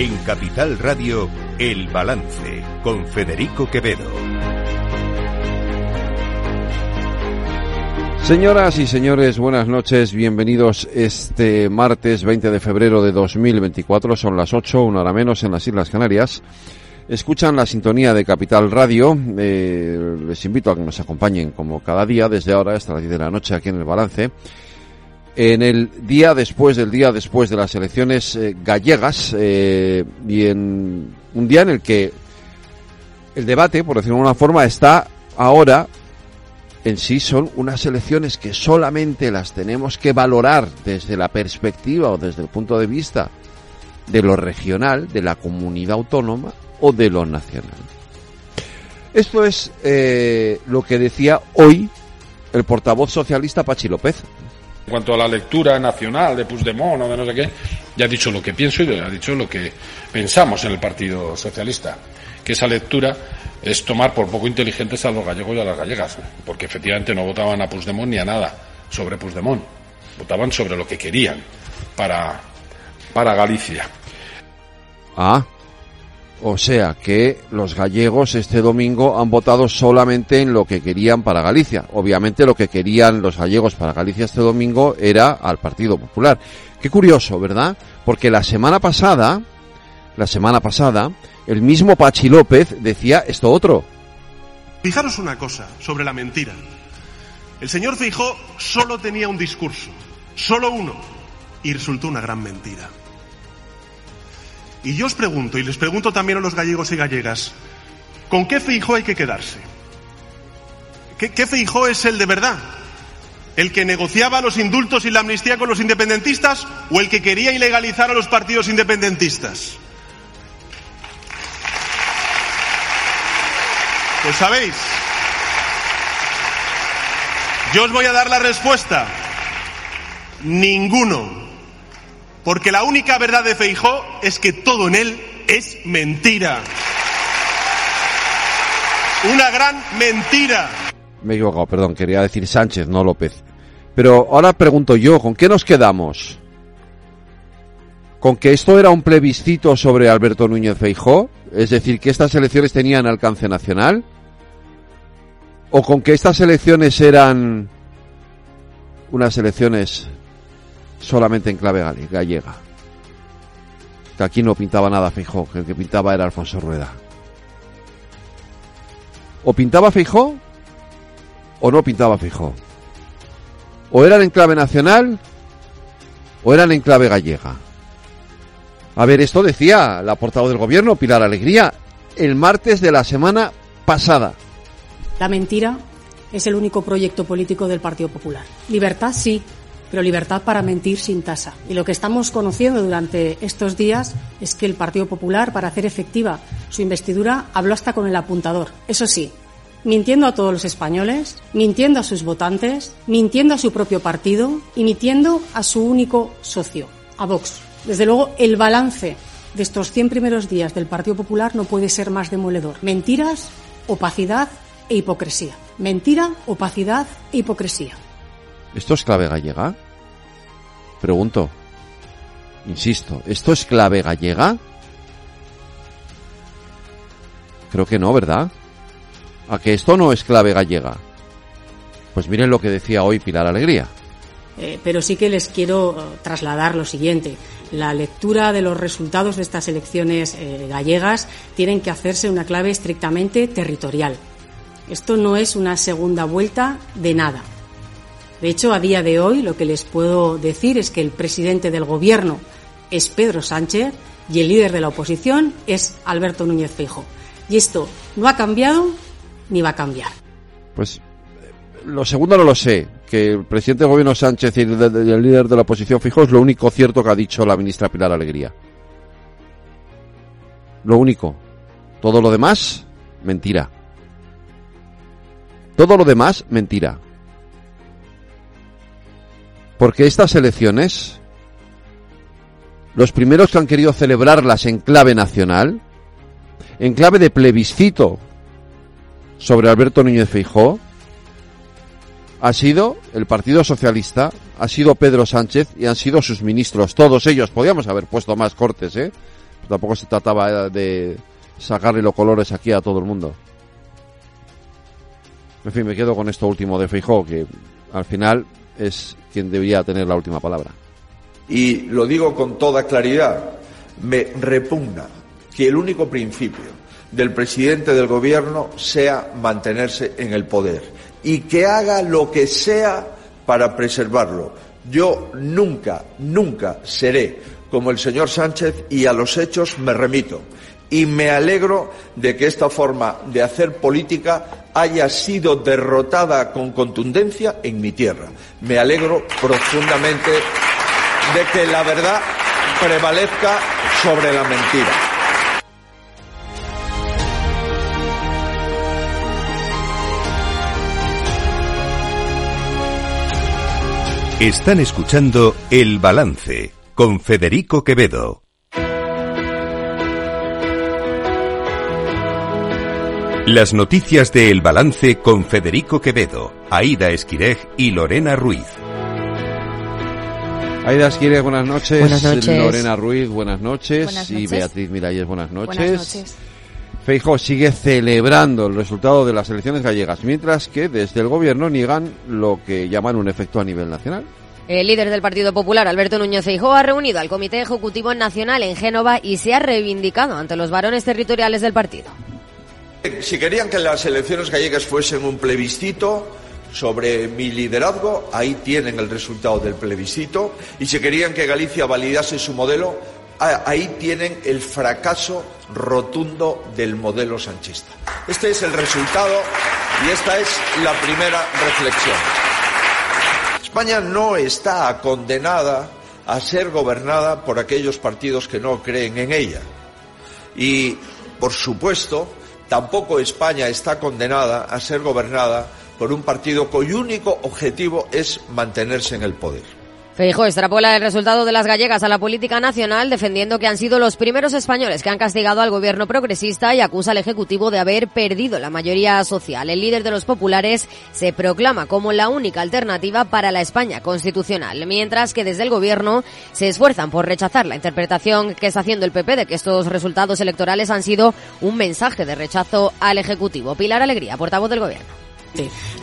En Capital Radio, El Balance, con Federico Quevedo. Señoras y señores, buenas noches, bienvenidos este martes 20 de febrero de 2024, son las 8, una hora menos en las Islas Canarias. Escuchan la sintonía de Capital Radio, eh, les invito a que nos acompañen como cada día desde ahora hasta las 10 de la noche aquí en el Balance en el día después del día después de las elecciones eh, gallegas eh, y en un día en el que el debate, por decirlo de alguna forma, está ahora en sí son unas elecciones que solamente las tenemos que valorar desde la perspectiva o desde el punto de vista de lo regional, de la comunidad autónoma o de lo nacional. Esto es eh, lo que decía hoy el portavoz socialista Pachi López. Cuanto a la lectura nacional de Puigdemont o de no sé qué, ya ha dicho lo que pienso y ha dicho lo que pensamos en el Partido Socialista. Que esa lectura es tomar por poco inteligentes a los gallegos y a las gallegas, porque efectivamente no votaban a Puigdemont ni a nada sobre Puigdemont. Votaban sobre lo que querían para, para Galicia. Ah, o sea que los gallegos este domingo han votado solamente en lo que querían para Galicia. Obviamente lo que querían los gallegos para Galicia este domingo era al Partido Popular. Qué curioso, ¿verdad? Porque la semana pasada, la semana pasada, el mismo Pachi López decía esto otro. Fijaros una cosa sobre la mentira. El señor Feijó solo tenía un discurso, solo uno, y resultó una gran mentira. Y yo os pregunto, y les pregunto también a los gallegos y gallegas, ¿con qué Feijó hay que quedarse? ¿Qué, qué Feijó es el de verdad? ¿El que negociaba los indultos y la amnistía con los independentistas o el que quería ilegalizar a los partidos independentistas? Pues sabéis, yo os voy a dar la respuesta. Ninguno. Porque la única verdad de Feijó es que todo en él es mentira. Una gran mentira. Me he equivocado, perdón, quería decir Sánchez, no López. Pero ahora pregunto yo, ¿con qué nos quedamos? ¿Con que esto era un plebiscito sobre Alberto Núñez Feijó? Es decir, que estas elecciones tenían alcance nacional? ¿O con que estas elecciones eran unas elecciones solamente en clave gallega? Que aquí no pintaba nada Feijó, que el que pintaba era Alfonso Rueda. ¿O pintaba Feijó o no pintaba Feijó? ¿O eran en clave nacional o eran en clave gallega? A ver, esto decía la portavoz del gobierno, Pilar Alegría, el martes de la semana pasada. La mentira es el único proyecto político del Partido Popular. Libertad sí, pero libertad para mentir sin tasa. Y lo que estamos conociendo durante estos días es que el Partido Popular, para hacer efectiva su investidura, habló hasta con el apuntador. Eso sí, mintiendo a todos los españoles, mintiendo a sus votantes, mintiendo a su propio partido y mintiendo a su único socio, a Vox. Desde luego, el balance de estos 100 primeros días del Partido Popular no puede ser más demoledor. Mentiras, opacidad e hipocresía. Mentira, opacidad e hipocresía. ¿Esto es clave gallega? Pregunto. Insisto, ¿esto es clave gallega? Creo que no, ¿verdad? ¿A que esto no es clave gallega? Pues miren lo que decía hoy Pilar Alegría. Eh, pero sí que les quiero eh, trasladar lo siguiente. La lectura de los resultados de estas elecciones eh, gallegas tienen que hacerse una clave estrictamente territorial. Esto no es una segunda vuelta de nada. De hecho, a día de hoy lo que les puedo decir es que el presidente del Gobierno es Pedro Sánchez y el líder de la oposición es Alberto Núñez Feijóo. Y esto no ha cambiado ni va a cambiar. Pues lo segundo no lo sé, que el presidente del gobierno Sánchez y el, líder de la oposición Feijóo es lo único cierto que ha dicho la ministra Pilar Alegría. Lo único. Todo lo demás, mentira. Todo lo demás, mentira. Porque estas elecciones, los primeros que han querido celebrarlas en clave nacional, en clave de plebiscito sobre Alberto Núñez Feijó, ha sido el Partido Socialista, ha sido Pedro Sánchez y han sido sus ministros, todos ellos. Podíamos haber puesto más cortes, ¿eh? Tampoco se trataba de sacarle los colores aquí a todo el mundo. En fin, me quedo con esto último de Feijó, que al final es quien debería tener la última palabra. Y lo digo con toda claridad, me repugna que el único principio del presidente del gobierno sea mantenerse en el poder y que haga lo que sea para preservarlo. Yo nunca, nunca seré como el señor Sánchez y a los hechos me remito. Y me alegro de que esta forma de hacer política haya sido derrotada con contundencia en mi tierra. Me alegro profundamente de que la verdad prevalezca sobre la mentira. Están escuchando El Balance con Federico Quevedo. Las noticias de El Balance con Federico Quevedo, Aida Esquirej y Lorena Ruiz. Aida Esquirej, buenas noches. Buenas noches. Lorena Ruiz, buenas noches. Buenas Y. Beatriz Miralles, buenas noches. Buenas noches. Feijóo sigue celebrando el resultado de las elecciones gallegas, mientras que desde el gobierno niegan lo que llaman un efecto a nivel nacional. El líder del Partido Popular, Alberto Núñez Feijóo, ha reunido al Comité Ejecutivo Nacional en Génova y se ha reivindicado ante los varones territoriales del partido. Si querían que las elecciones gallegas fuesen un plebiscito sobre mi liderazgo, ahí tienen el resultado del plebiscito. Y si querían que Galicia validase su modelo, ahí tienen el fracaso rotundo del modelo sanchista. Este es el resultado y esta es la primera reflexión. España no está condenada a ser gobernada por aquellos partidos que no creen en ella. Y, por supuesto, tampoco España está condenada a ser gobernada por un partido cuyo único objetivo es mantenerse en el poder. Feijóo extrapola el resultado de las gallegas a la política nacional, defendiendo que han sido los primeros españoles que han castigado al gobierno progresista y acusa al Ejecutivo de haber perdido la mayoría social. El líder de los populares se proclama como la única alternativa para la España constitucional, mientras que desde el gobierno se esfuerzan por rechazar la interpretación que está haciendo el PP de que estos resultados electorales han sido un mensaje de rechazo al Ejecutivo. Pilar Alegría, portavoz del gobierno.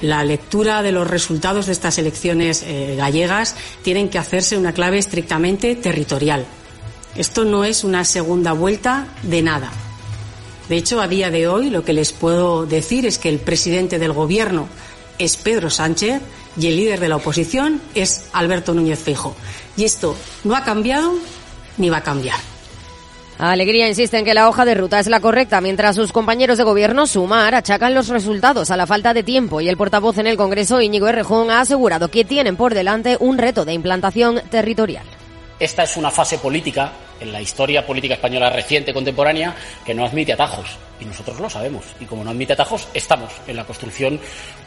La lectura de los resultados de estas elecciones eh, gallegas tienen que hacerse una clave estrictamente territorial. Esto no es una segunda vuelta de nada. De hecho, a día de hoy lo que les puedo decir es que el presidente del Gobierno es Pedro Sánchez y el líder de la oposición es Alberto Núñez Feijóo. Y esto no ha cambiado ni va a cambiar. Alegría insiste en que la hoja de ruta es la correcta, mientras sus compañeros de gobierno, Sumar, achacan los resultados a la falta de tiempo y el portavoz en el Congreso, Íñigo Errejón, ha asegurado que tienen por delante un reto de implantación territorial. Esta es una fase política en la historia política española reciente contemporánea que no admite atajos y nosotros lo sabemos y como no admite atajos estamos en la construcción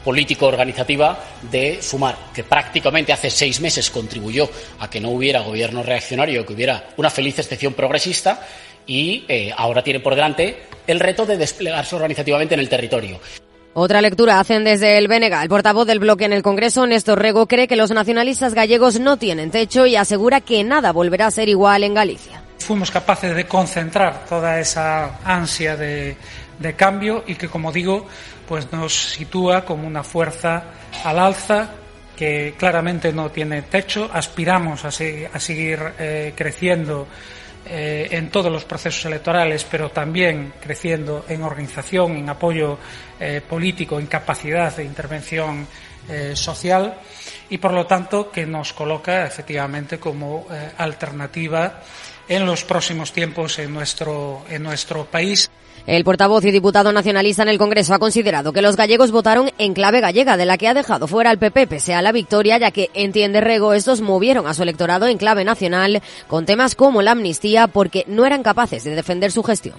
político organizativa de Sumar que prácticamente hace seis meses contribuyó a que no hubiera gobierno reaccionario que hubiera una feliz excepción progresista y eh, ahora tiene por delante el reto de desplegarse organizativamente en el territorio. Otra lectura hacen desde el Benega. El portavoz del bloque en el Congreso, Néstor Rego, cree que los nacionalistas gallegos no tienen techo y asegura que nada volverá a ser igual en Galicia. Fuimos capaces de concentrar toda esa ansia de, de cambio y que, como digo, pues nos sitúa como una fuerza al alza que claramente no tiene techo. Aspiramos a seguir eh, creciendo eh, en todos los procesos electorales, pero también creciendo en organización, en apoyo eh, político, en capacidad de intervención eh, social y, por lo tanto, que nos coloca efectivamente como alternativa en los próximos tiempos en nuestro, en nuestro país. El portavoz y diputado nacionalista en el Congreso ha considerado que los gallegos votaron en clave gallega, de la que ha dejado fuera al PP pese a la victoria, ya que, entiende Rego, estos movieron a su electorado en clave nacional con temas como la amnistía porque no eran capaces de defender su gestión.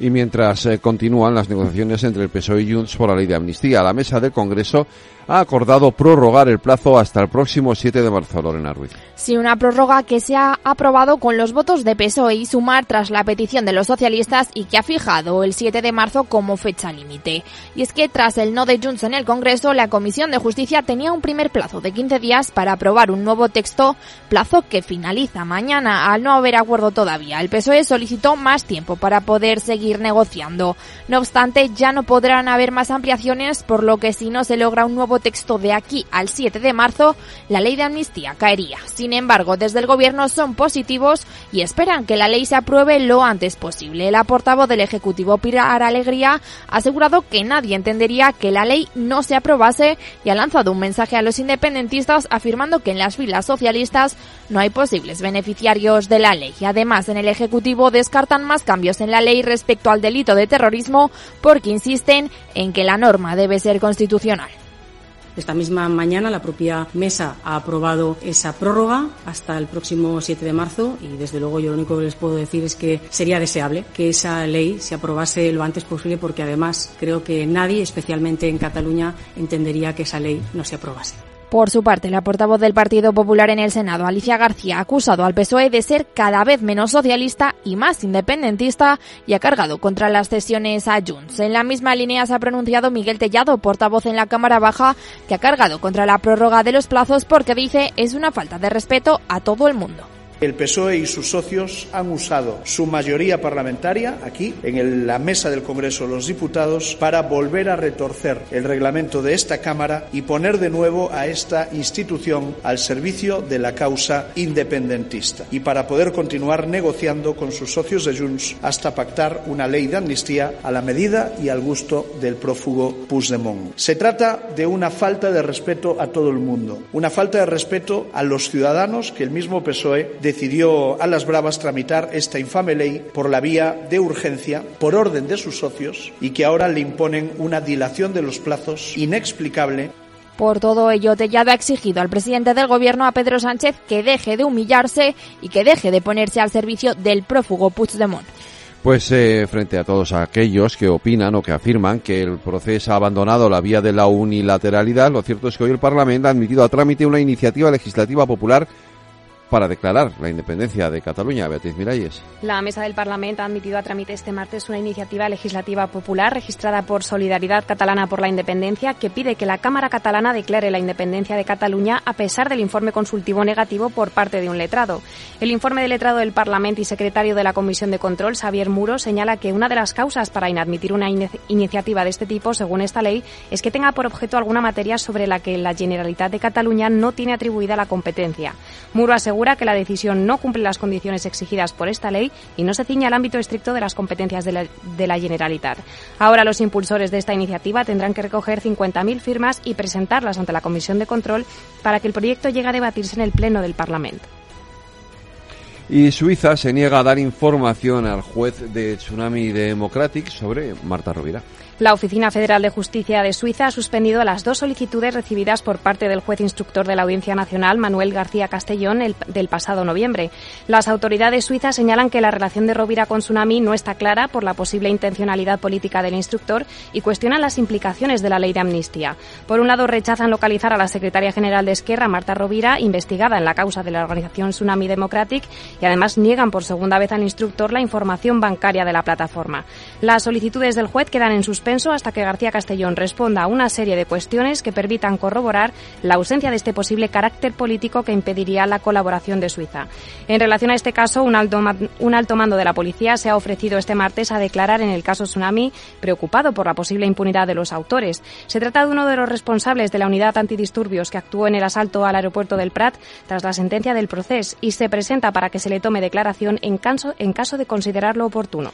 y mientras eh, continúan las negociaciones entre el PSOE y Junts por la ley de amnistía. La mesa del Congreso ha acordado prorrogar el plazo hasta el próximo 7 de marzo, Lorena Ruiz. Sí, una prórroga que se ha aprobado con los votos de PSOE y Sumar tras la petición de los socialistas y que ha fijado el 7 de marzo como fecha límite. Y es que tras el no de Junts en el Congreso, la Comisión de Justicia tenía un primer plazo de 15 días para aprobar un nuevo texto, plazo que finaliza mañana al no haber acuerdo todavía. El PSOE solicitó más tiempo para poder seguir negociando. No obstante, ya no podrán haber más ampliaciones, por lo que si no se logra un nuevo texto de aquí al 7 de marzo, la ley de amnistía caería. Sin embargo, desde el Gobierno son positivos y esperan que la ley se apruebe lo antes posible. La portavoz del Ejecutivo, Pilar Alegría, ha asegurado que nadie entendería que la ley no se aprobase y ha lanzado un mensaje a los independentistas afirmando que en las filas socialistas no hay posibles beneficiarios de la ley. Además, en el Ejecutivo descartan más cambios en la ley respecto al delito de terrorismo porque insisten en que la norma debe ser constitucional. Esta misma mañana la propia mesa ha aprobado esa prórroga hasta el próximo 7 de marzo y desde luego yo lo único que les puedo decir es que sería deseable que esa ley se aprobase lo antes posible porque además creo que nadie, especialmente en Cataluña, entendería que esa ley no se aprobase. Por su parte, la portavoz del Partido Popular en el Senado, Alicia García, ha acusado al PSOE de ser cada vez menos socialista y más independentista y ha cargado contra las cesiones a Junts. En la misma línea se ha pronunciado Miguel Tellado, portavoz en la Cámara Baja, que ha cargado contra la prórroga de los plazos porque dice es una falta de respeto a todo el mundo. El PSOE y sus socios han usado su mayoría parlamentaria aquí, en la mesa del Congreso de los Diputados, para volver a retorcer el reglamento de esta Cámara y poner de nuevo a esta institución al servicio de la causa independentista y para poder continuar negociando con sus socios de Junts hasta pactar una ley de amnistía a la medida y al gusto del prófugo Puigdemont. Se trata de una falta de respeto a todo el mundo, una falta de respeto a los ciudadanos que el mismo PSOE decidió a las bravas tramitar esta infame ley por la vía de urgencia, por orden de sus socios, y que ahora le imponen una dilación de los plazos inexplicable por todo ello, Tellado ha exigido al presidente del gobierno, a Pedro Sánchez, que deje de humillarse y que deje de ponerse al servicio del prófugo Puigdemont. Pues eh, frente a todos aquellos que opinan o que afirman que el proceso ha abandonado la vía de la unilateralidad, lo cierto es que hoy el Parlamento ha admitido a trámite una iniciativa legislativa popular para declarar la independencia de Cataluña. Beatriz Miralles. La Mesa del Parlamento ha admitido a trámite este martes una iniciativa legislativa popular registrada por Solidaridad Catalana por la Independencia que pide que la Cámara Catalana declare la independencia de Cataluña a pesar del informe consultivo negativo por parte de un letrado. El informe del letrado del Parlamento y secretario de la Comisión de Control, Xavier Muro, señala que una de las causas para inadmitir una iniciativa de este tipo, según esta ley, es que tenga por objeto alguna materia sobre la que la Generalitat de Cataluña no tiene atribuida la competencia. Muro asegura que la decisión no cumple las condiciones exigidas por esta ley y no se ciña al ámbito estricto de las competencias de la, de la Generalitat. Ahora los impulsores de esta iniciativa tendrán que recoger 50.000 firmas y presentarlas ante la Comisión de Control para que el proyecto llegue a debatirse en el Pleno del Parlamento. Y Suiza se niega a dar información al juez de Tsunami Democratic sobre Marta Rovira. La Oficina Federal de Justicia de Suiza ha suspendido las dos solicitudes recibidas por parte del juez instructor de la Audiencia Nacional, Manuel García Castellón, el, del pasado noviembre. Las autoridades suizas señalan que la relación de Rovira con Tsunami no está clara por la posible intencionalidad política del instructor y cuestionan las implicaciones de la ley de amnistía. Por un lado, rechazan localizar a la secretaria general de Esquerra, Marta Rovira, investigada en la causa de la organización Tsunami Democratic, y además niegan por segunda vez al instructor la información bancaria de la plataforma. Las solicitudes del juez quedan en suspenso hasta que García Castellón responda a una serie de cuestiones que permitan corroborar la ausencia de este posible carácter político que impediría la colaboración de Suiza. En relación a este caso, un alto, un alto mando de la policía se ha ofrecido este martes a declarar en el caso Tsunami, preocupado por la posible impunidad de los autores. Se trata de uno de los responsables de la unidad antidisturbios que actuó en el asalto al aeropuerto del Prat tras la sentencia del proceso y se presenta para que se le tome declaración en caso, en caso de considerarlo oportuno.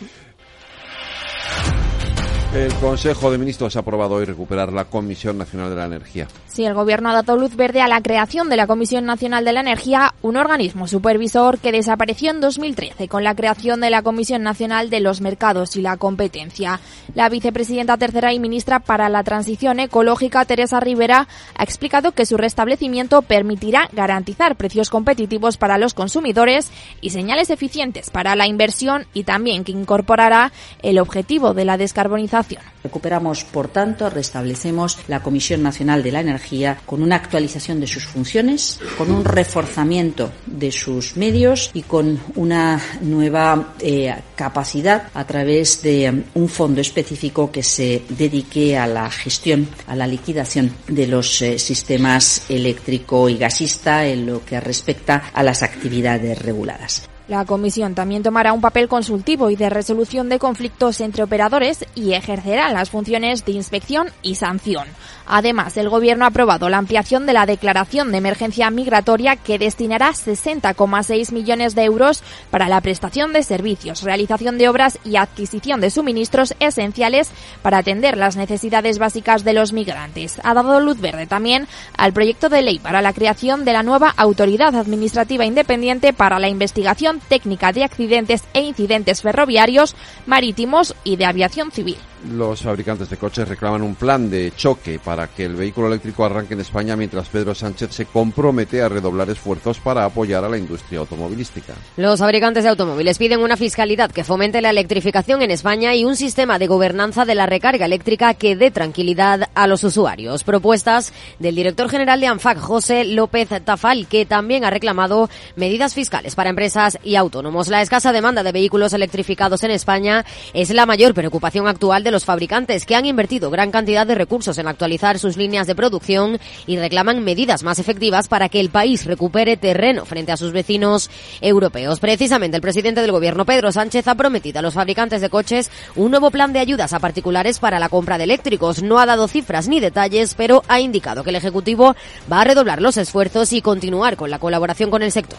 El Consejo de Ministros ha aprobado hoy recuperar la Comisión Nacional de la Energía. Sí, el Gobierno ha dado luz verde a la creación de la Comisión Nacional de la Energía, un organismo supervisor que desapareció en 2013 con la creación de la Comisión Nacional de los Mercados y la Competencia. La vicepresidenta tercera y ministra para la Transición Ecológica, Teresa Rivera, ha explicado que su restablecimiento permitirá garantizar precios competitivos para los consumidores y señales eficientes para la inversión y también que incorporará el objetivo de la descarbonización Recuperamos, por tanto, restablecemos la Comisión Nacional de la Energía con una actualización de sus funciones, con un reforzamiento de sus medios y con una nueva eh, capacidad a través de um, un fondo específico que se dedique a la gestión, a la liquidación de los eh, sistemas eléctrico y gasista en lo que respecta a las actividades reguladas. La comisión también tomará un papel consultivo y de resolución de conflictos entre operadores y ejercerá las funciones de inspección y sanción. Además, el Gobierno ha aprobado la ampliación de la declaración de emergencia migratoria que destinará 60,6 millones de euros para la prestación de servicios, realización de obras y adquisición de suministros esenciales para atender las necesidades básicas de los migrantes. Ha dado luz verde también al proyecto de ley para la creación de la nueva Autoridad Administrativa Independiente para la Investigación Técnica de Accidentes e Incidentes Ferroviarios, Marítimos y de Aviación Civil. Los fabricantes de coches reclaman un plan de choque para que el vehículo eléctrico arranque en España mientras Pedro Sánchez se compromete a redoblar esfuerzos para apoyar a la industria automovilística. Los fabricantes de automóviles piden una fiscalidad que fomente la electrificación en España y un sistema de gobernanza de la recarga eléctrica que dé tranquilidad a los usuarios. Propuestas del director general de ANFAC, José López Tafal, que también ha reclamado medidas fiscales para empresas y autónomos. La escasa demanda de vehículos electrificados en España es la mayor preocupación actual de los fabricantes que han invertido gran cantidad de recursos en actualizar sus líneas de producción y reclaman medidas más efectivas para que el país recupere terreno frente a sus vecinos europeos. Precisamente el presidente del gobierno, Pedro Sánchez, ha prometido a los fabricantes de coches un nuevo plan de ayudas a particulares para la compra de eléctricos. No ha dado cifras ni detalles, pero ha indicado que el Ejecutivo va a redoblar los esfuerzos y continuar con la colaboración con el sector.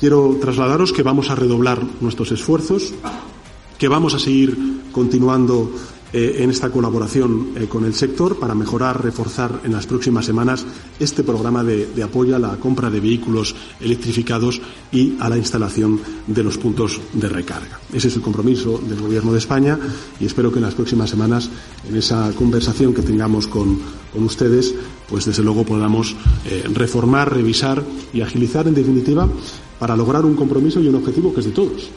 Quiero trasladaros que vamos a redoblar nuestros esfuerzos, que vamos a seguir continuando eh, en esta colaboración eh, con el sector para mejorar, reforzar en las próximas semanas este programa de, apoyo a la compra de vehículos electrificados y a la instalación de los puntos de recarga. Ese es el compromiso del Gobierno de España y espero que en las próximas semanas, en esa conversación que tengamos con, con ustedes, pues desde luego podamos eh, reformar, revisar y agilizar, en definitiva, para lograr un compromiso y un objetivo que es de todos.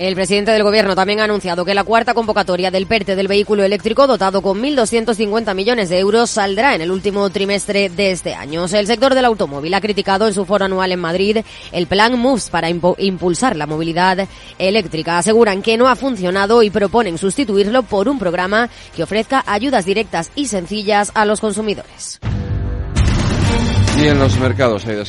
El presidente del Gobierno también ha anunciado que la cuarta convocatoria del PERTE del vehículo eléctrico, dotado con 1.250 millones de euros, saldrá en el último trimestre de este año. El sector del automóvil ha criticado en su foro anual en Madrid el plan MOVES para impulsar la movilidad eléctrica. Aseguran que no ha funcionado y proponen sustituirlo por un programa que ofrezca ayudas directas y sencillas a los consumidores. Y en los mercados, Aida.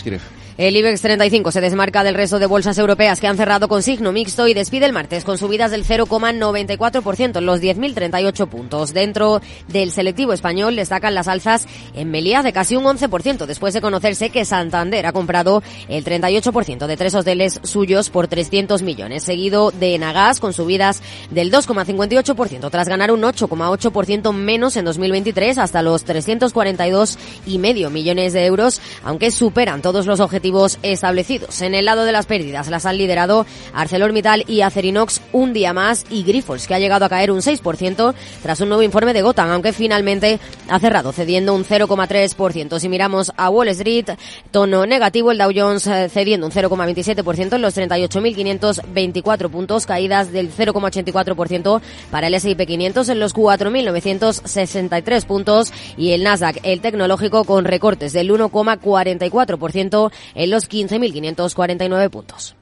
El IBEX 35 se desmarca del resto de bolsas europeas que han cerrado con signo mixto y despide el martes con subidas del 0,94% en los 10.038 puntos. Dentro del selectivo español destacan las alzas en Meliá de casi un 11% después de conocerse que Santander ha comprado el 38% de tres hoteles suyos por 300 millones, seguido de Nagas con subidas del 2,58% tras ganar un 8,8% menos en 2023 hasta los 342,5 millones de euros, aunque superan todos los objetivos establecidos. En el lado de las pérdidas las han liderado ArcelorMittal y Acerinox un día más y Grifols, que ha llegado a caer un 6% tras un nuevo informe de Gotham, aunque finalmente ha cerrado cediendo un 0,3%. Si miramos a Wall Street, tono negativo, el Dow Jones eh, cediendo un 0,27% en los 38.524 puntos, caídas del 0,84% para el S&P 500 en los 4.963 puntos y el Nasdaq, el tecnológico, con recortes del 1,44% en los 15.549 puntos.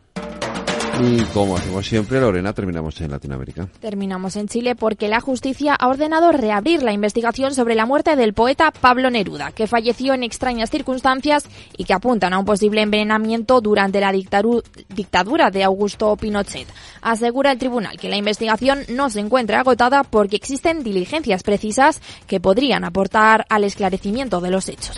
Y como hacemos siempre, Lorena, terminamos en Latinoamérica. Terminamos en Chile porque la justicia ha ordenado reabrir la investigación sobre la muerte del poeta Pablo Neruda, que falleció en extrañas circunstancias y que apuntan a un posible envenenamiento durante la dictadura de Augusto Pinochet. Asegura el tribunal que la investigación no se encuentra agotada porque existen diligencias precisas que podrían aportar al esclarecimiento de los hechos.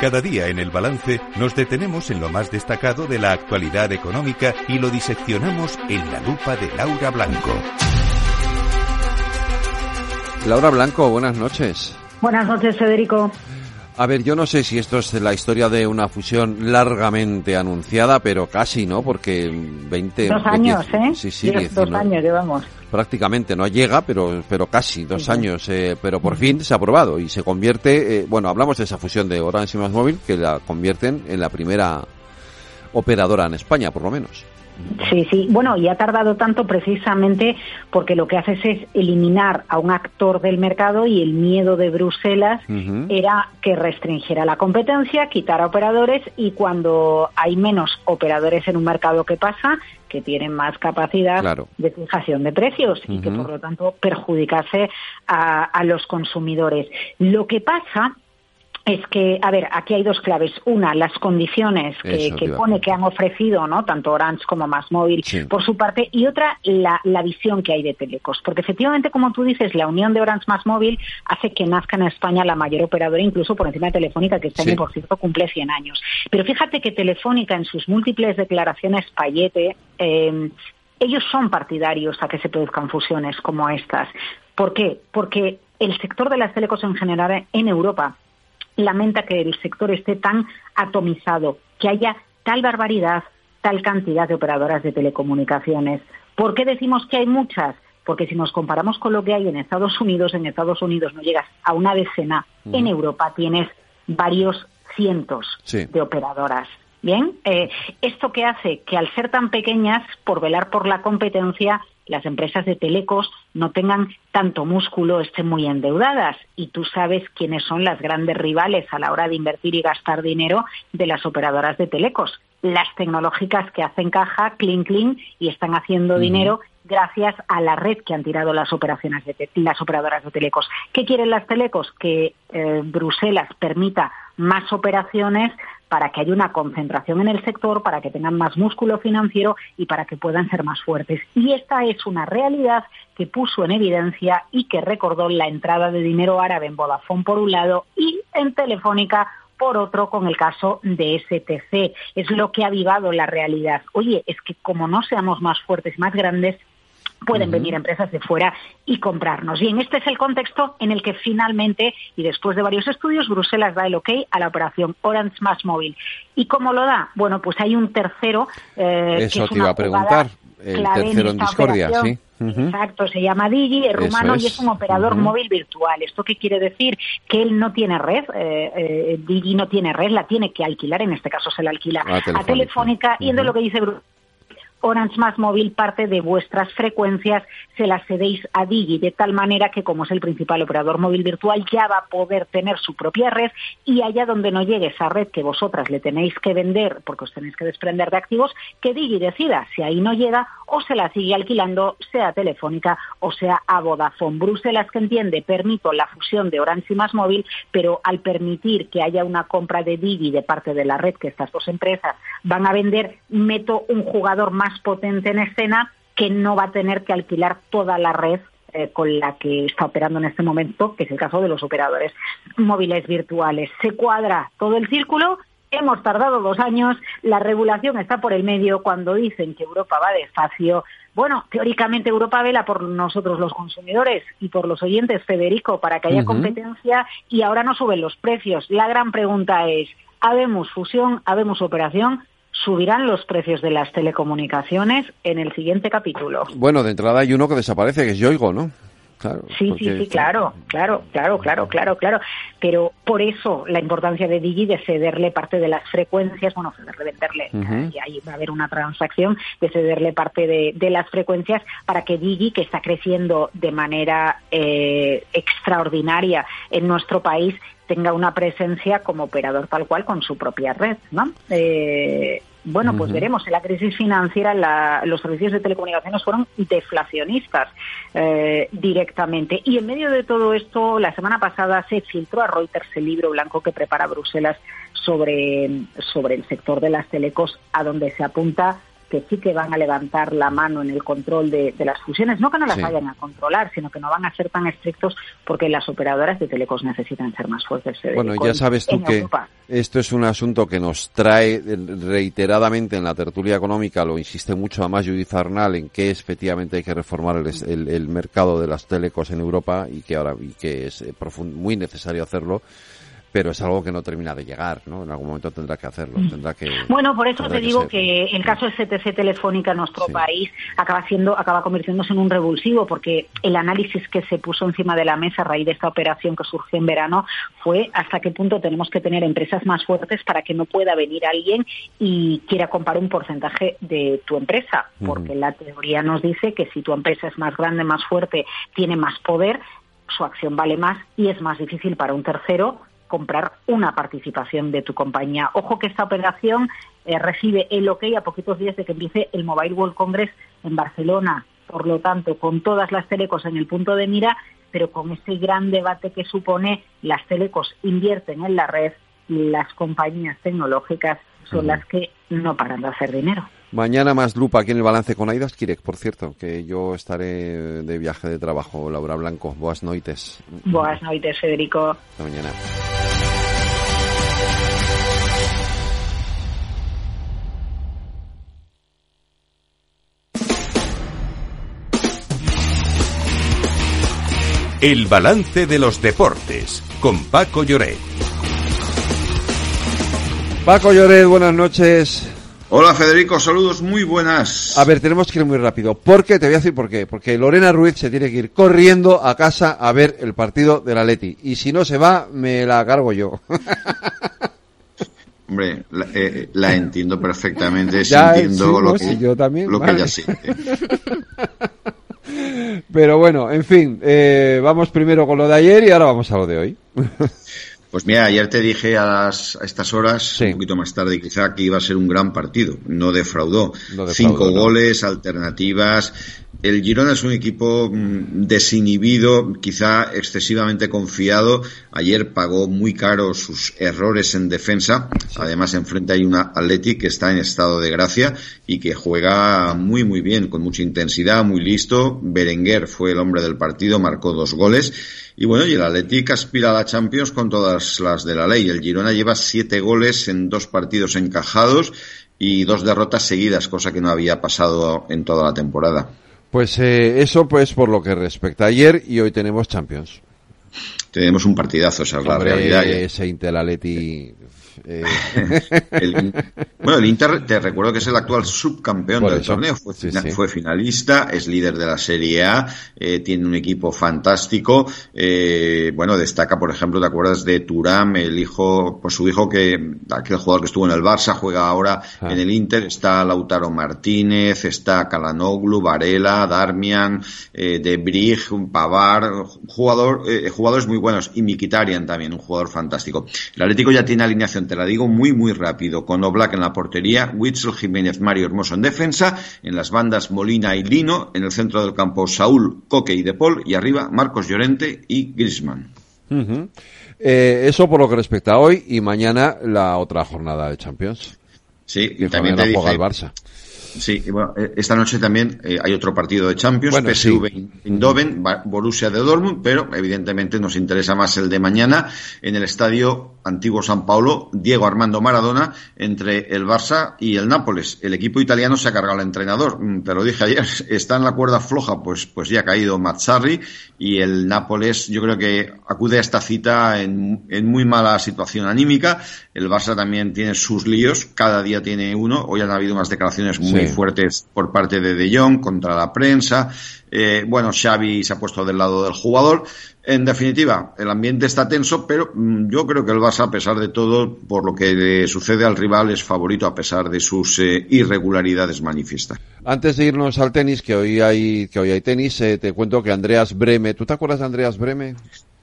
Cada día en el balance nos detenemos en lo más destacado de la actualidad económica y lo diseccionamos en la lupa de Laura Blanco. Laura Blanco, buenas noches. Buenas noches, Federico. A ver, yo no sé si esto es la historia de una fusión largamente anunciada, pero casi, ¿no? Porque 20... Dos años, ¿eh? Sí, sí, dos años llevamos. Prácticamente, no llega, pero, pero casi, dos años. Eh, pero por fin se ha aprobado y se convierte, eh, bueno, hablamos de esa fusión de Orange y Más Móvil, que la convierten en la primera operadora en España, por lo menos. Sí, sí. Bueno, y ha tardado tanto precisamente porque lo que haces es eliminar a un actor del mercado y el miedo de Bruselas era que restringiera la competencia, quitara operadores y cuando hay menos operadores en un mercado, ¿qué pasa? Que tienen más capacidad de fijación de precios y que por lo tanto perjudicase a, a los consumidores. Lo que pasa es que, a ver, aquí hay dos claves. Una, las condiciones que, pone que han ofrecido, ¿no? Tanto Orange como Más Móvil por su parte. Y otra, la, la, visión que hay de Telecos. Porque efectivamente, como tú dices, la unión de Orange Más Móvil hace que nazca en España la mayor operadora, incluso por encima de Telefónica, que este año, por cierto, cumple 100 años. Pero fíjate que Telefónica, en sus múltiples declaraciones Payete, eh, ellos son partidarios a que se produzcan fusiones como estas. ¿Por qué? Porque el sector de las telecos en general en Europa lamenta que el sector esté tan atomizado, que haya tal barbaridad, tal cantidad de operadoras de telecomunicaciones. ¿Por qué decimos que hay muchas? Porque si nos comparamos con lo que hay en Estados Unidos, en Estados Unidos no llegas a una decena, en Europa tienes varios cientos de operadoras. Bien, eh, esto que hace que al ser tan pequeñas, por velar por la competencia, las empresas de telecos no tengan tanto músculo, estén muy endeudadas. Y tú sabes quiénes son las grandes rivales a la hora de invertir y gastar dinero de las operadoras de telecos. Las tecnológicas que hacen caja, clean clean, y están haciendo dinero gracias a la red que han tirado las operaciones de las operadoras de telecos. ¿Qué quieren las telecos? Que eh, Bruselas permita más operaciones para que haya una concentración en el sector, para que tengan más músculo financiero y para que puedan ser más fuertes. Y esta es una realidad que puso en evidencia y que recordó la entrada de dinero árabe en Vodafone por un lado y en Telefónica por otro con el caso de STC. Es lo que ha avivado la realidad. Oye, es que como no seamos más fuertes, más grandes, pueden venir empresas de fuera y comprarnos. Bien, este es el contexto en el que finalmente, y después de varios estudios, Bruselas da el ok a la operación Orange Más Móvil. ¿Y cómo lo da? Bueno, pues hay un tercero. Eh, Eso te iba a preguntar. El tercero en, discordia, sí. Exacto, se llama Digi, es rumano y es un operador móvil virtual. ¿Esto qué quiere decir? Que él no tiene red, eh, eh, Digi no tiene red, la tiene que alquilar, en este caso se la alquila a Telefónica, y entonces lo que dice Bruselas Orange Más Móvil parte de vuestras frecuencias se las cedéis a Digi, de tal manera que como es el principal operador móvil virtual ya va a poder tener su propia red y allá donde no llegue esa red que vosotras le tenéis que vender porque os tenéis que desprender de activos, que Digi decida si ahí no llega o se la sigue alquilando, sea telefónica o sea a Vodafone. Bruselas que entiende, permito la fusión de Orange y Más Móvil, pero al permitir que haya una compra de Digi de parte de la red que estas dos empresas van a vender, meto un jugador más potente en escena que no va a tener que alquilar toda la red eh, con la que está operando en este momento, que es el caso de los operadores móviles virtuales. Se cuadra todo el círculo. Hemos tardado dos años, la regulación está por el medio. Cuando dicen que Europa va despacio, bueno, teóricamente Europa vela por nosotros los consumidores y por los oyentes, Federico, para que haya competencia y ahora no suben los precios. La gran pregunta es, ¿habemos fusión, habemos operación? Subirán los precios de las telecomunicaciones en el siguiente capítulo. Bueno, de entrada hay uno que desaparece, que es Yoigo, ¿no? sí, sí, sí, claro, claro, claro, claro, claro, claro. Pero por eso la importancia de Digi de cederle parte de las frecuencias, bueno, cederle, venderle, y ahí va a haber una transacción de cederle parte de, las frecuencias para que Digi, que está creciendo de manera eh, extraordinaria en nuestro país, tenga una presencia como operador tal cual con su propia red, ¿no? Eh, bueno, pues veremos. En la crisis financiera los servicios de telecomunicaciones fueron deflacionistas eh, directamente. Y en medio de todo esto, la semana pasada se filtró a Reuters el libro blanco que prepara Bruselas sobre, sobre el sector de las telecos, a donde se apunta que sí que van a levantar la mano en el control de, las fusiones, no que no las vayan a controlar, sino que no van a ser tan estrictos porque las operadoras de telecos necesitan ser más fuertes. Bueno, ya sabes tú que esto es un asunto que nos trae reiteradamente en la tertulia económica, lo insiste mucho a más Judith Arnal en que efectivamente hay que reformar el, el, mercado de las telecos en Europa y que ahora y que es eh, muy necesario hacerlo pero es algo que no termina de llegar, ¿no? En algún momento tendrá que hacerlo, mm. tendrá que... Bueno, por eso te digo que el caso de CTC Telefónica en nuestro país acaba siendo, acaba convirtiéndose en un revulsivo, porque el análisis que se puso encima de la mesa a raíz de esta operación que surgió en verano fue hasta qué punto tenemos que tener empresas más fuertes para que no pueda venir alguien y quiera comprar un porcentaje de tu empresa, porque la teoría nos dice que si tu empresa es más grande, más fuerte, tiene más poder, su acción vale más y es más difícil para un tercero comprar una participación de tu compañía. Ojo que esta operación eh, recibe el ok a poquitos días de que empiece el Mobile World Congress en Barcelona. Por lo tanto, con todas las telecos en el punto de mira, pero con este gran debate que supone las telecos invierten en la red y las compañías tecnológicas son las que no paran de hacer dinero. Mañana más lupa aquí en el balance con Aidas Kirek, por cierto, que yo estaré de viaje de trabajo. Laura Blanco, boas noites. Boas noites, Federico. Hasta mañana. El balance de los deportes con Paco Lloret. Paco Lloret, buenas noches. Hola Federico, saludos muy buenas. A ver, tenemos que ir muy rápido. ¿Por qué? Te voy a decir por qué. Porque Lorena Ruiz se tiene que ir corriendo a casa a ver el partido de la Leti. Y si no se va, me la cargo yo. Hombre, la, eh, entiendo perfectamente, sintiendo lo, que, yo también, lo que ella siente. Pero bueno, en fin, eh, vamos primero con lo de ayer y ahora vamos a lo de hoy. Pues mira, ayer te dije a, estas horas, un poquito más tarde quizá, que iba a ser un gran partido. No defraudó. Cinco goles, alternativas. El Girona es un equipo mm, desinhibido, quizá excesivamente confiado. Ayer pagó muy caro sus errores en defensa. Además, enfrente hay una Atleti que está en estado de gracia y que juega muy, muy bien, con mucha intensidad, muy listo. Berenguer fue el hombre del partido, marcó dos goles. Y bueno, y el Atlético aspira a la Champions con todas las de la ley. El Girona lleva siete goles en dos partidos encajados y dos derrotas seguidas, cosa que no había pasado en toda la temporada. Pues eh, eso pues por lo que respecta a ayer y hoy tenemos Champions. Tenemos un partidazo, esa es la realidad. Ese Inter Atleti eh. bueno, el Inter, te recuerdo que es el actual subcampeón del torneo, fue, finalista, es líder de la Serie A, eh, tiene un equipo fantástico. Eh, bueno, destaca, por ejemplo, ¿te acuerdas de Turam, el hijo, pues su hijo que, aquel jugador que estuvo en el Barça, juega ahora ah. en el Inter, está Lautaro Martínez, está Kalanoglu, Varela, Darmian, De Pavar, jugador, jugadores muy buenos, y Mikitarian también, un jugador fantástico. El Atlético ya tiene alineación te la digo muy, muy rápido. Con Oblak en la portería, Witzel, Jiménez, Mario Hermoso en defensa, en las bandas Molina y Lino, en el centro del campo Saúl, Coque y De Paul, y arriba Marcos Llorente y Grisman. Eh, eso por lo que respecta a hoy y mañana la otra jornada de Champions. Sí, y también te juega el Barça. Sí, bueno, eh, esta noche también eh, hay otro partido de Champions, PSV Eindhoven, Borussia de Dortmund, pero evidentemente nos interesa más el de mañana en el estadio Antiguo San Paulo, Diego Armando Maradona, entre el Barça y el Nápoles. El equipo italiano se ha cargado al entrenador, mm, te lo dije ayer, está en la cuerda floja, pues, pues ya ha caído Mazzarri y el Nápoles yo creo que acude a esta cita en, en muy mala situación anímica. El Barça también tiene sus líos, cada día tiene uno, hoy han habido unas declaraciones muy muy fuertes por parte de De Jong contra la prensa. Eh, bueno, Xavi se ha puesto del lado del jugador. En definitiva, el ambiente está tenso, pero mm, yo creo que el Barça, a pesar de todo, por lo que le sucede al rival, es favorito a pesar de sus eh, irregularidades manifiestas. Antes de irnos al tenis, que hoy hay, que hoy hay tenis, eh, te cuento que Andreas Breme, ¿tú te acuerdas de Andreas Breme?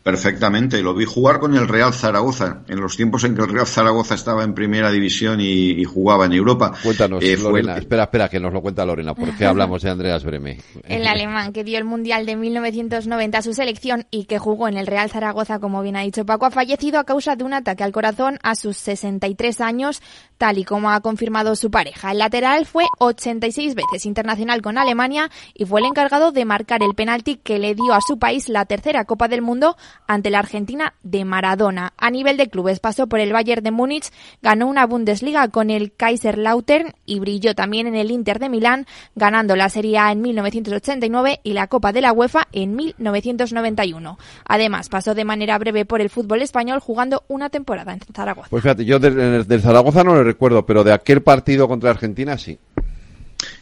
Perfectamente, lo vi jugar con el Real Zaragoza, en los tiempos en que el Real Zaragoza estaba en primera división y, jugaba en Europa. Cuéntanos, eh, Lorena, espera, espera, que nos lo cuenta Lorena, ¿por qué hablamos de Andreas Breme? El alemán que dio el Mundial de 1990 a su selección y que jugó en el Real Zaragoza, como bien ha dicho Paco, ha fallecido a causa de un ataque al corazón a sus 63 años, tal y como ha confirmado su pareja. El lateral fue 86 veces internacional con Alemania y fue el encargado de marcar el penalti que le dio a su país la tercera Copa del Mundo ante la Argentina de Maradona. A nivel de clubes pasó por el Bayern de Múnich, ganó una Bundesliga con el Kaiserslautern y brilló también en el Inter de Milán, ganando la Serie A en 1989 y la Copa de la UEFA en 1991. Además, pasó de manera breve por el fútbol español jugando una temporada en Zaragoza. Pues fíjate, yo del Zaragoza no lo recuerdo, pero de aquel partido contra Argentina sí.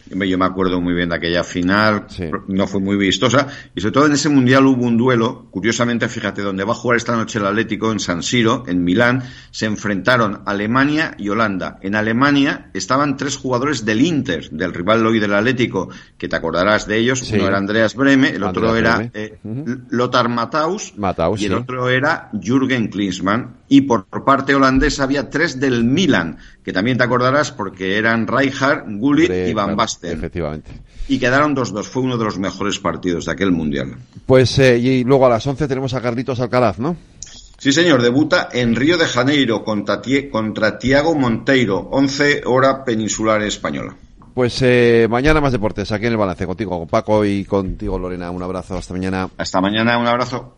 Yo me acuerdo muy bien de aquella final, no fue muy vistosa, y sobre todo en ese mundial hubo un duelo, curiosamente, fíjate, donde va a jugar esta noche el Atlético en San Siro, en Milán, se enfrentaron Alemania y Holanda. En Alemania estaban tres jugadores del Inter, del rival hoy del Atlético, que te acordarás de ellos, uno era Andreas Breme, el otro era eh, Lothar Matthaus, y el otro era Jürgen Klinsmann, y por parte holandesa había tres del Milan, que también te acordarás porque eran Rijkaard, Gullit y Van Basten. Efectivamente. Y quedaron 2-2. Fue uno de los mejores partidos de aquel Mundial. Pues, eh, y luego a las 11 tenemos a Carlitos Alcaraz, ¿no? Sí, señor. Debuta en Río de Janeiro contra, contra Tiago Monteiro, 11 hora peninsular española. Pues eh, mañana más deportes, aquí en el balance, contigo, con Paco y contigo, Lorena. Un abrazo, hasta mañana. Hasta mañana, un abrazo.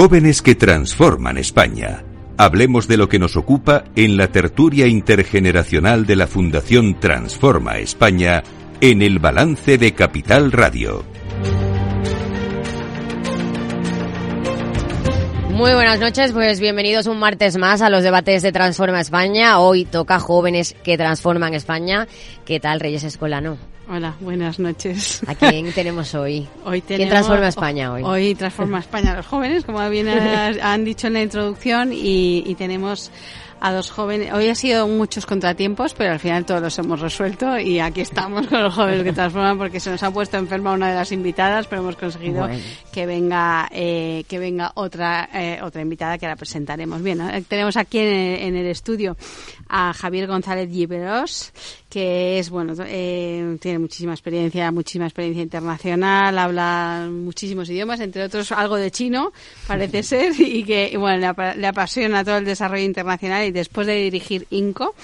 Jóvenes que transforman España. Hablemos de lo que nos ocupa en la tertulia intergeneracional de la Fundación Transforma España en el balance de Capital Radio. Muy buenas noches, pues bienvenidos un martes más a los debates de Transforma España. Hoy toca jóvenes que transforman España. ¿Qué tal, Reyes Escolano? Hola, buenas noches. ¿A quién tenemos hoy? hoy ¿Quién transforma España hoy? Hoy transforma España a los jóvenes, como bien han dicho en la introducción, y, y tenemos a dos jóvenes. Hoy ha sido muchos contratiempos, pero al final todos los hemos resuelto y aquí estamos con los jóvenes que transforman porque se nos ha puesto enferma una de las invitadas, pero hemos conseguido que venga eh, que venga otra eh, otra invitada que la presentaremos. Bien, tenemos aquí en, el estudio a Javier González Giberos, que es bueno eh, tiene muchísima experiencia, muchísima experiencia internacional, habla muchísimos idiomas, entre otros algo de chino, parece ser, y que bueno le, le apasiona todo el desarrollo internacional después de dirigir INCO,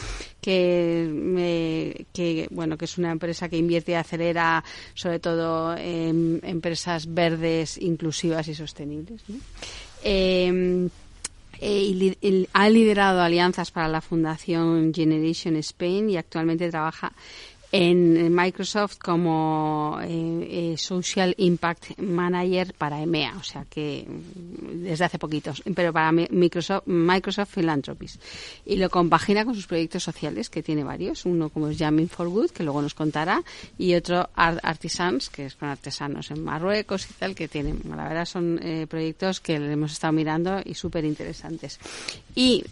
que, que bueno que es una empresa que invierte y acelera sobre todo en empresas verdes, inclusivas y sostenibles. Em, eh, ha liderado alianzas para la Fundación Generation Spain y actualmente trabaja en Microsoft como eh, eh, Social Impact Manager para EMEA, o sea que mm, desde hace poquitos, pero para Microsoft, Microsoft Philanthropies. Y lo compagina con sus proyectos sociales, que tiene varios, uno como es Jamming for Good, que luego nos contará, y otro Artisans, que es con artesanos en Marruecos y tal, que tienen, la verdad son eh, proyectos que hemos estado mirando y súper interesantes. Y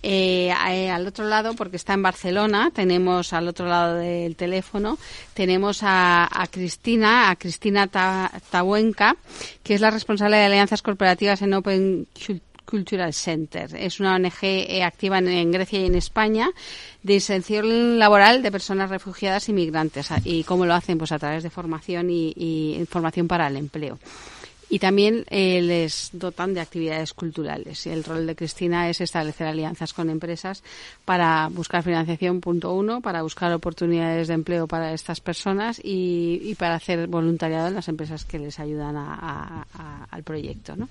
al otro lado, porque está en Barcelona, tenemos al otro lado del teléfono tenemos a, Cristina, a Cristina Tabuenca, que es la responsable de alianzas corporativas en Open Cultural Center. Es una ONG eh, activa en, Grecia y en España de inserción laboral de personas refugiadas y migrantes. ¿Y cómo lo hacen? Pues a través de formación y, información para el empleo y también eh, les dotan de actividades culturales. Y el rol de Cristina es establecer alianzas con empresas para buscar financiación, punto uno, para buscar oportunidades de empleo para estas personas y, para hacer voluntariado en las empresas que les ayudan al proyecto. ¿no?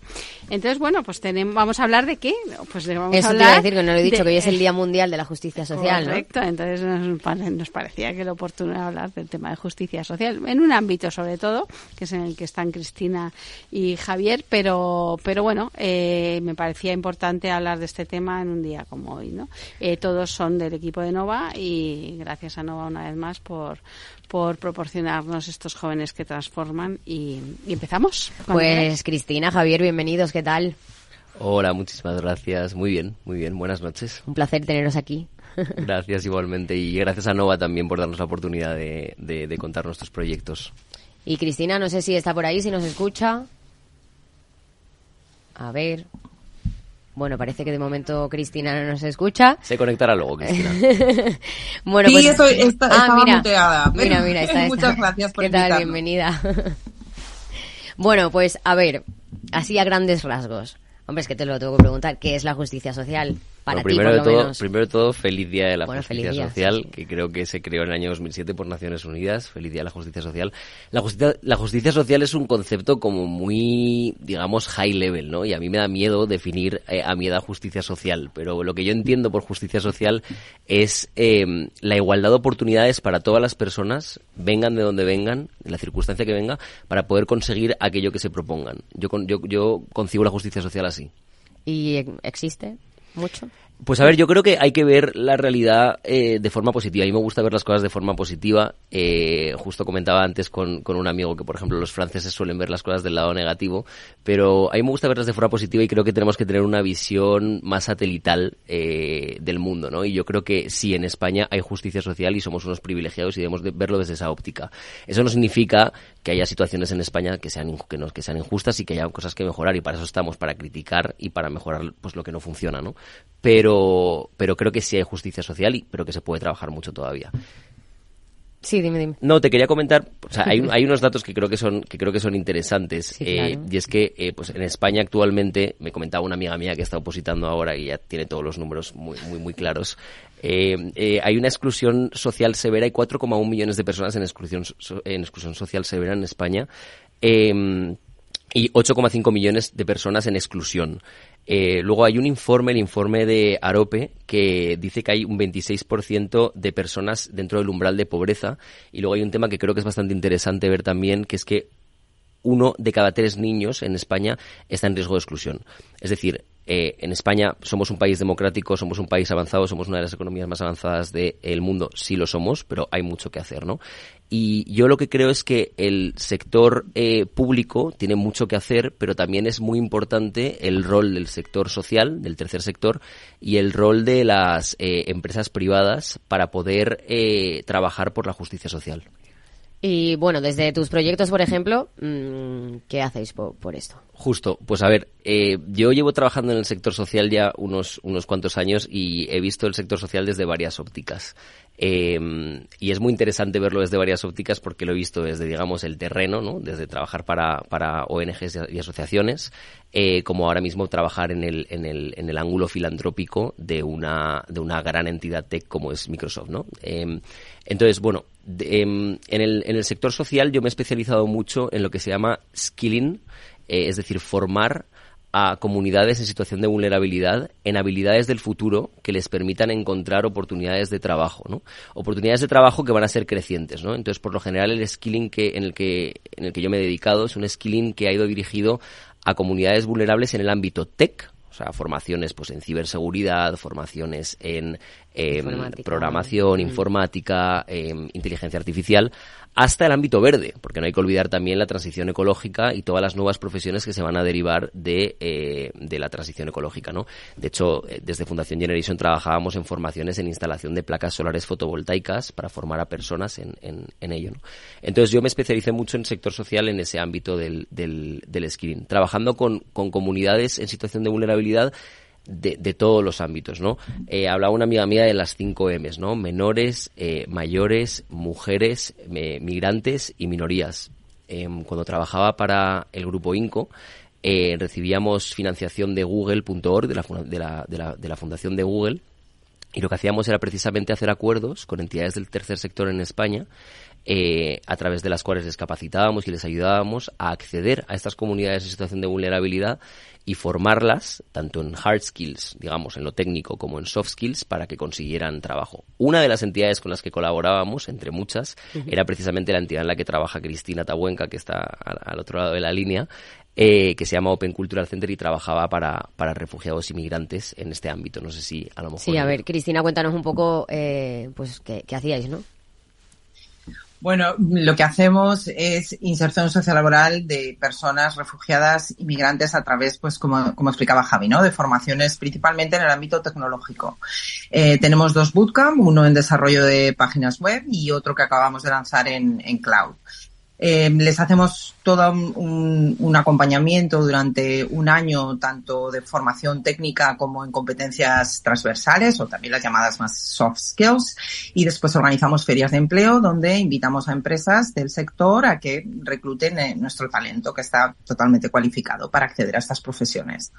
Entonces, bueno, pues tenemos, vamos a hablar de qué. Pues vamos Eso a hablar te iba a decir que no lo he dicho, que hoy es el Día Mundial de la Justicia Social. Correcto, entonces nos, nos parecía que era oportuno hablar del tema de justicia social, en un ámbito sobre todo, que es en el que están Cristina y Javier, pero, pero bueno, eh, me parecía importante hablar de este tema en un día como hoy, ¿no? Eh, todos son del equipo de Nova y gracias a Nova una vez más por, por proporcionarnos estos jóvenes que transforman y, empezamos. Pues Cristina, Javier, bienvenidos, ¿qué tal? Hola, muchísimas gracias. Muy bien, muy bien. Buenas noches. Un placer teneros aquí. Gracias igualmente y gracias a Nova también por darnos la oportunidad de, de contar nuestros proyectos. Y Cristina, no sé si está por ahí, si nos escucha. A ver. Bueno, parece que de momento Cristina no nos escucha. Se conectará luego, Cristina. bueno, sí, pues... estoy, está, ah, mira, muteada. Mira, mira, está, Muchas gracias por ¿Qué tal? Bienvenida. bueno, pues a ver, así a grandes rasgos. Hombre, es que te lo tengo que preguntar. ¿Qué es la justicia social? Para primero, por de todo, menos. primero de todo, feliz día de la justicia día, social, sí. que creo que se creó en el año 2007 por Naciones Unidas. Feliz día de la justicia social. La justicia, la justicia social es un concepto como muy, digamos, high level, ¿no? Y a mí me da miedo definir eh, a mi edad justicia social. Pero lo que yo entiendo por justicia social es eh, la igualdad de oportunidades para todas las personas, vengan de donde vengan, de la circunstancia que venga, para poder conseguir aquello que se propongan. Yo, yo, yo concibo la justicia social así. ¿Y existe mucho? Pues a ver, yo creo que hay que ver la realidad eh, de forma positiva. A mí me gusta ver las cosas de forma positiva. Eh, justo comentaba antes con, con, un amigo que, por ejemplo, los franceses suelen ver las cosas del lado negativo, pero a mí me gusta verlas de forma positiva y creo que tenemos que tener una visión más satelital eh, del mundo, ¿no? Y yo creo que sí, en España hay justicia social y somos unos privilegiados y debemos de verlo desde esa óptica. Eso no significa que haya situaciones en España que sean, que, no, que sean injustas y que haya cosas que mejorar y para eso estamos, para criticar y para mejorar pues lo que no funciona, ¿no? Pero, pero creo que sí hay justicia social, y, pero que se puede trabajar mucho todavía. Sí, dime, dime. No, te quería comentar, o sea, hay, hay unos datos que creo que son, que creo que son interesantes. Sí, claro. eh, y es que, eh, pues en España actualmente, me comentaba una amiga mía que está opositando ahora y ya tiene todos los números muy, muy, muy claros. Eh, eh, hay una exclusión social severa, hay 4,1 millones de personas en exclusión, en exclusión social severa en España. Eh, y 8,5 millones de personas en exclusión. Eh, luego hay un informe, el informe de Arope, que dice que hay un 26% de personas dentro del umbral de pobreza. Y luego hay un tema que creo que es bastante interesante ver también, que es que uno de cada tres niños en España está en riesgo de exclusión. Es decir, eh, en España somos un país democrático, somos un país avanzado, somos una de las economías más avanzadas del mundo, sí lo somos, pero hay mucho que hacer, ¿no? Y yo lo que creo es que el sector eh, público tiene mucho que hacer, pero también es muy importante el rol del sector social, del tercer sector, y el rol de las eh, empresas privadas para poder eh, trabajar por la justicia social. Y bueno, desde tus proyectos, por ejemplo, mmm, ¿qué hacéis por, esto? Justo, pues a ver, eh, yo llevo trabajando en el sector social ya unos, unos cuantos años y he visto el sector social desde varias ópticas. Eh, y es muy interesante verlo desde varias ópticas porque lo he visto desde, digamos, el terreno, ¿no? Desde trabajar para, para ONGs y asociaciones, eh, como ahora mismo trabajar en el, en el, en el ángulo filantrópico de una, de una gran entidad tech como es Microsoft, ¿no? Eh, entonces, bueno, de, en, el, en el sector social yo me he especializado mucho en lo que se llama skilling, eh, es decir, formar a comunidades en situación de vulnerabilidad en habilidades del futuro que les permitan encontrar oportunidades de trabajo, ¿no? Oportunidades de trabajo que van a ser crecientes, ¿no? Entonces, por lo general, el skilling que, en el que, en el que yo me he dedicado es un skilling que ha ido dirigido a comunidades vulnerables en el ámbito tech, o sea, formaciones pues en ciberseguridad, formaciones en eh, programación, informática, eh, inteligencia artificial, hasta el ámbito verde, porque no hay que olvidar también la transición ecológica y todas las nuevas profesiones que se van a derivar de, eh, de la transición ecológica, ¿no? De hecho, eh, desde Fundación Generation trabajábamos en formaciones en instalación de placas solares fotovoltaicas para formar a personas en, en, en ello, ¿no? Entonces yo me especialicé mucho en sector social en ese ámbito del, del, del skilling, trabajando con, con comunidades en situación de vulnerabilidad de, de, todos los ámbitos, ¿no? Eh, hablaba una amiga mía de las cinco M's, ¿no? Menores, eh, mayores, mujeres, eh, migrantes y minorías. Em, cuando trabajaba para el grupo INCO, eh, recibíamos financiación de Google.org, de la, de, la, de, la, de la fundación de Google, y lo que hacíamos era precisamente hacer acuerdos con entidades del tercer sector en España eh, a través de las cuales les capacitábamos y les ayudábamos a acceder a estas comunidades en situación de vulnerabilidad y formarlas tanto en hard skills, digamos, en lo técnico como en soft skills para que consiguieran trabajo. Una de las entidades con las que colaborábamos, entre muchas, era precisamente la entidad en la que trabaja Cristina Tabuenca, que está al, otro lado de la línea, eh, que se llama Open Cultural Center y trabajaba para, para refugiados y migrantes en este ámbito. No sé si a lo mejor... Sí, a ver, Cristina, cuéntanos un poco, eh, pues, qué, qué hacíais, ¿no? Bueno, lo que hacemos es inserción sociolaboral de personas refugiadas y migrantes a través, pues como, como explicaba Javi, ¿no? De formaciones principalmente en el ámbito tecnológico. Eh, tenemos dos bootcamp, uno en desarrollo de páginas web y otro que acabamos de lanzar en, en cloud. Eh, les hacemos todo un, un, acompañamiento durante un año, tanto de formación técnica como en competencias transversales o también las llamadas más soft skills. Y después organizamos ferias de empleo donde invitamos a empresas del sector a que recluten eh, nuestro talento que está totalmente cualificado para acceder a estas profesiones.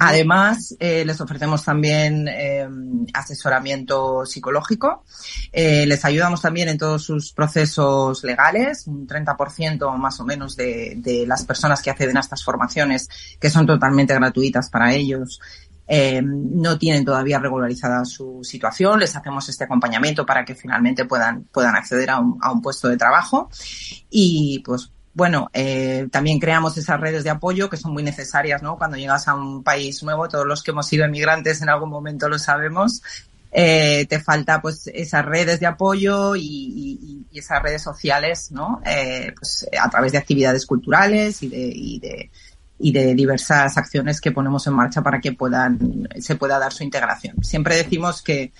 Además, eh, les ofrecemos también eh, asesoramiento psicológico. Eh, les ayudamos también en todos sus procesos legales. Un 30% más o menos de, de, las personas que acceden a estas formaciones, que son totalmente gratuitas para ellos, eh, no tienen todavía regularizada su situación. Les hacemos este acompañamiento para que finalmente puedan, puedan acceder a un, a un puesto de trabajo. Y pues bueno, eh, también creamos esas redes de apoyo que son muy necesarias, ¿no? Cuando llegas a un país nuevo, todos los que hemos sido emigrantes en algún momento lo sabemos, eh, te falta pues esas redes de apoyo y, esas redes sociales, ¿no? Eh, pues a través de actividades culturales y de, y de, y de diversas acciones que ponemos en marcha para que puedan, se pueda dar su integración. Siempre decimos que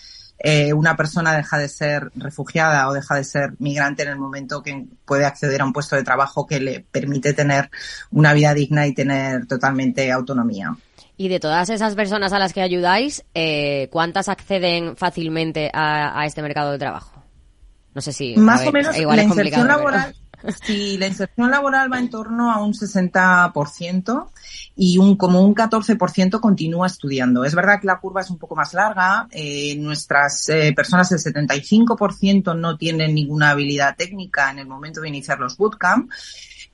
eh, una persona deja de ser refugiada o deja de ser migrante en el momento que puede acceder a un puesto de trabajo que le permite tener una vida digna y tener totalmente autonomía. Y de todas esas personas a las que ayudáis, eh, ¿cuántas acceden fácilmente a, a, este mercado de trabajo? No sé si. Más ver, o menos igual la inserción laboral. Sí, la inserción laboral va en torno a un 60% y un como un 14% continúa estudiando. Es verdad que la curva es un poco más larga. Eh, nuestras eh, personas, el 75% no tienen ninguna habilidad técnica en el momento de iniciar los bootcamp.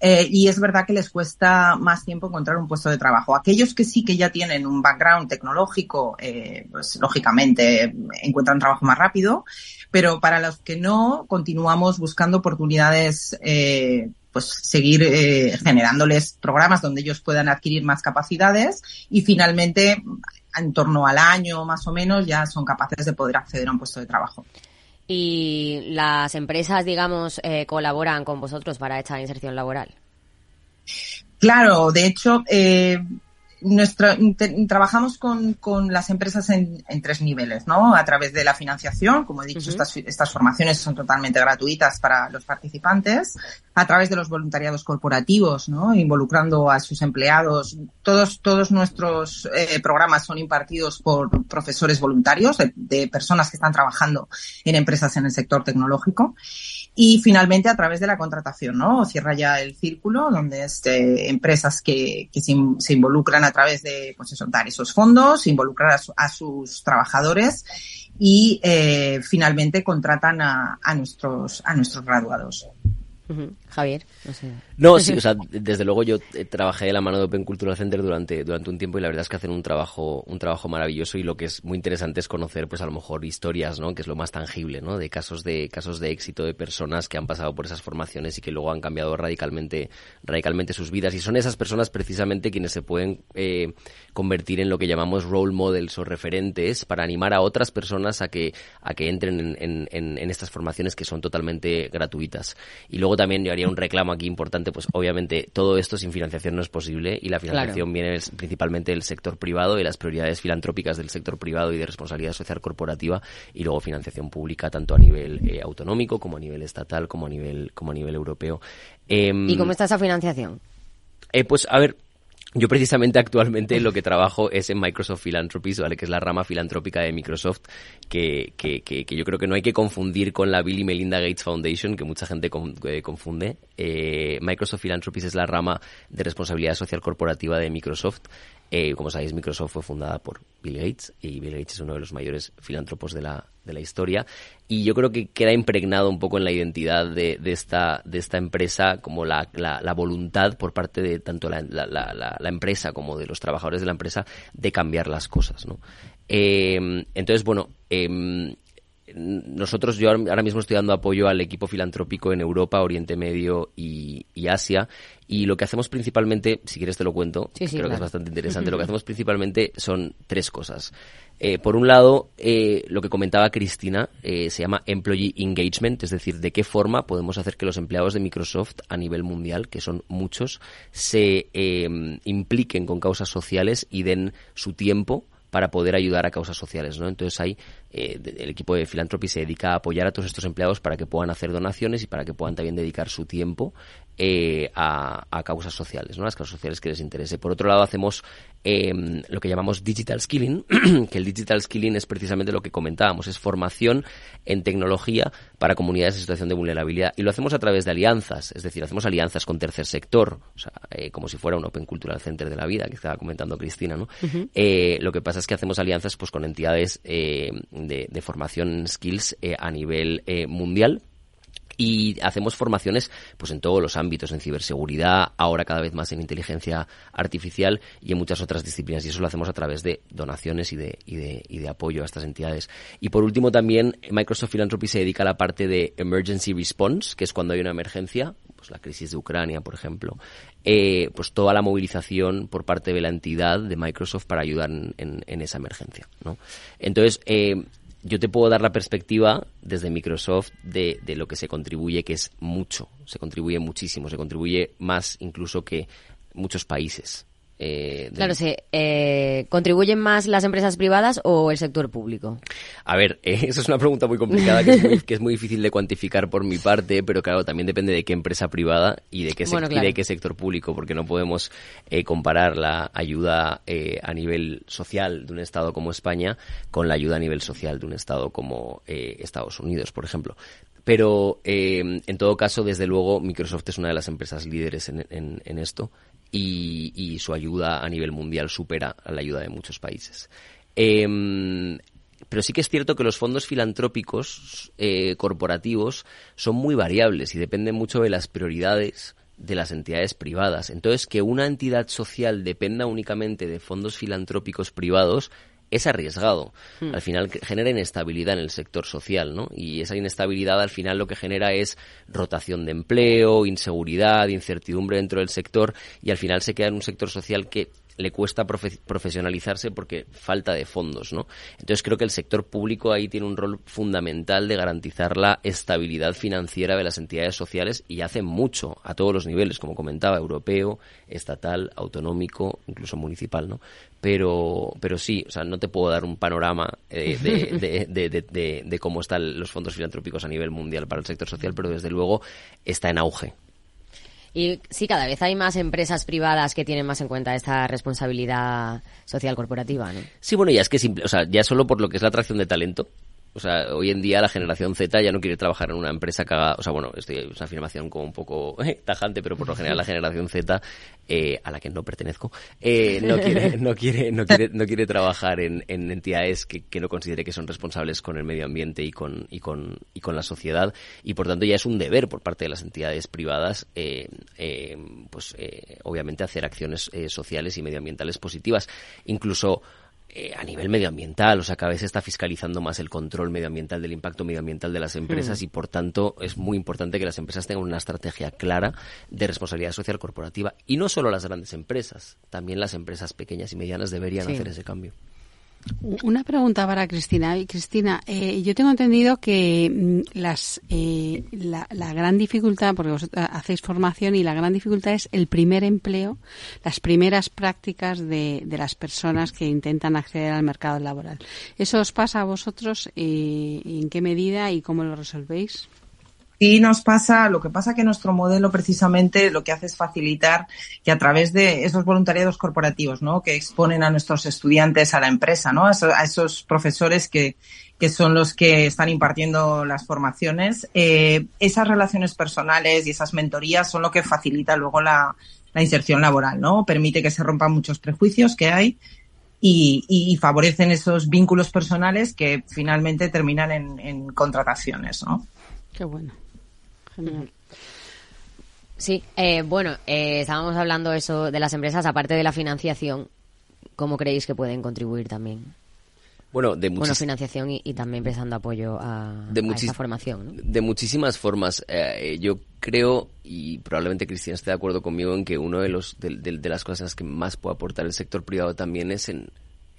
Eh, y es verdad que les cuesta más tiempo encontrar un puesto de trabajo. Aquellos que sí que ya tienen un background tecnológico, eh, pues lógicamente encuentran trabajo más rápido, pero para los que no, continuamos buscando oportunidades eh, pues seguir eh, generándoles programas donde ellos puedan adquirir más capacidades y finalmente en torno al año más o menos ya son capaces de poder acceder a un puesto de trabajo. ¿Y las empresas, digamos, eh, colaboran con vosotros para esta inserción laboral? Claro, de hecho, eh, nuestra, trabajamos con, con, las empresas en, en, tres niveles, ¿no? A través de la financiación, como he dicho, uh -huh. estas, estas formaciones son totalmente gratuitas para los participantes, a través de los voluntariados corporativos, ¿no? Involucrando a sus empleados. Todos, todos nuestros eh, programas son impartidos por profesores voluntarios, de, de personas que están trabajando en empresas en el sector tecnológico. Y finalmente a través de la contratación, ¿no? Cierra ya el círculo donde este, empresas que, que se, involucran a través de, pues eso, dar esos fondos, involucrar a, su, a sus trabajadores y eh, finalmente contratan a, a, nuestros, a nuestros graduados. Javier, no sé. No, sí, o sea, desde luego yo eh, trabajé de la mano de Open Cultural Center durante, durante un tiempo y la verdad es que hacen un trabajo, un trabajo maravilloso y lo que es muy interesante es conocer, pues a lo mejor historias, ¿no? Que es lo más tangible, ¿no? De casos de, casos de éxito de personas que han pasado por esas formaciones y que luego han cambiado radicalmente, radicalmente sus vidas. Y son esas personas precisamente quienes se pueden eh, convertir en lo que llamamos role models o referentes para animar a otras personas a que, a que entren en, en, en estas formaciones que son totalmente gratuitas. Y luego también yo haría un reclamo aquí importante, pues obviamente todo esto sin financiación no es posible y la financiación viene principalmente del sector privado y las prioridades filantrópicas del sector privado y de responsabilidad social corporativa y luego financiación pública tanto a nivel eh, autonómico como a nivel estatal como a nivel como a nivel europeo. Em, ¿Y cómo está esa financiación? Eh, pues a ver, yo precisamente actualmente lo que trabajo es en Microsoft Philanthropies, ¿vale? que es la rama filantrópica de Microsoft, que, que, que, yo creo que no hay que confundir con la Bill y Melinda Gates Foundation, que mucha gente eh, confunde. Eh, Microsoft Philanthropies es la rama de responsabilidad social corporativa de Microsoft. Eh, como sabéis, Microsoft fue fundada por Bill Gates y Bill Gates es uno de los mayores filántropos de la, de la historia. Y yo creo que queda impregnado un poco en la identidad de, de esta, de esta empresa como la, la, voluntad por parte de tanto la, la, la, empresa como de los trabajadores de la empresa de cambiar las cosas. ¿no? Eh, entonces, bueno, eh, nosotros, yo ahora mismo estoy dando apoyo al equipo filantrópico en Europa, Oriente Medio y, Asia. Y lo que hacemos principalmente, si quieres te lo cuento, creo que es bastante interesante, lo que hacemos principalmente son tres cosas. Eh, por un lado, eh, lo que comentaba Cristina eh, se llama Employee Engagement, es decir, de qué forma podemos hacer que los empleados de Microsoft a nivel mundial, que son muchos, se impliquen con causas sociales y den su tiempo para poder ayudar a causas sociales, ¿no? Entonces hay eh, el equipo de Philanthropy se dedica a apoyar a todos estos empleados para que puedan hacer donaciones y para que puedan también dedicar su tiempo eh, a, causas sociales, ¿no? las causas sociales que les interese. Por otro lado, hacemos em, lo que llamamos digital skilling, que el digital skilling es precisamente lo que comentábamos, es formación en tecnología para comunidades en situación de vulnerabilidad. Y lo hacemos a través de alianzas, es decir, hacemos alianzas con tercer sector, o sea, eh, como si fuera un Open Cultural Center de la vida, que estaba comentando Cristina, ¿no? lo que pasa es que hacemos alianzas pues con entidades de, formación skills eh, a nivel eh, mundial y hacemos formaciones pues en todos los ámbitos, en ciberseguridad, ahora cada vez más en inteligencia artificial y en muchas otras disciplinas. Y eso lo hacemos a través de donaciones y de, y de, y de apoyo a estas entidades. Y por último también Microsoft Philanthropy se dedica a la parte de emergency response, que es cuando hay una emergencia, pues la crisis de Ucrania, por ejemplo, eh, pues toda la movilización por parte de la entidad de Microsoft para ayudar en, en, esa emergencia, ¿no? Entonces, eh, yo te puedo dar la perspectiva desde Microsoft de, de, lo que se contribuye, que es mucho, se contribuye muchísimo, se contribuye más incluso que muchos países. Eh, claro, sí. Eh, ¿Contribuyen más las empresas privadas o el sector público? A ver, eh, eso es una pregunta muy complicada que es muy, difícil de cuantificar por mi parte, pero claro, también depende de qué empresa privada y de qué, de qué sector público, porque no podemos comparar la ayuda a nivel social de un Estado como España con la ayuda a nivel social de un Estado como Estados Unidos, por ejemplo. Pero en todo caso, desde luego, Microsoft es una de las empresas líderes en esto y, su ayuda a nivel mundial supera a la ayuda de muchos países. Em, pero sí que es cierto que los fondos filantrópicos eh, corporativos son muy variables y dependen mucho de las prioridades de las entidades privadas. Entonces, que una entidad social dependa únicamente de fondos filantrópicos privados es arriesgado. Hmm. Al final genera inestabilidad en el sector social, ¿no? Y esa inestabilidad al final lo que genera es rotación de empleo, inseguridad, incertidumbre dentro del sector y al final se queda en un sector social que le cuesta profesionalizarse porque falta de fondos, ¿no? Entonces creo que el sector público ahí tiene un rol fundamental de garantizar la estabilidad financiera de las entidades sociales y hace mucho a todos los niveles, como comentaba, europeo, estatal, autonómico, incluso municipal, ¿no? Pero, pero sí, o sea, no te puedo dar un panorama eh, de, de cómo están los fondos filantrópicos a nivel mundial para el sector social, pero desde luego está en auge. Y sí, cada vez hay más empresas privadas que tienen más en cuenta esta responsabilidad social corporativa, ¿no? Sí, bueno, ya es que simple, o sea, ya solo por lo que es la atracción de talento, O sea, hoy en día la generación Z ya no quiere trabajar en una empresa que haga, o sea, bueno, esto es una afirmación como un poco tajante, pero por lo general la generación Z, eh, a la que no pertenezco, eh, no quiere, no quiere, no quiere, no quiere trabajar en, en entidades que, que, no considere que son responsables con el medio ambiente y con, y con, y con la sociedad, y por tanto ya es un deber por parte de las entidades privadas, eh, eh, pues eh, obviamente hacer acciones eh, sociales y medioambientales positivas, incluso eh, a nivel medioambiental, o sea, cada vez se está fiscalizando más el control medioambiental del impacto medioambiental de las empresas mm. y, por tanto, es muy importante que las empresas tengan una estrategia clara de responsabilidad social corporativa. Y no solo las grandes empresas, también las empresas pequeñas y medianas deberían sí. hacer ese cambio. Una pregunta para Cristina. Cristina, eh, yo tengo entendido que mm, las, eh, la, la, gran dificultad, porque vosotros hacéis formación y la gran dificultad es el primer empleo, las primeras prácticas de, de las personas que intentan acceder al mercado laboral. ¿Eso os pasa a vosotros? Eh, ¿En qué medida y cómo lo resolvéis? Y nos pasa, lo que pasa que nuestro modelo precisamente lo que hace es facilitar que a través de esos voluntariados corporativos, ¿no? Que exponen a nuestros estudiantes a la empresa, ¿no? A esos, a esos profesores que, que son los que están impartiendo las formaciones, eh, esas relaciones personales y esas mentorías son lo que facilita luego la, la inserción laboral, ¿no? Permite que se rompan muchos prejuicios que hay y, y, favorecen esos vínculos personales que finalmente terminan en, en contrataciones, ¿no? Qué bueno. Genial. Sí, eh, bueno, eh, estábamos hablando eso de las empresas, aparte de la financiación, ¿cómo creéis que pueden contribuir también? Bueno, de bueno, financiación y, y, también prestando apoyo a, de a formación. ¿no? De muchísimas formas. Eh, yo creo, y probablemente Cristina esté de acuerdo conmigo, en que uno de, los, de, de, de las cosas que más puede aportar el sector privado también es en,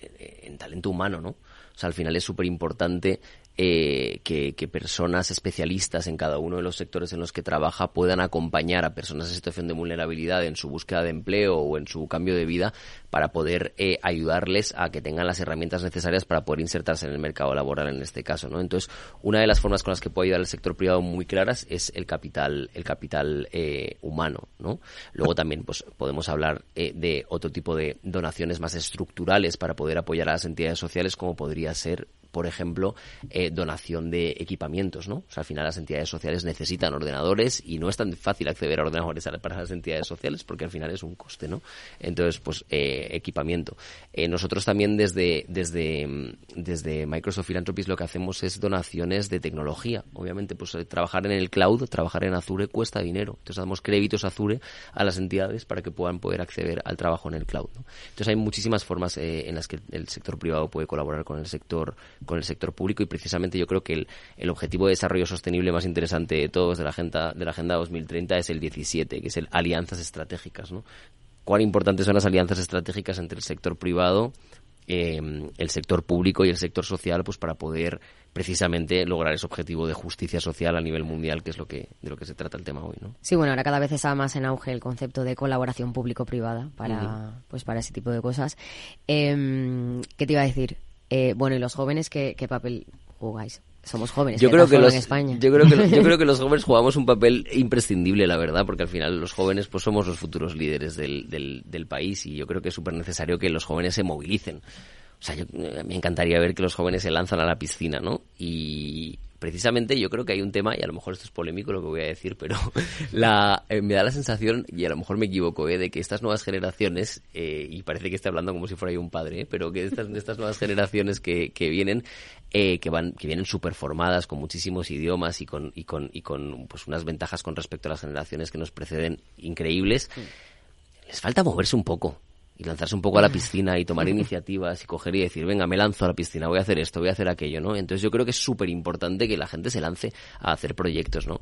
en, en talento humano, ¿no? O sea, al final es súper importante eh, que, que, personas especialistas en cada uno de los sectores en los que trabaja puedan acompañar a personas en situación de vulnerabilidad en su búsqueda de empleo o en su cambio de vida para poder eh, ayudarles a que tengan las herramientas necesarias para poder insertarse en el mercado laboral en este caso, ¿no? Entonces, una de las formas con las que puede ayudar el sector privado muy claras es el capital, el capital eh, humano, ¿no? Luego también, pues, podemos hablar eh, de otro tipo de donaciones más estructurales para poder apoyar a las entidades sociales, como podría ser por ejemplo, eh, donación de equipamientos, ¿no? O sea, al final las entidades sociales necesitan ordenadores y no es tan fácil acceder a ordenadores para las entidades sociales porque al final es un coste, ¿no? Entonces, pues, eh, equipamiento. Eh, nosotros también desde, desde, desde Microsoft Philanthropies lo que hacemos es donaciones de tecnología. Obviamente, pues, trabajar en el cloud, trabajar en Azure cuesta dinero. Entonces, damos créditos Azure a las entidades para que puedan poder acceder al trabajo en el cloud. Entonces, hay muchísimas formas en las que el sector privado puede colaborar con el sector con el sector público y precisamente yo creo que el, el, objetivo de desarrollo sostenible más interesante de todos de la agenda de la agenda 2030 es el 17 que es el alianzas estratégicas no cuán importantes son las alianzas estratégicas entre el sector privado eh, el sector público y el sector social pues para poder precisamente lograr ese objetivo de justicia social a nivel mundial que es lo que de lo que se trata el tema hoy no sí bueno ahora cada vez está más en auge el concepto de colaboración público privada para uh -huh. pues para ese tipo de cosas eh, qué te iba a decir eh, bueno, ¿y los jóvenes qué, qué papel jugáis? Somos jóvenes. Yo creo que los, en España. Yo creo que, los, yo creo que los jóvenes jugamos un papel imprescindible, la verdad, porque al final los jóvenes pues somos los futuros líderes del, del, del país y yo creo que es súper necesario que los jóvenes se movilicen. O sea, yo, me encantaría ver que los jóvenes se lanzan a la piscina, ¿no? Y, precisamente yo creo que hay un tema, y a lo mejor esto es polémico lo que voy a decir, pero la, eh, me da la sensación, y a lo mejor me equivoco, eh, de que estas nuevas generaciones, eh, y parece que estoy hablando como si fuera yo un padre, pero que estas, estas nuevas generaciones que, que vienen, que van, que vienen súper formadas, con muchísimos idiomas y con, y con, y con pues unas ventajas con respecto a las generaciones que nos preceden increíbles, les falta moverse un poco y lanzarse un poco a la piscina y tomar iniciativas y coger y decir, venga, me lanzo a la piscina, voy a hacer esto, voy a hacer aquello, ¿no? Entonces yo creo que es súper importante que la gente se lance a hacer proyectos, ¿no?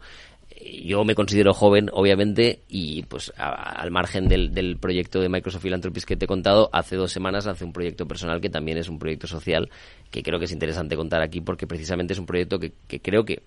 Yo me considero joven, obviamente, y pues a, al margen del, del, proyecto de Microsoft Philanthropies que te he contado, hace dos semanas lancé un proyecto personal que también es un proyecto social, que creo que es interesante contar aquí porque precisamente es un proyecto que, que creo que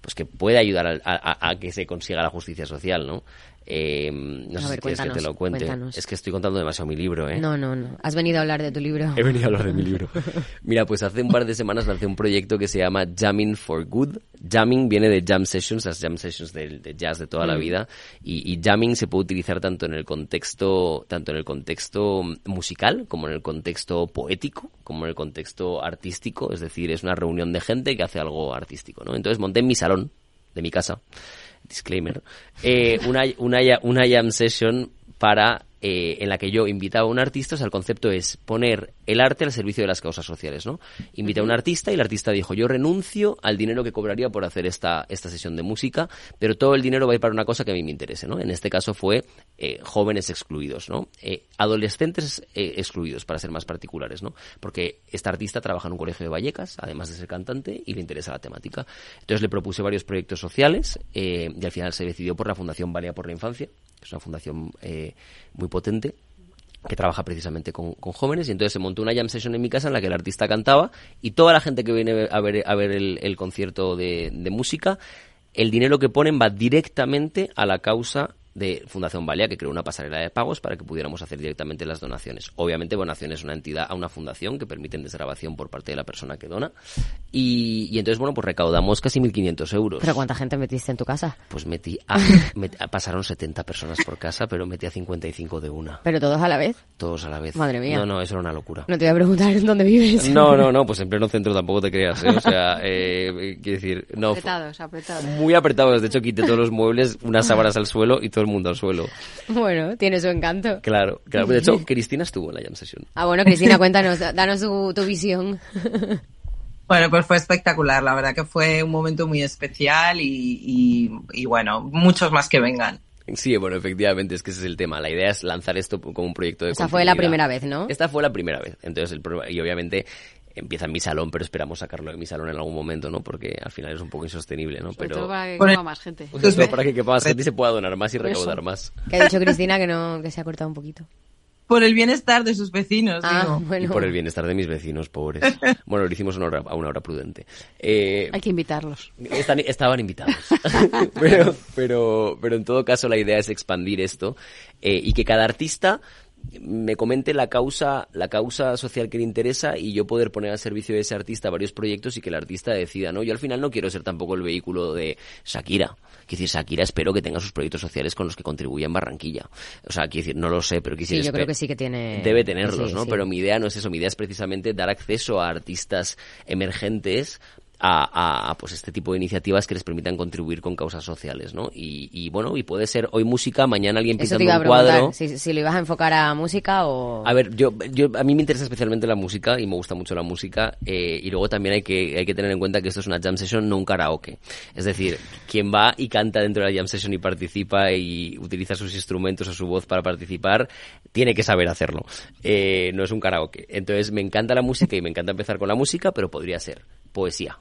pues que puede ayudar a, a, a, que se consiga la justicia social, ¿no? Eh, no sé si quieres que te lo cuente. Es que estoy contando demasiado mi libro, ¿eh? No, no, no. Has venido a hablar de tu libro. He venido a hablar de mi libro. Mira, pues hace un par de semanas lancé un proyecto que se llama Jamming for Good. Jamming viene de jam sessions, las jam sessions de, jazz de toda la mm. vida. Y, y, jamming se puede utilizar tanto en el contexto, tanto en el contexto musical, como en el contexto poético, como en el contexto artístico. Es decir, es una reunión de gente que hace algo artístico, ¿no? Entonces monté en mi salón de mi casa disclaimer, eh, una, una, una jam session para eh, en la que yo invitaba a un artista, o sea, el concepto es poner el arte al servicio de las causas sociales, ¿no? Invité a un artista y el artista dijo, yo renuncio al dinero que cobraría por hacer esta, esta sesión de música, pero todo el dinero va a ir para una cosa que a mí me interese, ¿no? En este caso fue eh, jóvenes excluidos, ¿no? Eh, adolescentes excluidos, para ser más particulares, ¿no? Porque esta artista trabaja en un colegio de Vallecas, además de ser cantante, y le interesa la temática. Entonces le propuse varios proyectos sociales y al final se decidió por la Fundación Valea por la Infancia, que es una fundación muy potente que trabaja precisamente con, jóvenes y entonces se montó una jam session en mi casa en la que el artista cantaba y toda la gente que viene a ver, a ver el, concierto de música, el dinero que ponen va directamente a la causa de Fundación Valia, que creó una pasarela de pagos para que pudiéramos hacer directamente las donaciones. Obviamente, donación es una entidad a una fundación que permiten desgrabación por parte de la persona que dona. Y, entonces, bueno, pues recaudamos casi 1.500 euros. ¿Pero cuánta gente metiste en tu casa? Pues metí a, pasaron 70 personas por casa, pero metí a 55 de una. ¿Pero todos a la vez? Todos a la vez. Madre mía. No, no, eso era una locura. No te voy a preguntar dónde vives. No, no, no, pues en pleno centro tampoco te creas, ¿eh? O sea, eh, quiero decir, no. Apretados, apretados. Muy apretados. De hecho, quité todos los muebles, unas sábanas al suelo y todo el mundo al suelo. Bueno, tiene su encanto. Claro, claro. De hecho, Cristina estuvo en la jam session. Ah, bueno, Cristina, cuéntanos, danos tu, visión. Bueno, pues fue espectacular, la verdad que fue un momento muy especial y, bueno, muchos más que vengan. Sí, bueno, efectivamente, es que ese es el tema. La idea es lanzar esto como un proyecto de... Esa fue la primera vez, ¿no? Esta fue la primera vez. Entonces, el, y obviamente empieza en mi salón, pero esperamos sacarlo de mi salón en algún momento, ¿no? Porque al final es un poco insostenible, ¿no? pero para que quepa más gente. para que quepa más gente y se pueda donar más y recaudar más. Que ha dicho Cristina que no que se ha cortado un poquito. Por el bienestar de sus vecinos, ah, Y por el bienestar de mis vecinos, pobres. Bueno, lo hicimos a una hora prudente. Eh, Hay que invitarlos. estaban invitados. pero, pero, pero en todo caso la idea es expandir esto eh, y que cada artista me comente la causa, la causa social que le interesa y yo poder poner al servicio de ese artista varios proyectos y que el artista decida, ¿no? Yo al final no quiero ser tampoco el vehículo de Shakira. Quiero decir, Shakira espero que tenga sus proyectos sociales con los que contribuya en Barranquilla. O sea, quiero decir, no lo sé, pero quisiera... Sí, yo creo que sí que tiene... Debe tenerlos, ¿no? Pero mi idea no es eso, mi idea es precisamente dar acceso a artistas emergentes a, pues este tipo de iniciativas que les permitan contribuir con causas sociales, ¿no? Y, bueno, y puede ser hoy música, mañana alguien pintando un cuadro. Si, si lo ibas a enfocar a música o... A ver, yo, yo, a mí me interesa especialmente la música y me gusta mucho la música eh, y luego también hay que, hay que tener en cuenta que esto es una jam session, no un karaoke. Es decir, quien va y canta dentro de la jam session y participa y utiliza sus instrumentos o su voz para participar, tiene que saber hacerlo. Eh, no es un karaoke. Entonces me encanta la música y me encanta empezar con la música, pero podría ser poesía.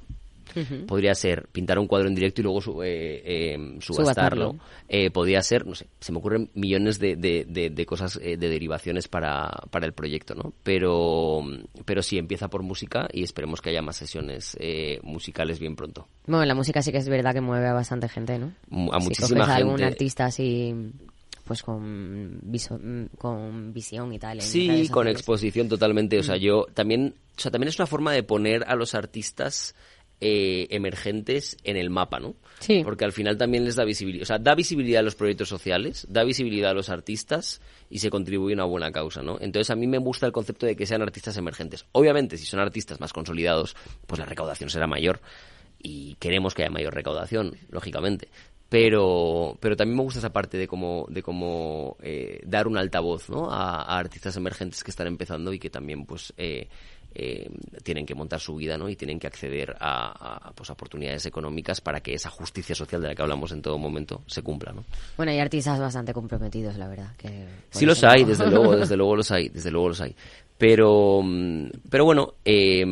Podría ser pintar un cuadro en directo y luego eh, eh, subastarlo. Eh, podría ser, no sé, se me ocurren millones de, de, cosas, de derivaciones para, para, el proyecto, ¿no? Pero, pero sí, empieza por música y esperemos que haya más sesiones musicales bien pronto. Bueno, la música sí que es verdad que mueve a bastante gente, ¿no? A muchísima gente. algún artista así pues con, con visión y tal. sí, con exposición totalmente. O sea, mm. yo también, o sea, también es una forma de poner a los artistas eh, emergentes en el mapa, ¿no? Sí. Porque al final también les da visibilidad, o sea, da visibilidad a los proyectos sociales, da visibilidad a los artistas y se contribuye a una buena causa, ¿no? Entonces a mí me gusta el concepto de que sean artistas emergentes. Obviamente, si son artistas más consolidados, pues la recaudación será mayor y queremos que haya mayor recaudación, lógicamente. Pero, pero también me gusta esa parte de cómo, de cómo eh, dar un altavoz ¿no? a, artistas emergentes que están empezando y que también pues eh, eh, tienen que montar su vida ¿no? y tienen que acceder a, pues, oportunidades económicas para que esa justicia social de la que hablamos en todo momento se cumpla. ¿no? Bueno, hay artistas bastante comprometidos, la verdad. Que sí los hay, desde luego, desde luego los hay, desde luego los hay. Pero, mm, pero bueno, eh,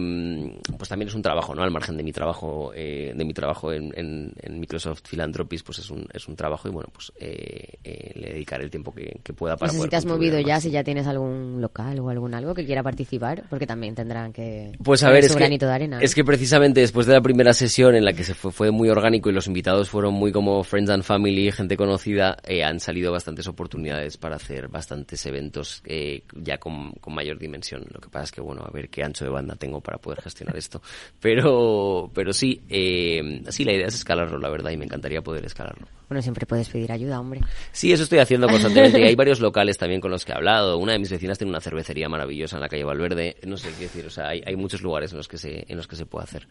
pues también es un trabajo, ¿no? Al margen de mi trabajo, eh, de mi trabajo en, en, Microsoft Philanthropies, pues es un, es un trabajo y bueno, pues eh, eh le dedicaré el tiempo que, pueda para no sé si te has movido ya, si ya tienes algún local o algún algo que quiera participar, porque también tendrán que pues a ver, es que, de arena. Es que precisamente después de la primera sesión en la que se fue, fue muy orgánico y los invitados fueron muy como friends and family, gente conocida, han salido bastantes oportunidades para hacer bastantes eventos ya con, con mayor dimensión lo que pasa es que, bueno, a ver qué ancho de banda tengo para poder gestionar esto. Pero, pero sí, eh, sí, la idea es escalarlo, la verdad, y me encantaría poder escalarlo. Bueno, siempre puedes pedir ayuda, hombre. Sí, eso estoy haciendo constantemente. y hay varios locales también con los que he hablado. Una de mis vecinas tiene una cervecería maravillosa en la calle Valverde. No sé qué decir, o sea, hay, hay muchos lugares en los que se, en los que se puede hacer.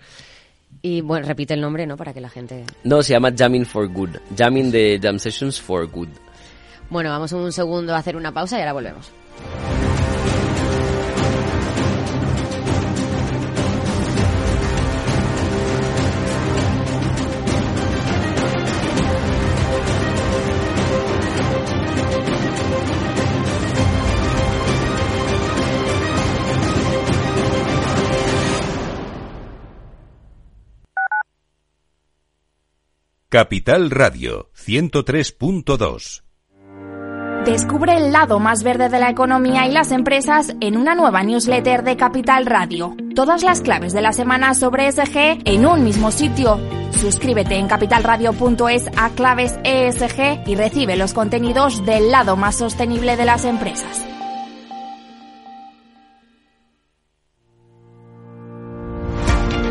Y bueno, repite el nombre, ¿no? Para que la gente. No, se llama Jamming for Good. Jamming de Jam Sessions for Good. Bueno, vamos un segundo a hacer una pausa y ahora volvemos. Capital Radio 103.2 Descubre el lado más verde de la economía y las empresas en una nueva newsletter de Capital Radio. Todas las claves de la semana sobre ESG en un mismo sitio. Suscríbete en capitalradio.es a claves ESG y recibe los contenidos del lado más sostenible de las empresas.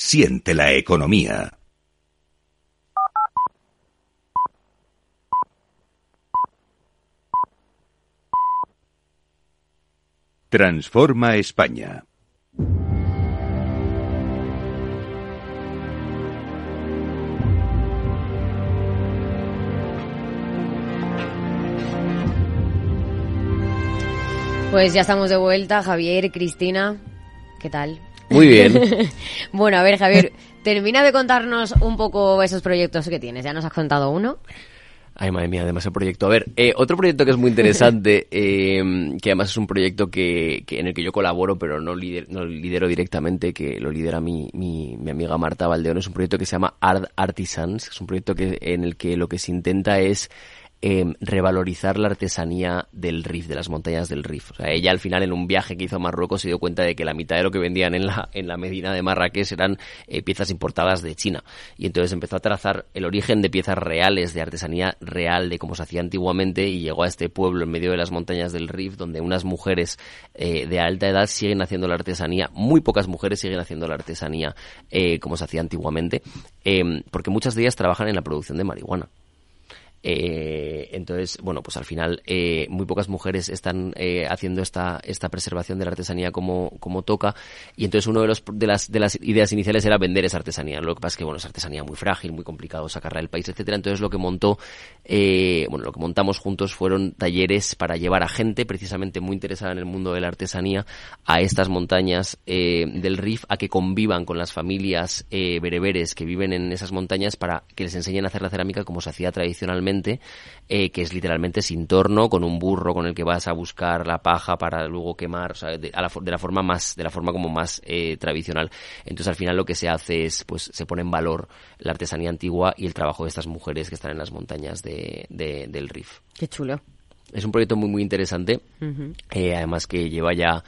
Siente la economía. Transforma España. Pues ya estamos de vuelta, Javier, Cristina, ¿qué tal? Muy bien. bueno, a ver, Javier, termina de contarnos un poco esos proyectos que tienes. Ya nos has contado uno. Ay, madre mía, además el proyecto. A ver, eh, otro proyecto que es muy interesante, eh, que además es un proyecto que, en el que yo colaboro, pero no, no lidero directamente, que lo lidera mi, mi, mi, amiga Marta Valdeón, es un proyecto que se llama Art Artisans, es un proyecto que, en el que lo que se intenta es eh, revalorizar la artesanía del Rif, de las montañas del Rif. O sea, ella al final en un viaje que hizo a Marruecos se dio cuenta de que la mitad de lo que vendían en la, en la Medina de Marrakech eran eh, piezas importadas de China. Y entonces empezó a trazar el origen de piezas reales, de artesanía real, de cómo se hacía antiguamente y llegó a este pueblo en medio de las montañas del Rif donde unas mujeres eh, de alta edad siguen haciendo la artesanía, muy pocas mujeres siguen haciendo la artesanía eh, como se hacía antiguamente, porque muchas de ellas trabajan en la producción de marihuana. Eh, entonces, bueno, pues al final eh, muy pocas mujeres están eh, haciendo esta, esta preservación de la artesanía como, como toca y entonces uno de, los, de, las, de las ideas iniciales era vender esa artesanía. Lo que pasa es que, bueno, es artesanía muy frágil, muy complicado sacarla del país, etcétera. Entonces lo que montó, eh, bueno, lo que montamos juntos fueron talleres para llevar a gente precisamente muy interesada en el mundo de la artesanía a estas montañas eh, del Rif a que convivan con las familias eh, bereberes que viven en esas montañas para que les enseñen a hacer la cerámica como se hacía tradicionalmente eh, que es literalmente sin torno, con un burro con el que vas a buscar la paja para luego quemar, de, la, forma más, de la forma como más eh, tradicional. Entonces al final lo que se hace es, pues se pone en valor la artesanía antigua y el trabajo de estas mujeres que están en las montañas de, del Rif. Qué chulo. Es un proyecto muy muy interesante, eh, además que lleva ya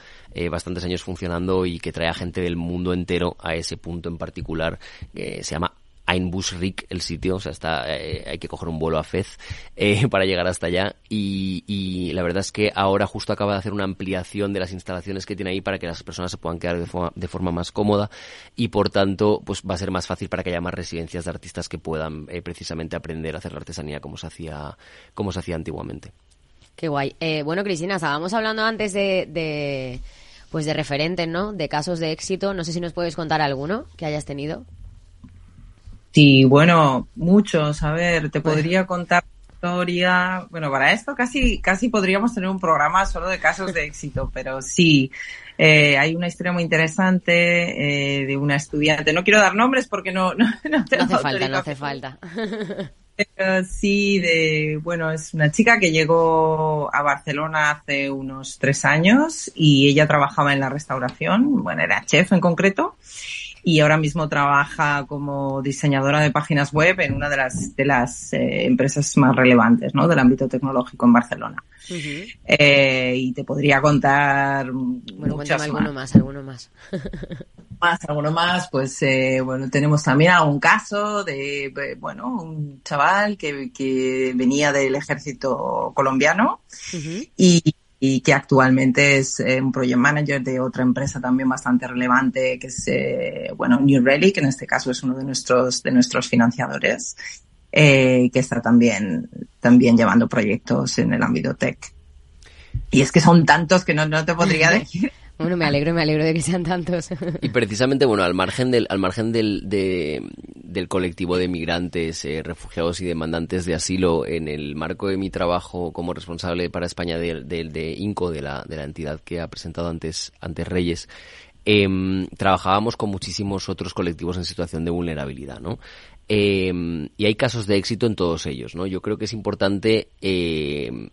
bastantes años funcionando y que trae a gente del mundo entero a ese punto en particular. que se llama Einbusrik el sitio, o sea, está, eh, hay que coger un vuelo a Fez eh, para llegar hasta allá y, la verdad es que ahora justo acaba de hacer una ampliación de las instalaciones que tiene ahí para que las personas se puedan quedar de forma, de más cómoda y por tanto pues va a ser más fácil para que haya más residencias de artistas que puedan eh, precisamente aprender a hacer la artesanía como se hacía, como se hacía antiguamente. Qué guay. bueno, Cristina, estábamos hablando antes de pues de referentes, ¿no? De casos de éxito. No sé si nos puedes contar alguno que hayas tenido. Sí, bueno, muchos. A ver, te podría contar historia. Bueno, para esto casi, casi podríamos tener un programa solo de casos de éxito, pero sí, eh, hay una historia muy interesante eh, de una estudiante. No quiero dar nombres porque no, no, no, no hace falta, no hace falta. Pero sí, de, bueno, es una chica que llegó a Barcelona hace unos tres años y ella trabajaba en la restauración, bueno, era chef en concreto y ahora mismo trabaja como diseñadora de páginas web en una de las, de las eh, empresas más relevantes ¿no? del ámbito tecnológico en Barcelona. eh, y te podría contar bueno, muchas alguno más, alguno más. más, alguno más, pues eh, bueno, tenemos también algún caso de, bueno, un chaval que, que venía del ejército colombiano y y que actualmente es eh, un project manager de otra empresa también bastante relevante que es eh, bueno New Relic en este caso es uno de nuestros de nuestros financiadores eh, que está también también llevando proyectos en el ámbito tech y es que son tantos que no, no te podría decir bueno, me alegro, me alegro de que sean tantos. Y precisamente, bueno, al margen del, al margen del, del colectivo de migrantes, eh, refugiados y demandantes de asilo, en el marco de mi trabajo como responsable para España de, de, INCO, de la, de la entidad que ha presentado antes, antes Reyes, eh, trabajábamos con muchísimos otros colectivos en situación de vulnerabilidad, ¿no? Eh, y hay casos de éxito en todos ellos, ¿no? Yo creo que es importante eh,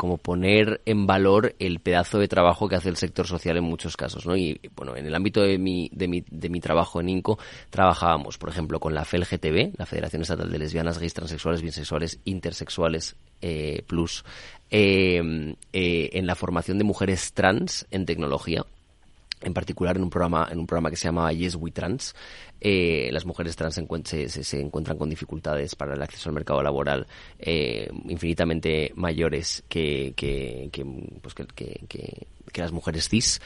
como poner en valor el pedazo de trabajo que hace el sector social en muchos casos, ¿no? Y bueno, en el ámbito de mi, de mi, de mi trabajo en INCO trabajábamos, por ejemplo, con la FELGTB, la Federación Estatal de Lesbianas, Gays, Transexuales, Bisexuales, Intersexuales, eh, Plus, eh, eh, en la formación de mujeres trans en tecnología en particular en un programa en un programa que se llama Yes We Trans eh, las mujeres trans se, encuentran con dificultades para el acceso al mercado laboral eh, infinitamente mayores pues que, que las mujeres cis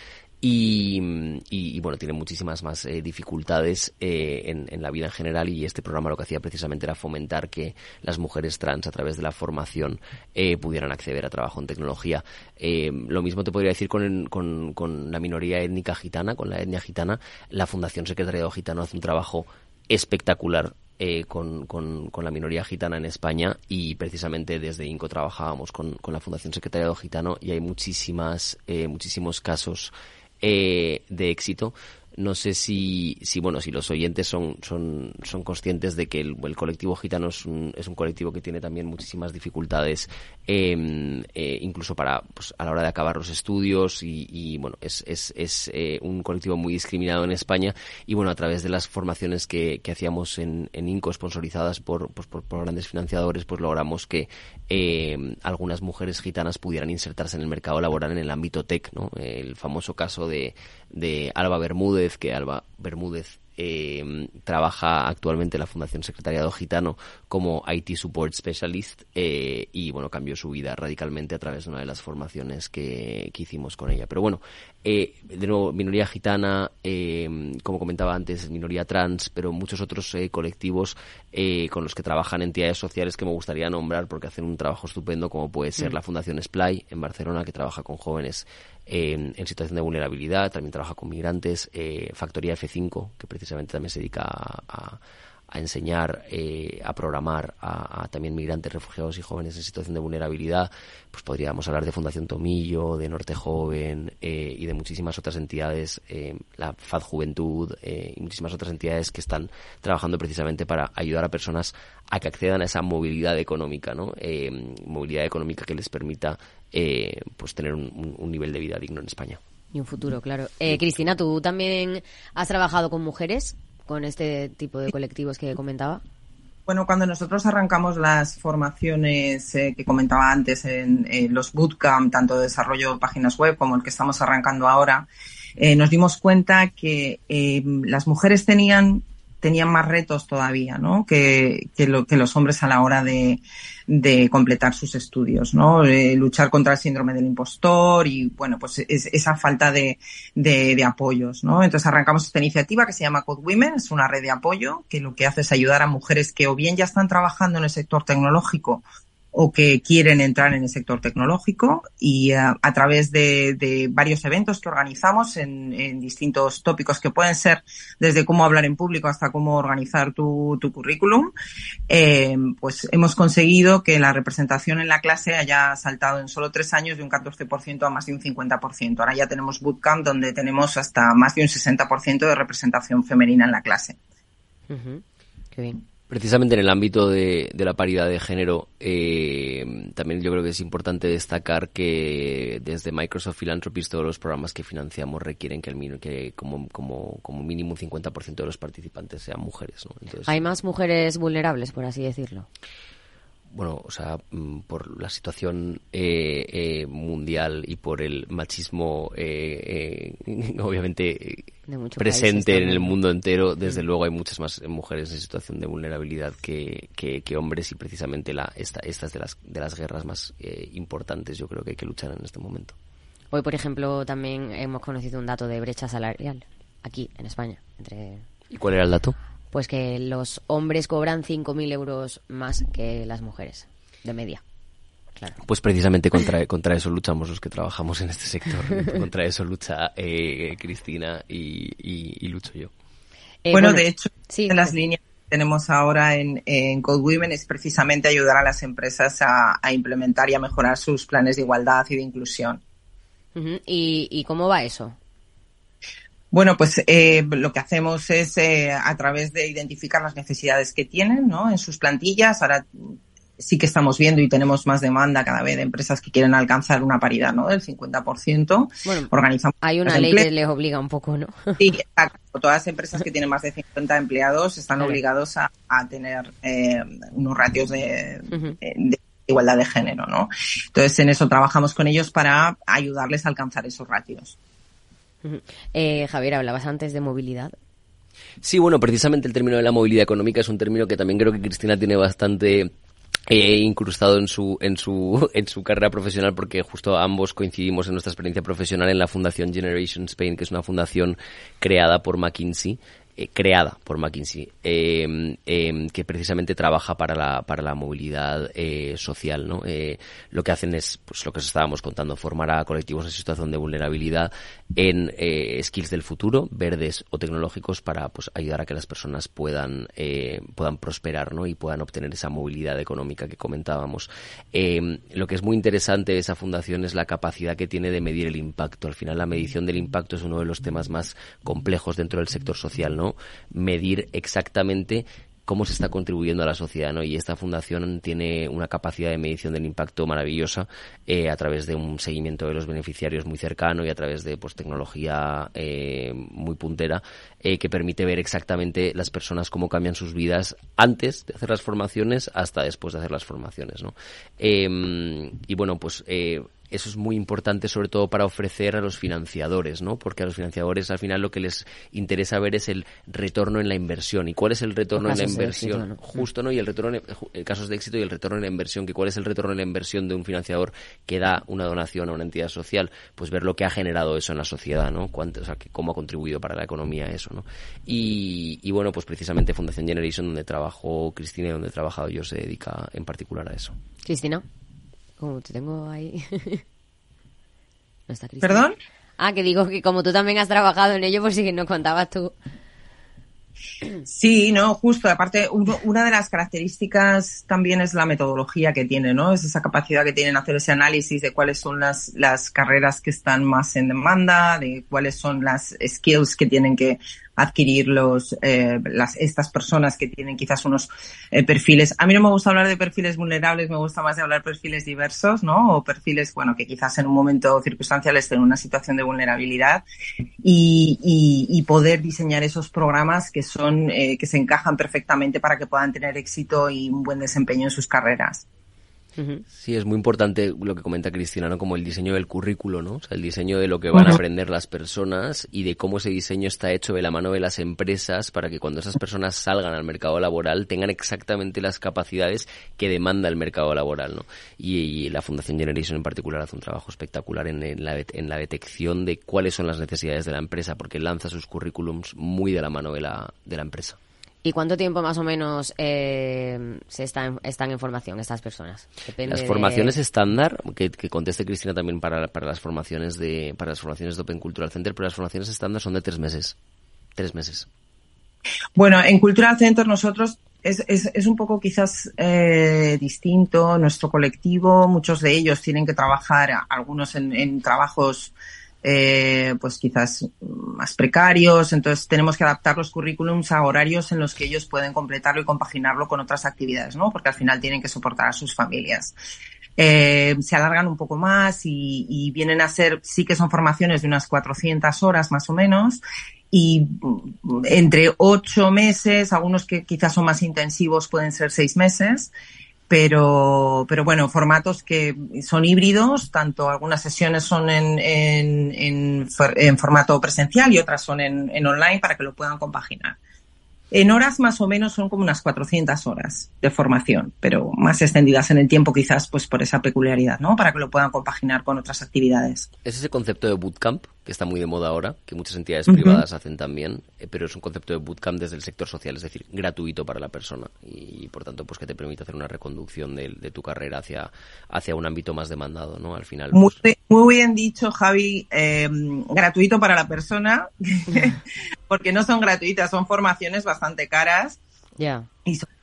y, bueno, tiene muchísimas más eh, dificultades eh, en, la vida en general y este programa lo que hacía precisamente era fomentar que las mujeres trans a través de la formación eh, pudieran acceder a trabajo en tecnología. lo mismo te podría decir con, con, la minoría étnica gitana, con la etnia gitana. La Fundación Secretariado Gitano hace un trabajo espectacular con, con, con, la minoría gitana en España y precisamente desde INCO trabajábamos con, con la Fundación Secretariado Gitano y hay muchísimas, muchísimos casos eh, de éxito no sé si, si bueno, si los oyentes son, son, son conscientes de que el, colectivo gitano es un, es un, colectivo que tiene también muchísimas dificultades, em, eh, incluso para, pues, a la hora de acabar los estudios y, bueno, es, es, es eh, un colectivo muy discriminado en España y bueno, a través de las formaciones que, que hacíamos en, en INCO, sponsorizadas por, pues, por, grandes financiadores, pues logramos que em, algunas mujeres gitanas pudieran insertarse en el mercado laboral en el ámbito tech, ¿no? El famoso caso de, de Alba Bermúdez, que Alba Bermúdez eh, trabaja actualmente en la Fundación Secretariado Gitano como IT Support Specialist eh, y bueno, cambió su vida radicalmente a través de una de las formaciones que, que hicimos con ella. Pero bueno, eh, de nuevo, minoría gitana, eh, como comentaba antes, minoría trans, pero muchos otros eh, colectivos eh, con los que trabajan entidades sociales que me gustaría nombrar porque hacen un trabajo estupendo, como puede ser mm. la Fundación Splay en Barcelona, que trabaja con jóvenes en situación de vulnerabilidad, también trabaja con migrantes, Factoría F5, que precisamente también se dedica a a enseñar, eh, a programar a, también migrantes, refugiados y jóvenes en situación de vulnerabilidad, pues podríamos hablar de Fundación Tomillo, de Norte Joven eh, y de muchísimas otras entidades, eh, la FAD Juventud y muchísimas otras entidades que están trabajando precisamente para ayudar a personas a que accedan a esa movilidad económica, ¿no? movilidad económica que les permita pues tener un, un nivel de vida digno en España. Y un futuro, claro. Cristina, ¿tú también has trabajado con mujeres? con este tipo de colectivos que comentaba? Bueno, cuando nosotros arrancamos las formaciones eh, que comentaba antes en los bootcamp, tanto de desarrollo de páginas web como el que estamos arrancando ahora, eh, nos dimos cuenta que eh, las mujeres tenían tenían más retos todavía, ¿no? Que, que, lo, que los hombres a la hora de, de completar sus estudios, ¿no? Eh, luchar contra el síndrome del impostor y, bueno, pues es, esa falta de, apoyos, ¿no? Entonces arrancamos esta iniciativa que se llama Code Women, es una red de apoyo que lo que hace es ayudar a mujeres que o bien ya están trabajando en el sector tecnológico o que quieren entrar en el sector tecnológico y eh, a través de, varios eventos que organizamos en, distintos tópicos que pueden ser desde cómo hablar en público hasta cómo organizar tu, currículum, eh, pues hemos conseguido que la representación en la clase haya saltado en solo tres años de un 14% a más de un 50%. Ahora ya tenemos bootcamp donde tenemos hasta más de un 60% de representación femenina en la clase. Qué bien. Precisamente en el ámbito de, la paridad de género, eh, también yo creo que es importante destacar que desde Microsoft Philanthropies todos los programas que financiamos requieren que, el, que como, como, como mínimo un 50% de los participantes sean mujeres. Hay más mujeres vulnerables, por así decirlo bueno, o sea, mm, por la situación eh, eh, mundial y por el machismo, eh, obviamente presente en el mundo entero, desde mm. luego hay muchas más mujeres en situación de vulnerabilidad que, que, hombres y precisamente la, esta, estas de las, de las guerras más importantes yo creo que hay que luchar en este momento. Hoy, por ejemplo, también hemos conocido un dato de brecha salarial aquí en España. Entre... ¿Y cuál era el dato? Pues que los hombres cobran 5.000 euros más que las mujeres, de media. Pues precisamente contra, contra eso luchamos los que trabajamos en este sector. contra eso lucha eh, Cristina y, lucho yo. Eh, bueno, de hecho, sí, las líneas que tenemos ahora en, en Code Women es precisamente ayudar a las empresas a, implementar y a mejorar sus planes de igualdad y de inclusión. ¿Y, ¿Y cómo va eso? Bueno, pues eh, lo que hacemos es eh, a través de identificar las necesidades que tienen ¿no? en sus plantillas. Ahora sí que estamos viendo y tenemos más demanda cada vez de empresas que quieren alcanzar una paridad ¿no? del 50%. Bueno, Organizamos hay una ley que les obliga un poco, ¿no? Sí, exacto. Todas las empresas que tienen más de 50 empleados están obligados a, tener eh, unos ratios de, de igualdad de género, ¿no? Entonces, en eso trabajamos con ellos para ayudarles a alcanzar esos ratios. Eh, Javier, hablabas antes de movilidad. Sí, bueno, precisamente el término de la movilidad económica es un término que también creo que Cristina tiene bastante eh, incrustado en su en su en su carrera profesional porque justo ambos coincidimos en nuestra experiencia profesional en la fundación Generation Spain que es una fundación creada por McKinsey eh, creada por McKinsey, em, em, que precisamente trabaja para la, para la movilidad eh, social. ¿no? Eh, lo que hacen es, pues lo que os estábamos contando, formar a colectivos en situación de vulnerabilidad en skills del futuro, verdes o tecnológicos, para pues, ayudar a que las personas puedan, puedan prosperar ¿no? y puedan obtener esa movilidad económica que comentábamos. Em, lo que es muy interesante de esa fundación es la capacidad que tiene de medir el impacto. Al final, la medición del impacto es uno de los temas más complejos dentro del sector social. ¿no? Medir exactamente cómo se está contribuyendo a la sociedad, ¿no? Y esta fundación tiene una capacidad de medición del impacto maravillosa eh, a través de un seguimiento de los beneficiarios muy cercano y a través de pues tecnología eh, muy puntera eh, que permite ver exactamente las personas cómo cambian sus vidas antes de hacer las formaciones hasta después de hacer las formaciones, ¿no? y bueno, pues eso es muy importante sobre todo para ofrecer a los financiadores, ¿no? Porque a los financiadores al final lo que les interesa ver es el retorno en la inversión. ¿Y cuál es el retorno en la inversión? Justo, ¿no? Y el retorno, en, casos de éxito y el retorno en la inversión, que cuál es el retorno en la inversión de un financiador que da una donación a una entidad social, pues ver lo que ha generado eso en la sociedad, ¿no? Cuánto, o sea, que cómo ha contribuido para la economía eso, ¿no? Y, y bueno, pues precisamente Fundación Generation, donde trabajó Cristina y donde he trabajado yo, se dedica en particular a eso. Cristina. Como te tengo ahí. ¿Perdón? Ah, que digo que como tú también has trabajado en ello, pues sí que nos contabas tú. Sí, no, justo. Aparte, una de las características también es la metodología que tiene, ¿no? Es esa capacidad que tienen hacer ese análisis de cuáles son las, las carreras que están más en demanda, de cuáles son las skills que tienen que adquirir los, eh, las, estas personas que tienen quizás unos eh, perfiles. A mí no me gusta hablar de perfiles vulnerables, me gusta más de hablar de perfiles diversos, ¿no? O perfiles, bueno, que quizás en un momento circunstancial estén en una situación de vulnerabilidad y, y, y poder diseñar esos programas que son, eh, que se encajan perfectamente para que puedan tener éxito y un buen desempeño en sus carreras. Sí, es muy importante lo que comenta Cristina, ¿no? Como el diseño del currículo, ¿no? O sea, el diseño de lo que van a aprender las personas y de cómo ese diseño está hecho de la mano de las empresas para que cuando esas personas salgan al mercado laboral tengan exactamente las capacidades que demanda el mercado laboral, ¿no? Y, la Fundación Generation en particular hace un trabajo espectacular en, la, en la detección de cuáles son las necesidades de la empresa porque lanza sus currículums muy de la mano de la, de la empresa. ¿Y cuánto tiempo más o menos eh, se están, están en formación estas personas? las formaciones estándar, que, conteste Cristina también para, para las formaciones de para las formaciones de Open Cultural Center, pero las formaciones estándar son de tres meses. Tres meses. Bueno, en Cultural Center nosotros es, es, es un poco quizás eh, distinto nuestro colectivo. Muchos de ellos tienen que trabajar, algunos en, en trabajos eh, pues quizás más precarios, entonces tenemos que adaptar los currículums a horarios en los que ellos pueden completarlo y compaginarlo con otras actividades, ¿no? Porque al final tienen que soportar a sus familias. Eh, se alargan un poco más y, y, vienen a ser, sí que son formaciones de unas 400 horas más o menos, y entre ocho meses, algunos que quizás son más intensivos pueden ser seis meses, pero, pero bueno, formatos que son híbridos, tanto algunas sesiones son en, en, en, formato presencial y otras son en, en online para que lo puedan compaginar. En horas más o menos son como unas 400 horas de formación, pero más extendidas en el tiempo quizás pues por esa peculiaridad, ¿no? Para que lo puedan compaginar con otras actividades. Es ese concepto de bootcamp que está muy de moda ahora, que muchas entidades privadas hacen también, eh, pero es un concepto de bootcamp desde el sector social, es decir, gratuito para la persona y, por tanto pues que te permite hacer una reconducción de, tu carrera hacia, hacia un ámbito más demandado, ¿no? Al final. Muy, pues muy bien dicho, Javi, eh, gratuito para la persona, porque no son gratuitas, son formaciones bastante caras. Ya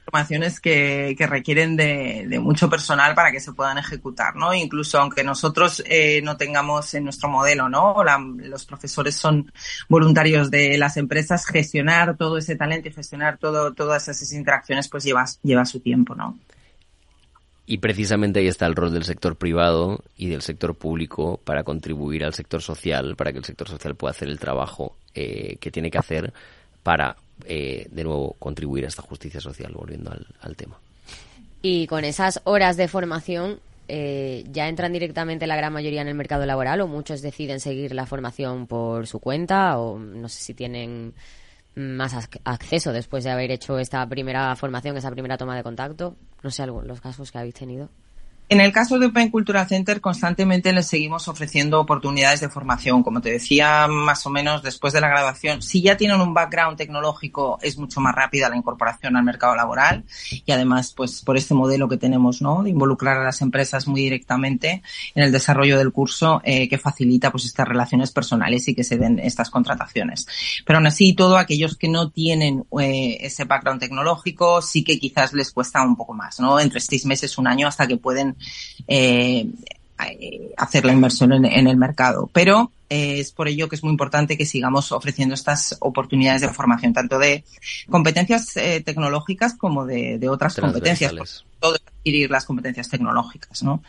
formaciones que, requieren de, de, mucho personal para que se puedan ejecutar, ¿no? Incluso aunque nosotros eh, no tengamos en nuestro modelo, ¿no? La, los profesores son voluntarios de las empresas, gestionar todo ese talento y gestionar todo, todas esas interacciones, pues lleva, lleva su tiempo, ¿no? Y precisamente ahí está el rol del sector privado y del sector público para contribuir al sector social, para que el sector social pueda hacer el trabajo eh, que tiene que hacer para eh, de nuevo contribuir a esta justicia social, volviendo al, tema. Y con esas horas de formación, eh, ¿ya entran directamente la gran mayoría en el mercado laboral o muchos deciden seguir la formación por su cuenta o no sé si tienen más acceso después de haber hecho esta primera formación, esa primera toma de contacto? No sé, los casos que habéis tenido. En el caso de Open Cultural Center, constantemente les seguimos ofreciendo oportunidades de formación. Como te decía, más o menos después de la graduación, si ya tienen un background tecnológico, es mucho más rápida la incorporación al mercado laboral. Y además, pues por este modelo que tenemos, ¿no? De involucrar a las empresas muy directamente en el desarrollo del curso, eh, que facilita pues estas relaciones personales y que se den estas contrataciones. Pero aún así, todo aquellos que no tienen eh, ese background tecnológico, sí que quizás les cuesta un poco más, ¿no? Entre seis meses, un año, hasta que pueden eh, hacer la inversión en, el mercado. Pero eh, es por ello que es muy importante que sigamos ofreciendo estas oportunidades de formación, tanto de competencias eh, tecnológicas como de, otras competencias. Todo adquirir las competencias tecnológicas, ¿no?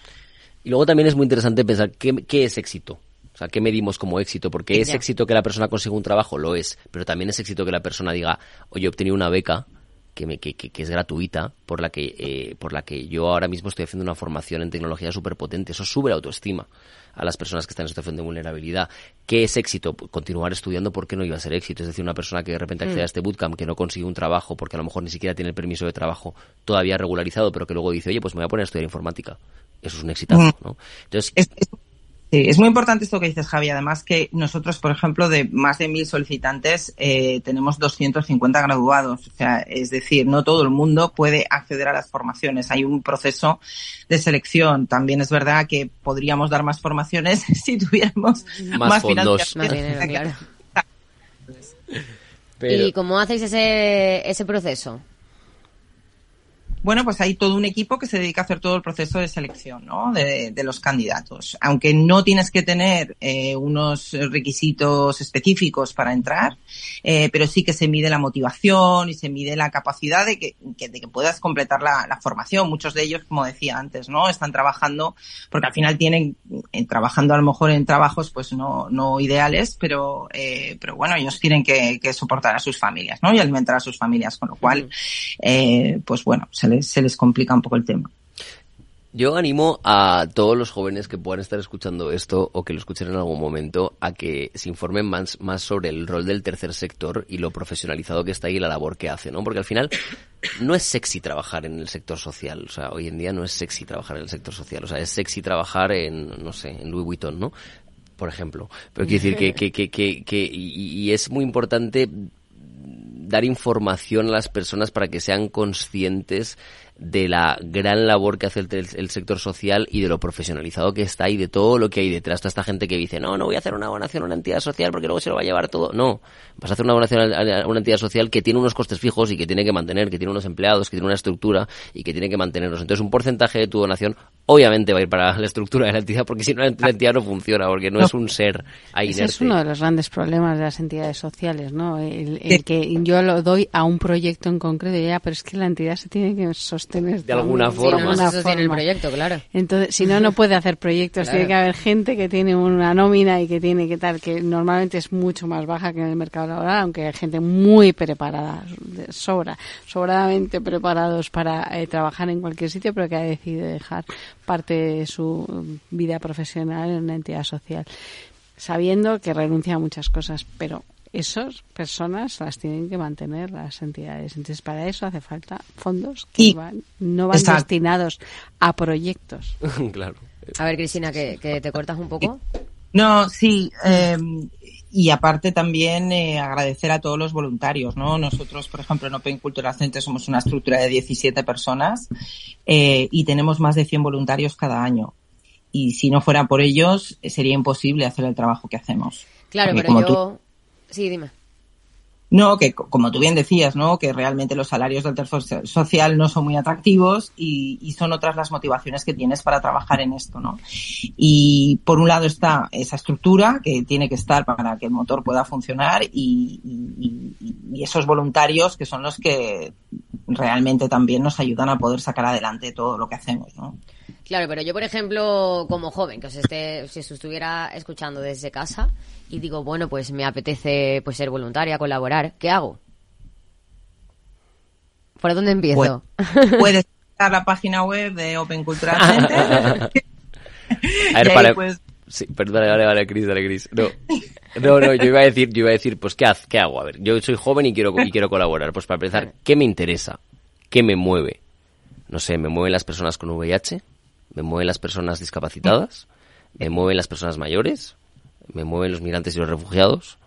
Y luego también es muy interesante pensar qué, qué es éxito. O sea, ¿qué medimos como éxito? Porque es éxito que la persona consiga un trabajo, lo es, pero también es éxito que la persona diga, oye, he obtenido una beca que, me, que, que, es gratuita, por la que, eh, por la que yo ahora mismo estoy haciendo una formación en tecnología súper potente. Eso sube la autoestima a las personas que están en situación de vulnerabilidad. ¿Qué es éxito? Continuar estudiando, ¿por qué no iba a ser éxito? Es decir, una persona que de repente accede a mm. este bootcamp, que no consigue un trabajo, porque a lo mejor ni siquiera tiene el permiso de trabajo todavía regularizado, pero que luego dice, oye, pues me voy a poner a estudiar informática. Eso es un exitazo, mm. ¿no? Entonces, Sí, es muy importante esto que dices, Javi. Además que nosotros, por ejemplo, de más de mil solicitantes, eh, tenemos 250 graduados. O sea, es decir, no todo el mundo puede acceder a las formaciones. Hay un proceso de selección. También es verdad que podríamos dar más formaciones si tuviéramos más, fondos. ¿Y cómo hacéis ese, ese proceso? Bueno, pues hay todo un equipo que se dedica a hacer todo el proceso de selección ¿no? de, de los candidatos. Aunque no tienes que tener eh, unos requisitos específicos para entrar, eh, pero sí que se mide la motivación y se mide la capacidad de que, de que puedas completar la, la, formación. Muchos de ellos, como decía antes, no están trabajando porque al final tienen eh, trabajando a lo mejor en trabajos pues no, no ideales, pero eh, pero bueno ellos tienen que, que, soportar a sus familias, ¿no? Y alimentar a sus familias, con lo cual eh, pues bueno se se les complica un poco el tema. Yo animo a todos los jóvenes que puedan estar escuchando esto o que lo escuchen en algún momento a que se informen más, más sobre el rol del tercer sector y lo profesionalizado que está ahí y la labor que hace, ¿no? Porque al final no es sexy trabajar en el sector social, o sea, hoy en día no es sexy trabajar en el sector social, o sea, es sexy trabajar en, no sé, en Louis Vuitton, ¿no? Por ejemplo. Pero quiero decir que, que, que, que, y es muy importante dar información a las personas para que sean conscientes de la gran labor que hace el, sector social y de lo profesionalizado que está y de todo lo que hay detrás. Toda esta gente que dice, no, no voy a hacer una donación a una entidad social porque luego se lo va a llevar todo. No, vas a hacer una donación a una entidad social que tiene unos costes fijos y que tiene que mantener, que tiene unos empleados, que tiene una estructura y que tiene que mantenerlos. Entonces, un porcentaje de tu donación obviamente va a ir para la estructura de la entidad porque si no la entidad no funciona, porque no, es un ser ahí Ese es uno de los grandes problemas de las entidades sociales, ¿no? El, que yo lo doy a un proyecto en concreto, ya, pero es que la entidad se tiene que sostener de alguna forma. alguna forma. el proyecto, claro. Entonces, si no, no puede hacer proyectos. Tiene que haber gente que tiene una nómina y que tiene que tal, que normalmente es mucho más baja que en el mercado laboral, aunque hay gente muy preparada, sobra, sobradamente preparados para eh, trabajar en cualquier sitio, pero que ha decidido dejar parte de su vida profesional en una entidad social, sabiendo que renuncia a muchas cosas, pero esas personas las tienen que mantener las entidades. Entonces, para eso hace falta fondos que no van destinados a proyectos. claro. A ver, Cristina, que, te cortas un poco. No, sí. Em, y aparte también eh, agradecer a todos los voluntarios, ¿no? Nosotros, por ejemplo, en Open Cultural Center somos una estructura de 17 personas eh, y tenemos más de 100 voluntarios cada año. Y si no fuera por ellos, sería imposible hacer el trabajo que hacemos. Claro, pero yo... Sí, dime. No, que como tú bien decías, ¿no? Que realmente los salarios del tercer social no son muy atractivos y, son otras las motivaciones que tienes para trabajar en esto, ¿no? Y por un lado está esa estructura que tiene que estar para que el motor pueda funcionar y, y esos voluntarios que son los que realmente también nos ayudan a poder sacar adelante todo lo que hacemos, ¿no? Claro, pero yo, por ejemplo, como joven, que os esté, si os estuviera escuchando desde casa y digo, bueno, pues me apetece pues ser voluntaria, colaborar, ¿qué hago? ¿Por dónde empiezo? puedes a la página web de Open Cultural Center. a ver, para... Pues... Sí, perdón, vale, vale, Cris, dale, Cris. No. no, no, yo iba a decir, yo iba a decir, pues, ¿qué, ¿qué hago? A ver, yo soy joven y quiero, y quiero colaborar. Pues para empezar, ¿qué me interesa? ¿Qué me mueve? No sé, ¿me mueven las personas con VIH? Me mueven las personas discapacitadas, me mueven las personas mayores, me mueven los migrantes y los refugiados,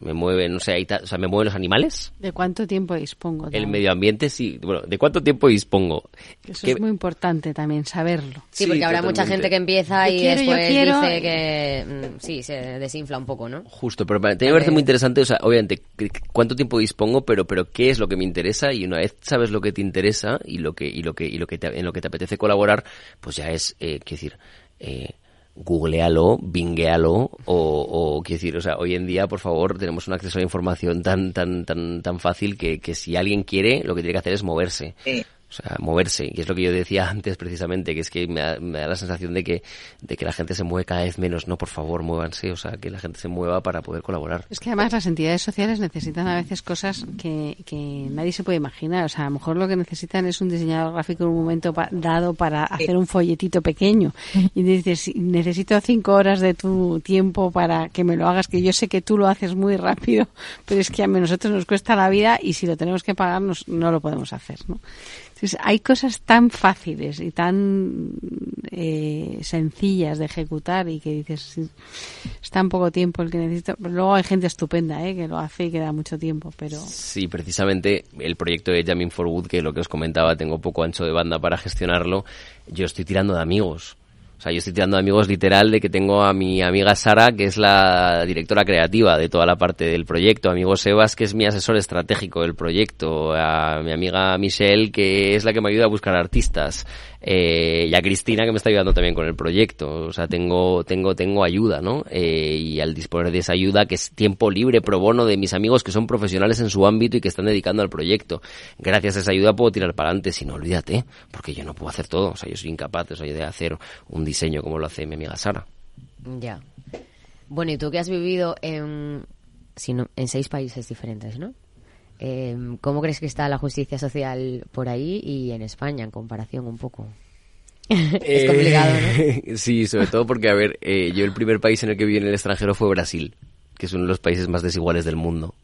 me mueven, no sé, o sea, me mueven los animales. ¿De cuánto tiempo dispongo? El medio ambiente, sí. Bueno, ¿de cuánto tiempo dispongo? Eso es muy importante también, saberlo. Sí, porque habrá mucha gente que empieza y después dice que mm, sí, se desinfla un poco, ¿no? Justo, pero para, me parece muy interesante, o sea, obviamente, cuánto tiempo dispongo, pero pero qué es lo que me interesa y una vez sabes lo que te interesa y lo que y lo que y lo que en lo que te apetece colaborar, pues ya es, eh, qué decir, eh, googlealo, binguealo o, o quiero decir, o sea, hoy en día, por favor, tenemos un acceso a la información tan, tan, tan, tan fácil que, que si alguien quiere, lo que tiene que hacer es moverse. O sea, moverse, que es lo que yo decía antes precisamente, que es que me da, la sensación de que, de que la gente se mueve cada vez menos. No, por favor, muévanse, o sea, que la gente se mueva para poder colaborar. Es que además las entidades sociales necesitan a veces cosas que, que nadie se puede imaginar. O sea, a lo mejor lo que necesitan es un diseñador gráfico en un momento dado para hacer un folletito pequeño. Y dices, necesito cinco horas de tu tiempo para que me lo hagas, que yo sé que tú lo haces muy rápido, pero es que a nosotros nos cuesta la vida y si lo tenemos que pagar no lo podemos hacer, ¿no? Hay cosas tan fáciles y tan eh, sencillas de ejecutar y que dices, es tan poco tiempo el que necesito. Luego hay gente estupenda ¿eh? que lo hace y que da mucho tiempo, pero... Sí, precisamente el proyecto de Jamming for Wood, que lo que os comentaba, tengo poco ancho de banda para gestionarlo, yo estoy tirando de amigos. O sea, yo estoy tirando amigos literal de que tengo a mi amiga Sara, que es la directora creativa de toda la parte del proyecto, amigo Sebas, que es mi asesor estratégico del proyecto, a mi amiga Michelle, que es la que me ayuda a buscar artistas, eh, y a Cristina que me está ayudando también con el proyecto. O sea, tengo, tengo, tengo ayuda, ¿no? Eh, y al disponer de esa ayuda, que es tiempo libre, pro bono de mis amigos que son profesionales en su ámbito y que están dedicando al proyecto. Gracias a esa ayuda puedo tirar para adelante, si no, olvídate, porque yo no puedo hacer todo. O sea, yo soy incapaz de hacer un diseño como lo hace mi amiga Sara. Ya. Bueno, y tú que has vivido en, sino, en seis países diferentes, ¿no? Eh, ¿Cómo crees que está la justicia social por ahí y en España en comparación un poco? es complicado, ¿no? Sí, sobre todo porque, a ver, eh, yo el primer país en el que viví en el extranjero fue Brasil, que es uno de los países más desiguales del mundo.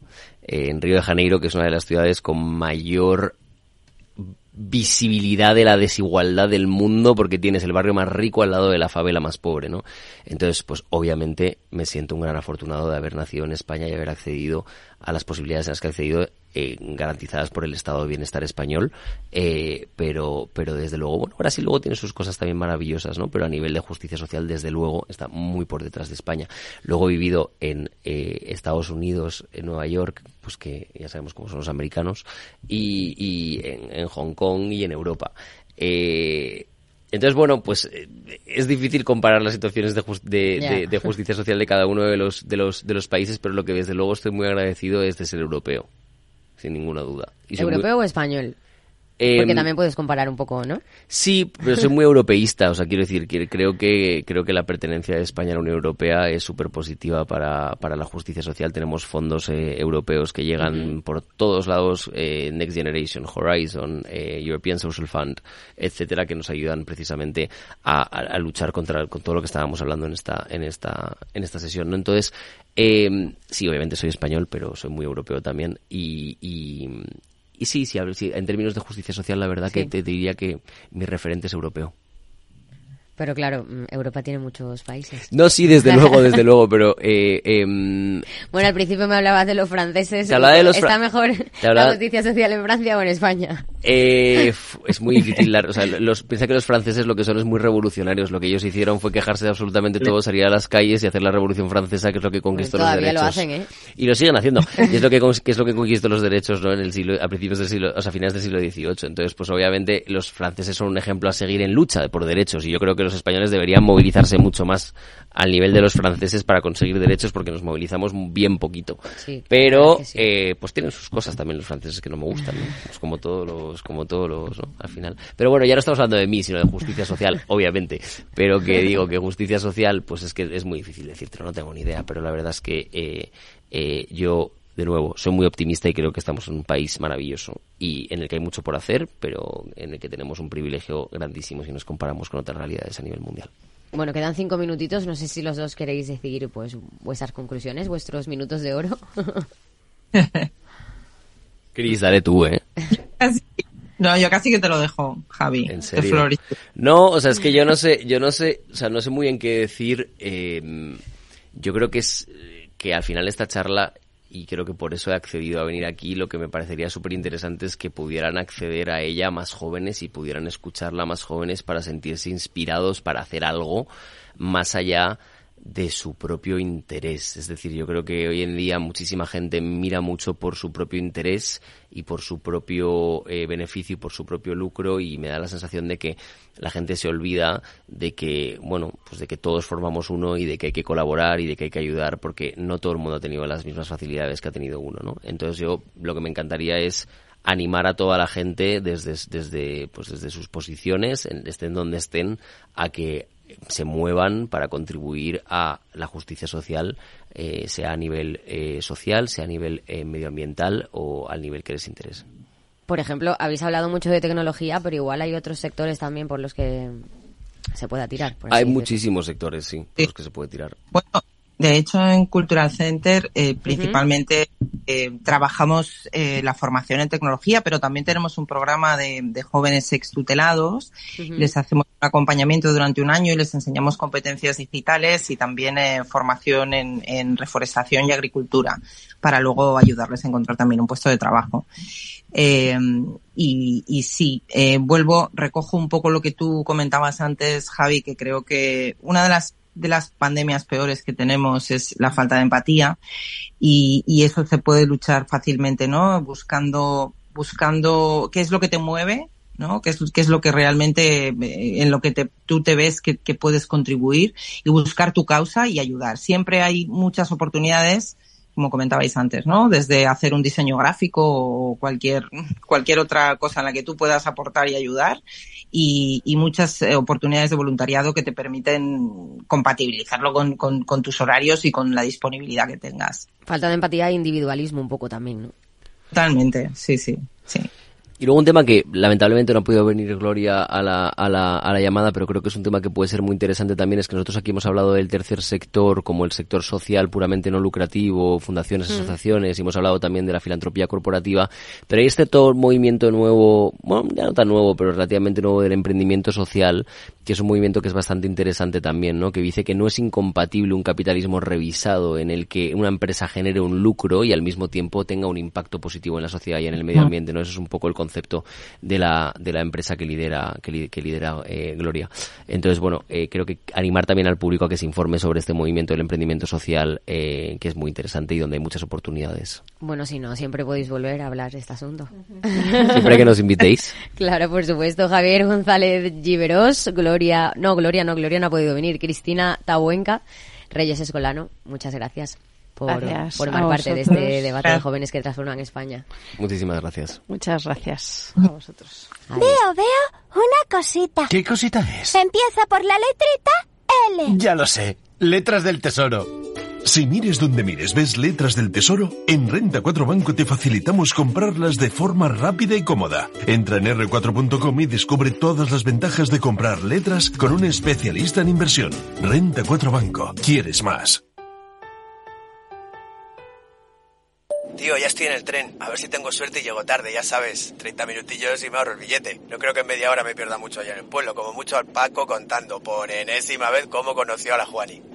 Eh, en Río de Janeiro, que es una de las ciudades con mayor visibilidad de la desigualdad del mundo porque tienes el barrio más rico al lado de la favela más pobre, ¿no? Entonces, pues obviamente me siento un gran afortunado de haber nacido en España y haber accedido a las posibilidades en las que he accedido eh, garantizadas por el Estado de Bienestar español, eh, pero, pero desde luego, bueno, Brasil luego tiene sus cosas también maravillosas, ¿no? Pero a nivel de justicia social, desde luego, está muy por detrás de España. Luego he vivido en eh, Estados Unidos, en Nueva York, pues que ya sabemos cómo son los americanos, y, y en, Hong Kong y en Europa. Eh, entonces, bueno, pues es difícil comparar las situaciones de, de, justicia social de cada uno de los, de, los, de los países, pero lo que desde luego estoy muy agradecido es de ser europeo, sin ninguna duda. ¿Europeo o español? Porque em, también puedes comparar un poco, ¿no? Sí, pero soy muy europeísta, o sea, quiero decir, que creo que creo que la pertenencia de España a la Unión Europea es súper positiva para, para la justicia social. Tenemos fondos eh, europeos que llegan por todos lados, eh, Next Generation, Horizon, eh, European Social Fund, etcétera, que nos ayudan precisamente a, luchar contra con todo lo que estábamos hablando en esta en esta en esta sesión, ¿no? Entonces, em, sí, obviamente soy español, pero soy muy europeo también y, y sí, sí, en términos de justicia social, la verdad que te diría que mi referente es europeo. Pero claro, mm, Europa tiene muchos países. No, sí, desde luego, desde luego, pero... Eh, em, bueno, al principio me hablabas de los franceses. de los ¿Está mejor la justicia social en Francia o en España? Eh, es muy difícil. o sea, los, piensa que los franceses lo que son es muy revolucionarios. Lo que ellos hicieron fue quejarse de absolutamente todo, salir a las calles y hacer la revolución francesa, que es lo que conquistó los derechos. lo hacen, ¿eh? Y lo siguen haciendo. y es lo que, es lo que conquistó los derechos, ¿no? En el siglo, a principios del siglo, o sea, a finales del siglo XVIII. Entonces, pues obviamente los franceses son un ejemplo a seguir en lucha por derechos. Y yo creo que los españoles deberían movilizarse mucho más al nivel de los franceses para conseguir derechos porque nos movilizamos bien poquito. Pero eh, pues tienen sus cosas también los franceses que no me gustan, pues como todos los, como todos los, al final. Pero bueno, ya no estamos hablando de mí, sino de justicia social, obviamente. Pero que digo que justicia social, pues es que es muy difícil decirte, no tengo ni idea. Pero la verdad es que eh, eh, yo de nuevo, soy muy optimista y creo que estamos en un país maravilloso y en el que hay mucho por hacer, pero en el que tenemos un privilegio grandísimo si nos comparamos con otras realidades a nivel mundial. Bueno, quedan cinco minutitos. No sé si los dos queréis decir pues vuestras conclusiones, vuestros minutos de oro. Cris, dale tú, ¿eh? No, yo casi que te lo dejo, Javi. ¿En serio? No, o sea, es que yo no sé, yo no sé, o sea, no sé muy bien qué decir. Eh, yo creo que es que al final esta charla y creo que por eso he accedido a venir aquí. Lo que me parecería súper interesante es que pudieran acceder a ella más jóvenes y pudieran escucharla más jóvenes para sentirse inspirados para hacer algo más allá su propio interés. Es decir, yo creo que hoy en día muchísima gente mira mucho por su propio interés y por su propio eh, beneficio y por su propio lucro y me da la sensación de que la gente se olvida de que, bueno, pues de que todos formamos uno y de que hay que colaborar y de que hay que ayudar porque no todo el mundo ha tenido las mismas facilidades que ha tenido uno, ¿no? Entonces yo lo que me encantaría es animar a toda la gente desde, desde, pues desde sus posiciones, estén donde estén, a que se muevan para contribuir a la justicia social, eh, sea a nivel eh, social, sea a nivel eh, medioambiental o al nivel que les interese. Por ejemplo, habéis hablado mucho de tecnología, pero igual hay otros sectores también por los que se pueda tirar. hay muchísimos sectores, sí, por los que se puede tirar. Bueno, de hecho, en Cultural Center eh, principalmente eh, trabajamos eh, la formación en tecnología, pero también tenemos un programa de, jóvenes extutelados. Les hacemos un acompañamiento durante un año y les enseñamos competencias digitales y también formación en, reforestación y agricultura para luego ayudarles a encontrar también un puesto de trabajo. y, y sí, vuelvo, recojo un poco lo que tú comentabas antes, Javi, que creo que una de las de las pandemias peores que tenemos es la falta de empatía y, y eso se puede luchar fácilmente, ¿no? Buscando, buscando qué es lo que te mueve, ¿no? ¿Qué es, qué es lo que realmente, eh, en lo que te, tú te ves que, que, puedes contribuir y buscar tu causa y ayudar. Siempre hay muchas oportunidades, como comentabais antes, ¿no? Desde hacer un diseño gráfico o cualquier, cualquier otra cosa en la que tú puedas aportar y ayudar y, muchas eh, oportunidades de voluntariado que te permiten compatibilizarlo con, con, tus horarios y con la disponibilidad que tengas. Falta de empatía e individualismo un poco también, ¿no? Totalmente, sí, sí, sí. Y luego un tema que lamentablemente no ha podido venir Gloria a la, a, la, a la llamada, pero creo que es un tema que puede ser muy interesante también, es que nosotros aquí hemos hablado del tercer sector como el sector social puramente no lucrativo, fundaciones, mm. asociaciones, y hemos hablado también de la filantropía corporativa, pero hay este todo movimiento nuevo, bueno, ya no tan nuevo, pero relativamente nuevo del emprendimiento social, que es un movimiento que es bastante interesante también, ¿no? Que dice que no es incompatible un capitalismo revisado en el que una empresa genere un lucro y al mismo tiempo tenga un impacto positivo en la sociedad y en el medio ambiente, ¿no? Eso es un poco el concepto de la, de la empresa que lidera, que, que lidera eh, Gloria. Entonces, bueno, eh, creo que animar también al público a que se informe sobre este movimiento del emprendimiento social, eh, que es muy interesante y donde hay muchas oportunidades. Bueno, si no, siempre podéis volver a hablar de este asunto. Siempre que nos invitéis. claro, por supuesto. Javier González Giveros, Gloria, no, Gloria no, Gloria no ha podido venir. Cristina Tabuenca, Reyes Escolano, muchas gracias por formar parte de este debate de jóvenes que transforman España. Muchísimas gracias. Muchas gracias a vosotros. Veo, veo una cosita. ¿Qué cosita es? Empieza por la letrita L. Ya lo sé. Letras del Tesoro. Si mires donde mires ves letras del tesoro, en Renta 4 Banco te facilitamos comprarlas de forma rápida y cómoda. Entra en r4.com y descubre todas las ventajas de comprar letras con un especialista en inversión. Renta 4 Banco. ¿Quieres más? Tío, ya estoy en el tren. A ver si tengo suerte y llego tarde, ya sabes. 30 minutillos y me ahorro el billete. No creo que en media hora me pierda mucho allá en el pueblo. Como mucho al Paco contando por enésima vez cómo conoció a la Juani.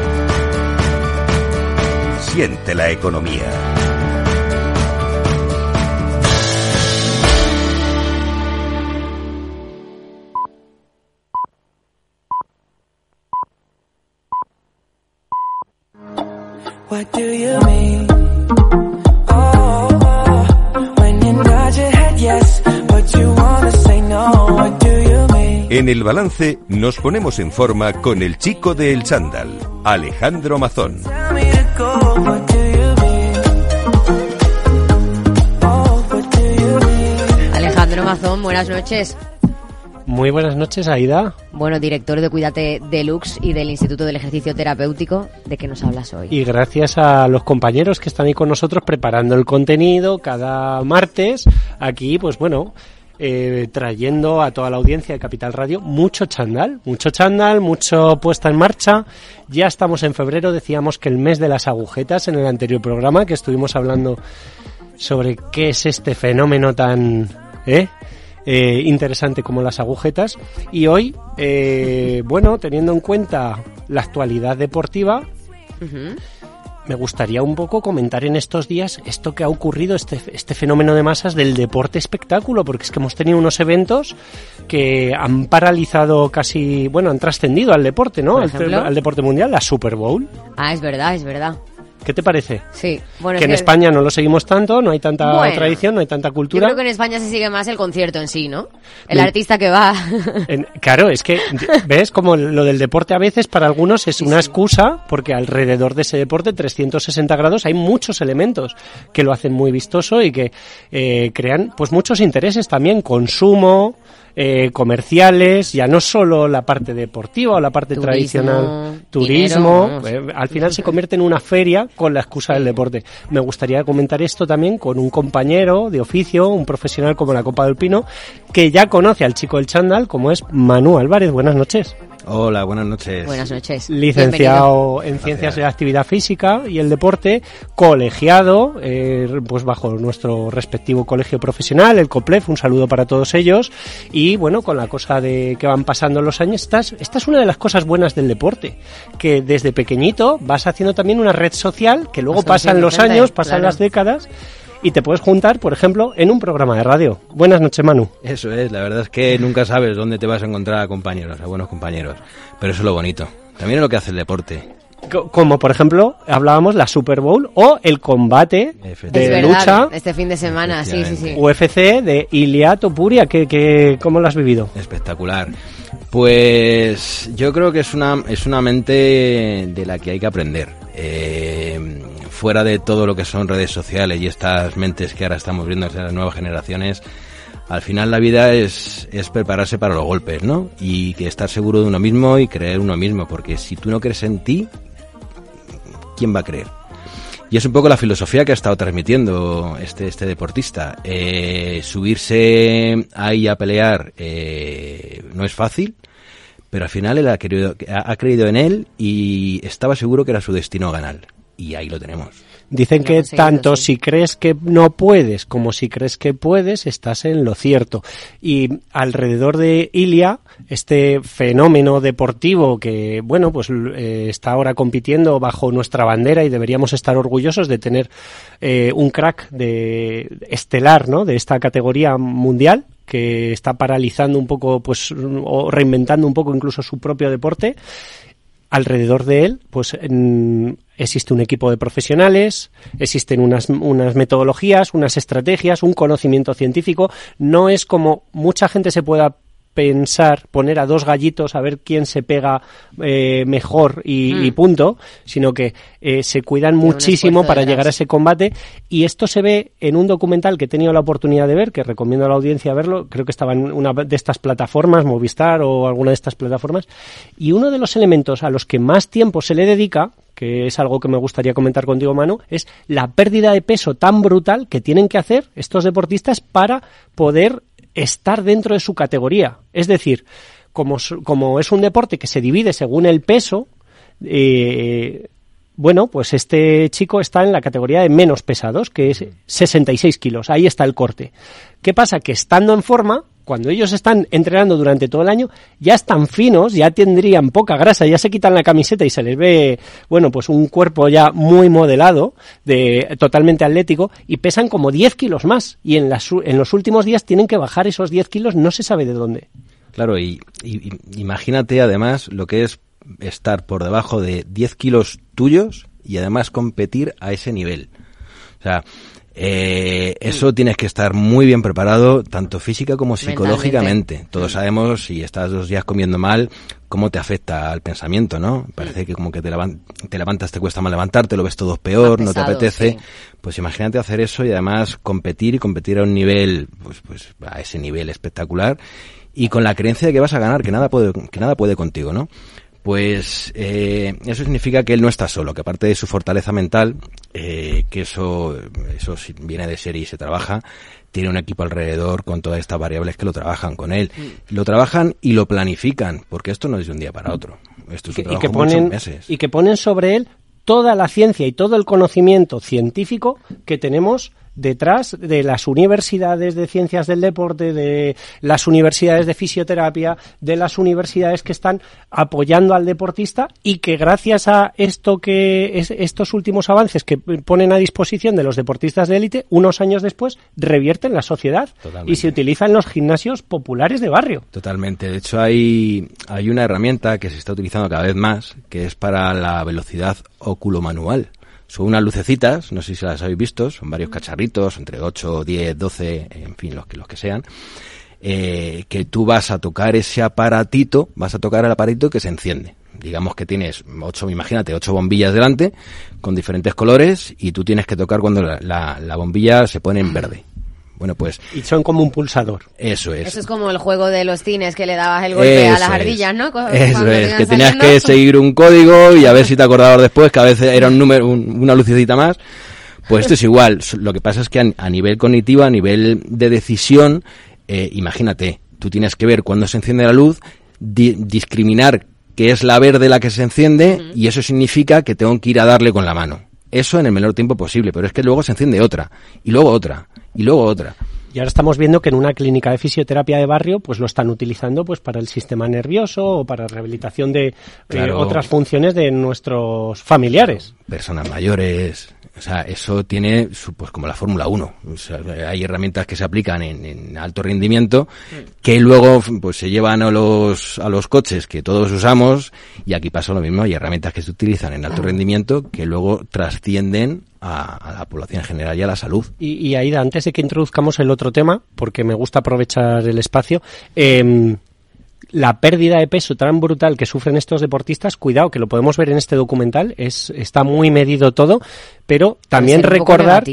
Siente la economía. What do you mean? Oh, oh, when you nod your head yes, but you wanna say no. What do you mean? En el balance nos ponemos en forma con el chico del chándal, Alejandro Mazón. Oh? Alejandro Mazón, buenas noches. Muy buenas noches, Aida. Bueno, director de Cuídate Deluxe y del Instituto del Ejercicio Terapéutico, ¿de qué nos hablas hoy? Y gracias a los compañeros que están ahí con nosotros preparando el contenido cada martes, aquí, pues bueno, eh, trayendo a toda la audiencia de Capital Radio mucho chandal, mucho chandal, mucho puesta en marcha. Ya estamos en febrero, decíamos que el mes de las agujetas en el anterior programa, que estuvimos hablando sobre qué es este fenómeno tan... ¿eh? eh, interesante como las agujetas. Y hoy, eh, bueno, teniendo en cuenta la actualidad deportiva, me gustaría un poco comentar en estos días esto que ha ocurrido, este, este fenómeno de masas del deporte espectáculo, porque es que hemos tenido unos eventos que han paralizado casi, bueno, han trascendido al deporte, ¿no? Al, al deporte mundial, la Super Bowl. Ah, es verdad, es verdad. ¿Qué te parece? Sí, bueno, que es en España no lo seguimos tanto, no hay tanta Bueno, tradición, no hay tanta Yo cultura. creo que en España se sigue más el concierto en sí, ¿no? El Me- artista que va. En- claro, es que, ¿ves? Como lo del deporte a veces para algunos es una excusa, porque alrededor de ese deporte, 360 grados, hay muchos elementos que lo hacen muy vistoso y que eh, crean pues muchos intereses también, consumo, eh, comerciales, ya no solo la parte deportiva o la parte Turismo, tradicional, turismo, dinero, eh, al final se convierte en una feria con la excusa del deporte. Me gustaría comentar esto también con un compañero de oficio, un profesional como la Copa del Pino, que ya conoce al chico del chándal, como es Manu Álvarez. Buenas noches. Hola, buenas noches. Buenas noches. Licenciado en Ciencias de la Actividad Física y el Deporte, colegiado, eh, pues bajo nuestro respectivo colegio profesional, el COPLEF, un saludo para todos ellos. Y bueno, con la cosa de que van pasando los años, esta es, esta es una de las cosas buenas del deporte, que desde pequeñito vas haciendo también una red social, que luego pasan los años, pasan las décadas y te puedes juntar, por ejemplo, en un programa de radio. Buenas noches, Manu. Eso es, la verdad es que nunca sabes dónde te vas a encontrar a compañeros, a buenos compañeros. Pero eso es lo bonito. También es lo que hace el deporte. Como por ejemplo, hablábamos la Super Bowl o el combate de lucha. Este fin de semana, sí, sí, sí. UFC de Ilia Topuria, que, que, ¿cómo lo has vivido? Espectacular. Pues yo creo que es una, es una mente de la que hay que aprender. Eh, fuera de todo lo que son redes sociales y estas mentes que ahora estamos viendo en las nuevas generaciones, al final la vida es, es prepararse para los golpes, ¿no? Y estar seguro de uno mismo y creer uno mismo, porque si tú no crees en ti, ¿quién va a creer? Y es un poco la filosofía que ha estado transmitiendo este, este deportista. Eh, subirse ahí a pelear eh, no es fácil, pero al final él ha, querido, ha, creído en él y estaba seguro que era su destino ganar y ahí lo tenemos. Dicen que tanto si crees que no puedes como si crees que puedes, estás en lo cierto. Y alrededor de Ilia, este fenómeno deportivo que, bueno, pues eh, está ahora compitiendo bajo nuestra bandera y deberíamos estar orgullosos de tener eh, un crack de estelar, ¿no? De esta categoría mundial que está paralizando un poco, pues, o reinventando un poco incluso su propio deporte alrededor de él, pues existe un equipo de profesionales, existen unas, unas metodologías, unas estrategias, un conocimiento científico. No es como mucha gente se pueda pensar, poner a dos gallitos a ver quién se pega eh, mejor y, y, mm. punto, sino que eh, se cuidan muchísimo para llegar a ese combate. Y esto se ve en un documental que he tenido la oportunidad de ver, que recomiendo a la audiencia verlo, creo que estaba en una de estas plataformas, Movistar o alguna de estas plataformas, y uno de los elementos a los que más tiempo se le dedica, que es algo que me gustaría comentar contigo, Manu, es la pérdida de peso tan brutal que tienen que hacer estos deportistas para poder estar dentro de su categoría. Es decir, como, como es un deporte que se divide según el peso, eh, bueno, pues este chico está en la categoría de menos pesados, que es 66 kilos. Ahí está el corte. ¿Qué pasa? Que estando en forma, cuando ellos están entrenando durante todo el año, ya están finos, ya tendrían poca grasa, ya se quitan la camiseta y se les ve, bueno, pues un cuerpo ya muy modelado, de, totalmente atlético, y pesan como 10 kilos más. Y en, las, en los últimos días tienen que bajar esos 10 kilos, no se sabe de dónde. Claro, y, y imagínate además lo que es estar por debajo de 10 kilos tuyos y además competir a ese nivel. O sea, eh, eso tienes que estar muy bien preparado, tanto física como psicológicamente. Todos sabemos, si estás dos días comiendo mal, cómo te afecta al pensamiento, ¿no? Parece que como que te, te levantas, te cuesta mal levantarte, lo ves todo peor, no te apetece. Pues imagínate hacer eso y además competir y competir a un nivel, pues, pues a ese nivel espectacular y con la creencia de que vas a ganar, que nada puede, que nada puede contigo, ¿no? Pues eh, eso significa que él no está solo, que aparte de su fortaleza mental, eh, que eso, eso viene de ser y se trabaja, tiene un equipo alrededor con todas estas variables que lo trabajan con él. Mm. Lo trabajan y lo planifican, porque esto no es de un día para otro. Esto es un y, que ponen, meses. y que ponen sobre él toda la ciencia y todo el conocimiento científico que tenemos detrás de las universidades de ciencias del deporte, de las universidades de fisioterapia, de las universidades que están apoyando al deportista y que gracias a esto que es, estos últimos avances que ponen a disposición de los deportistas de élite, unos años después revierten la sociedad y se utiliza en los gimnasios populares de barrio. Totalmente. De hecho, hay, hay una herramienta que se está utilizando cada vez más que es para la velocidad oculomanual. Son unas lucecitas, no sé si las habéis visto, son varios cacharritos, entre 8, 10, 12, en fin, los que, los que sean, eh, que tú vas a tocar ese aparatito, vas a tocar el aparatito que se enciende. Digamos que tienes ocho, imagínate, ocho bombillas delante, con diferentes colores, y tú tienes que tocar cuando la, la bombilla se pone en verde. Bueno, pues... Y son como un pulsador. Eso es. Eso es como el juego de los cines que le dabas el golpe a las ardillas, ¿no? eso es, que tenías que seguir un código y a ver si te acordabas después, que a veces era un número, una lucecita más. Pues esto es igual. Lo que pasa es que a, nivel cognitivo, a nivel de decisión, eh, imagínate, tú tienes que ver cuándo se enciende la luz, discriminar que es la verde la que se enciende y eso significa que tengo que ir a darle con la mano. Eso en el menor tiempo posible, pero es que luego se enciende otra, y luego otra, y luego otra. Y ahora estamos viendo que en una clínica de fisioterapia de barrio, pues lo están utilizando pues para el sistema nervioso o para rehabilitación de eh, otras funciones de nuestros familiares. Personas mayores, o sea, eso tiene, pues como la Fórmula 1. hay herramientas que se aplican en, alto rendimiento que luego pues se llevan a los, a los coches que todos usamos y aquí pasa lo mismo. Hay herramientas que se utilizan en alto rendimiento que luego trascienden a, la población en general y a la salud. Y, y Aida, antes de que introduzcamos el otro tema, porque me gusta aprovechar el espacio, eh, la pérdida de peso tan brutal que sufren estos deportistas, cuidado, que lo podemos ver en este documental, es, está muy medido todo, pero también recordar,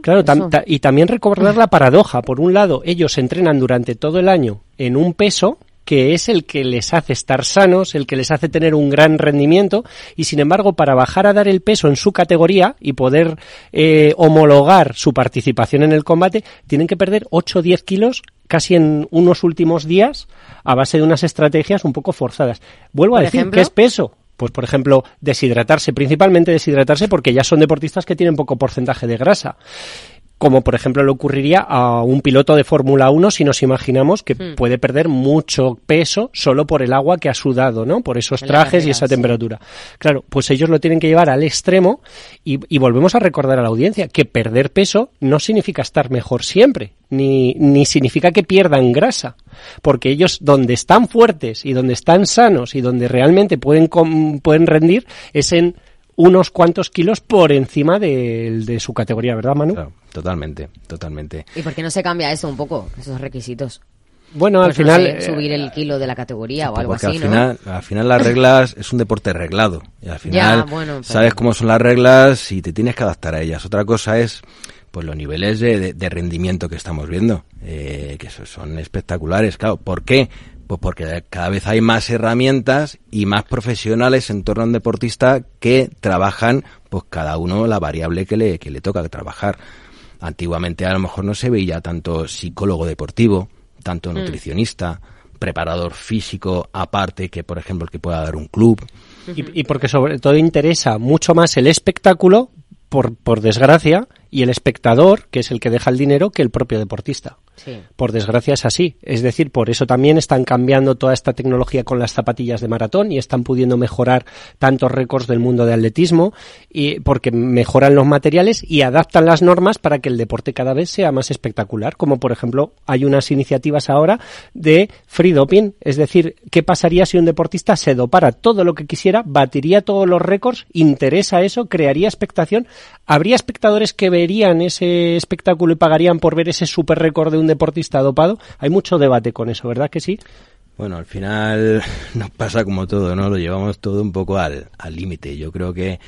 claro, y también recordar la paradoja. Por un lado, ellos entrenan durante todo el año en un peso que es el que les hace estar sanos, el que les hace tener un gran rendimiento y sin embargo para bajar a dar el peso en su categoría y poder eh, homologar su participación en el combate tienen que perder 8 o 10 kilos casi en unos últimos días a base de unas estrategias un poco forzadas. Vuelvo a decir, ¿qué es peso? Pues, por ejemplo, deshidratarse, principalmente deshidratarse porque ya son deportistas que tienen poco porcentaje de grasa como por ejemplo le ocurriría a un piloto de Fórmula 1 si nos imaginamos que hmm. puede perder mucho peso solo por el agua que ha sudado, ¿no? Por esos trajes y esa temperatura. Claro, pues ellos lo tienen que llevar al extremo y, y, volvemos a recordar a la audiencia que perder peso no significa estar mejor siempre, ni, ni significa que pierdan grasa, porque ellos donde están fuertes y donde están sanos y donde realmente pueden, pueden rendir es en unos cuantos kilos por encima de, de su categoría, ¿verdad, Manu? totalmente, totalmente. ¿Y por qué no se cambia eso un poco, esos requisitos? Bueno, al pues final... Eh, subir el kilo de la categoría o algo así, al final, al final las reglas es un deporte reglado. Y al final sabes cómo son las reglas y te tienes que adaptar a ellas. Otra cosa es pues los niveles de, de, rendimiento que estamos viendo, eh, que son espectaculares. Claro, ¿por qué? Pues porque cada vez hay más herramientas y más profesionales en torno a un deportista que trabajan, pues cada uno la variable que le, que le toca trabajar. Antiguamente a lo mejor no se veía tanto psicólogo deportivo, tanto mm. nutricionista, preparador físico aparte que, por ejemplo, el que pueda dar un club. Y, y, porque sobre todo interesa mucho más el espectáculo, por, por desgracia, y el espectador, que es el que deja el dinero, que el propio deportista. Por desgracia es así. Es decir, por eso también están cambiando toda esta tecnología con las zapatillas de maratón y están pudiendo mejorar tantos récords del mundo de atletismo y porque mejoran los materiales y adaptan las normas para que el deporte cada vez sea más espectacular. Como por ejemplo, hay unas iniciativas ahora de free doping. Es decir, ¿qué pasaría si un deportista se dopara todo lo que quisiera, batiría todos los récords, interesa eso, crearía expectación? ¿Habría espectadores que verían ese espectáculo y pagarían por ver ese super récord de un deportista dopado. Hay mucho debate con eso, ¿verdad que sí? Bueno, al final nos pasa como todo, ¿no? Lo llevamos todo un poco al límite. Yo creo que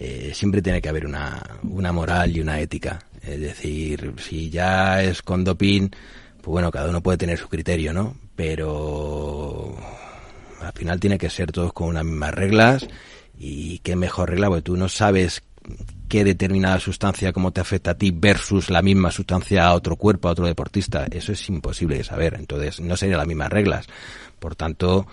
eh, siempre tiene que haber una, una moral y una ética. Es decir, si ya es con doping, pues bueno, cada uno puede tener su criterio, ¿no? Pero al final tiene que ser todos con unas mismas reglas y qué mejor regla, porque tú no sabes qué determinada sustancia, cómo te afecta a ti versus la misma sustancia a otro cuerpo, a otro deportista. Eso es imposible de saber. Entonces, no serían las mismas reglas. Por tanto,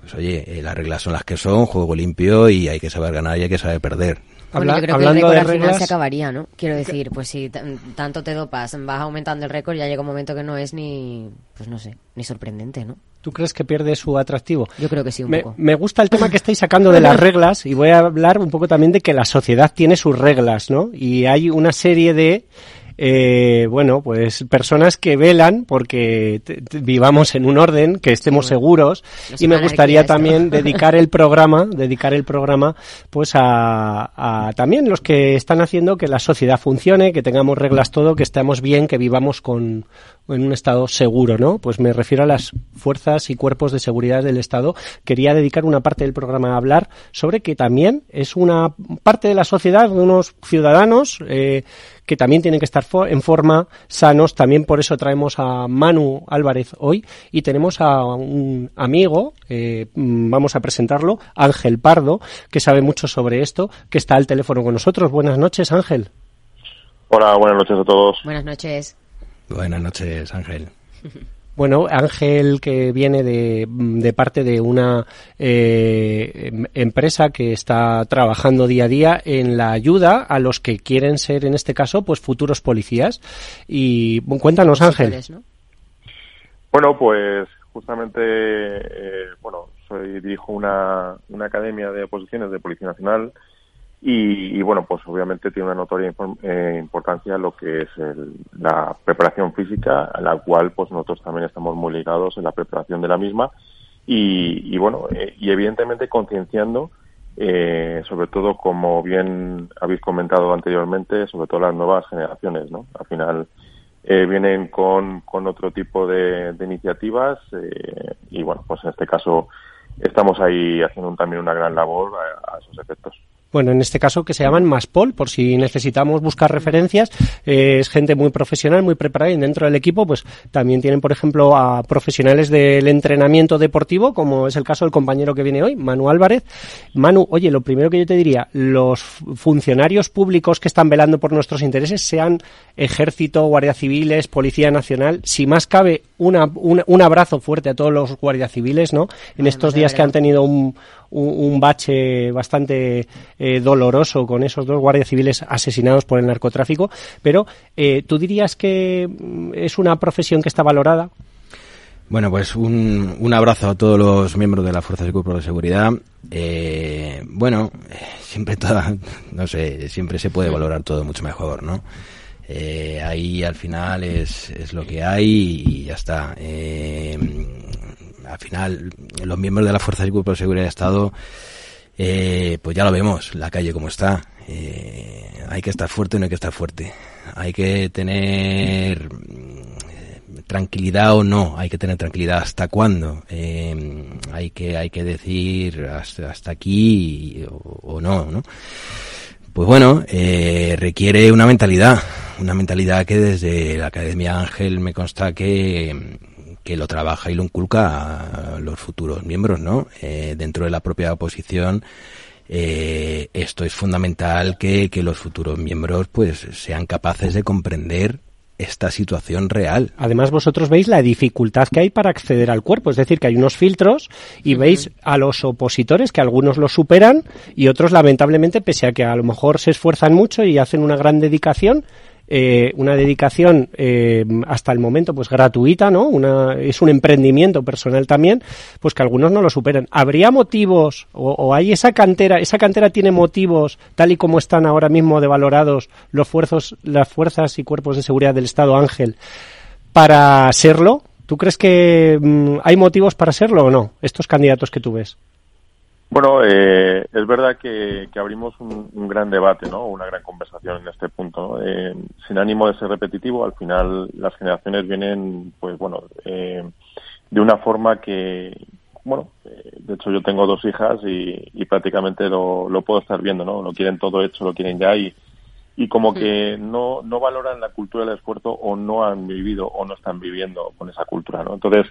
pues oye, eh, las reglas son las que son, juego limpio y hay que saber ganar y hay que saber perder. Bueno, yo creo que el récord al final se acabaría, ¿no? Quiero decir, pues si tanto te dopas, vas aumentando el récord, ya llega un momento que no es ni, pues no sé, ni sorprendente, ¿no? ¿Tú crees que pierde su atractivo? Yo creo que sí, un me, poco. Me gusta el tema que estáis sacando de las reglas y voy a hablar un poco también de que la sociedad tiene sus reglas, ¿no? Y hay una serie de eh, bueno, pues personas que velan porque vivamos en un orden, que estemos seguros y me gustaría también dedicar el programa, dedicar el programa pues a, a, también los que están haciendo que la sociedad funcione, que tengamos reglas todo, que estemos bien, que vivamos con en un estado seguro, ¿no? Pues me refiero a las fuerzas y cuerpos de seguridad del Estado. Quería dedicar una parte del programa a hablar sobre que también es una parte de la sociedad, de unos ciudadanos eh, que también tienen que estar en forma, sanos. También por eso traemos a Manu Álvarez hoy y tenemos a un amigo, eh, vamos a presentarlo, Ángel Pardo, que sabe mucho sobre esto, que está al teléfono con nosotros. Buenas noches, Ángel. Hola, buenas noches a todos. Buenas noches. Buenas noches, Ángel. bueno, Ángel que viene de, de parte de una eh, em- empresa que está trabajando día a día en la ayuda a los que quieren ser, en este caso, pues futuros policías. Y bueno, cuéntanos, Ángel. Bueno, pues justamente, eh, bueno, soy dirijo una, una academia de oposiciones de Policía Nacional y, y, bueno, pues obviamente tiene una notoria eh, importancia lo que es el- la preparación física, a la cual pues nosotros también estamos muy ligados en la preparación de la misma y, y bueno, eh, y evidentemente concienciando eh, sobre todo como bien habéis comentado anteriormente, sobre todo las nuevas generaciones, ¿no? Al final eh, vienen con, con otro tipo de, de iniciativas y bueno, pues en este caso estamos ahí haciendo también una gran labor a esos efectos. Bueno, en este caso que se llaman Maspol, por si necesitamos buscar referencias, eh, es gente muy profesional, muy preparada y dentro del equipo pues también tienen, por ejemplo, a profesionales del entrenamiento deportivo, como es el caso del compañero que viene hoy, Manu Álvarez. Manu, oye, lo primero que yo te diría, los fu- funcionarios públicos que están velando por nuestros intereses, sean ejército, guardia civiles, policía nacional, si más cabe, una, una- un abrazo fuerte a todos los guardias civiles, ¿no? En estos de días que han tenido un, un, un bache bastante eh, doloroso con esos dos guardias civiles asesinados por el narcotráfico, pero eh, ¿tú dirías que mm, es una profesión que está valorada? Bueno, pues un, un abrazo a todos los miembros de las fuerzas y cuerpos de seguridad. Eh, bueno, siempre toda, no sé, siempre se puede valorar todo mucho mejor, ¿no? Eh, ahí al final es, es lo que hay y ya está. Eh, al final, los miembros de las fuerzas y cuerpos de seguridad de Estado, eh, pues ya lo vemos, la calle como está. Eh, hay que estar fuerte o no hay que estar fuerte. Hay que tener tranquilidad o no, hay que tener tranquilidad hasta cuándo, Eh, hay que hay que decir hasta, hasta aquí o, o no, ¿no? Pues bueno, eh, requiere una mentalidad, una mentalidad que desde la Academia Ángel me consta que, que lo trabaja y lo inculca a los futuros miembros, ¿no? Eh, dentro de la propia oposición, eh, esto es fundamental que, que los futuros miembros pues sean capaces de comprender esta situación real. Además, vosotros veis la dificultad que hay para acceder al cuerpo, es decir, que hay unos filtros y veis a los opositores que algunos los superan y otros, lamentablemente, pese a que a lo mejor se esfuerzan mucho y hacen una gran dedicación, eh, una dedicación eh, hasta el momento pues gratuita, ¿no? Una, es un emprendimiento personal también, pues que algunos no lo superan. ¿Habría motivos o, hay esa cantera, esa cantera tiene motivos tal y como están ahora mismo devalorados los fuerzos, las fuerzas y cuerpos de seguridad del Estado Ángel para serlo? ¿Tú crees que mm, hay motivos para serlo o no? Estos candidatos que tú ves. Bueno, eh, es verdad que, que abrimos un, un gran debate, ¿no? Una gran conversación en este punto. ¿no? Eh, sin ánimo de ser repetitivo, al final las generaciones vienen, pues bueno, eh, de una forma que, bueno, eh, de hecho yo tengo dos hijas y, y prácticamente lo, lo puedo estar viendo, ¿no? Lo quieren todo hecho, lo quieren ya y, y como que no, no valoran la cultura del esfuerzo o no han vivido o no están viviendo con esa cultura, ¿no? Entonces,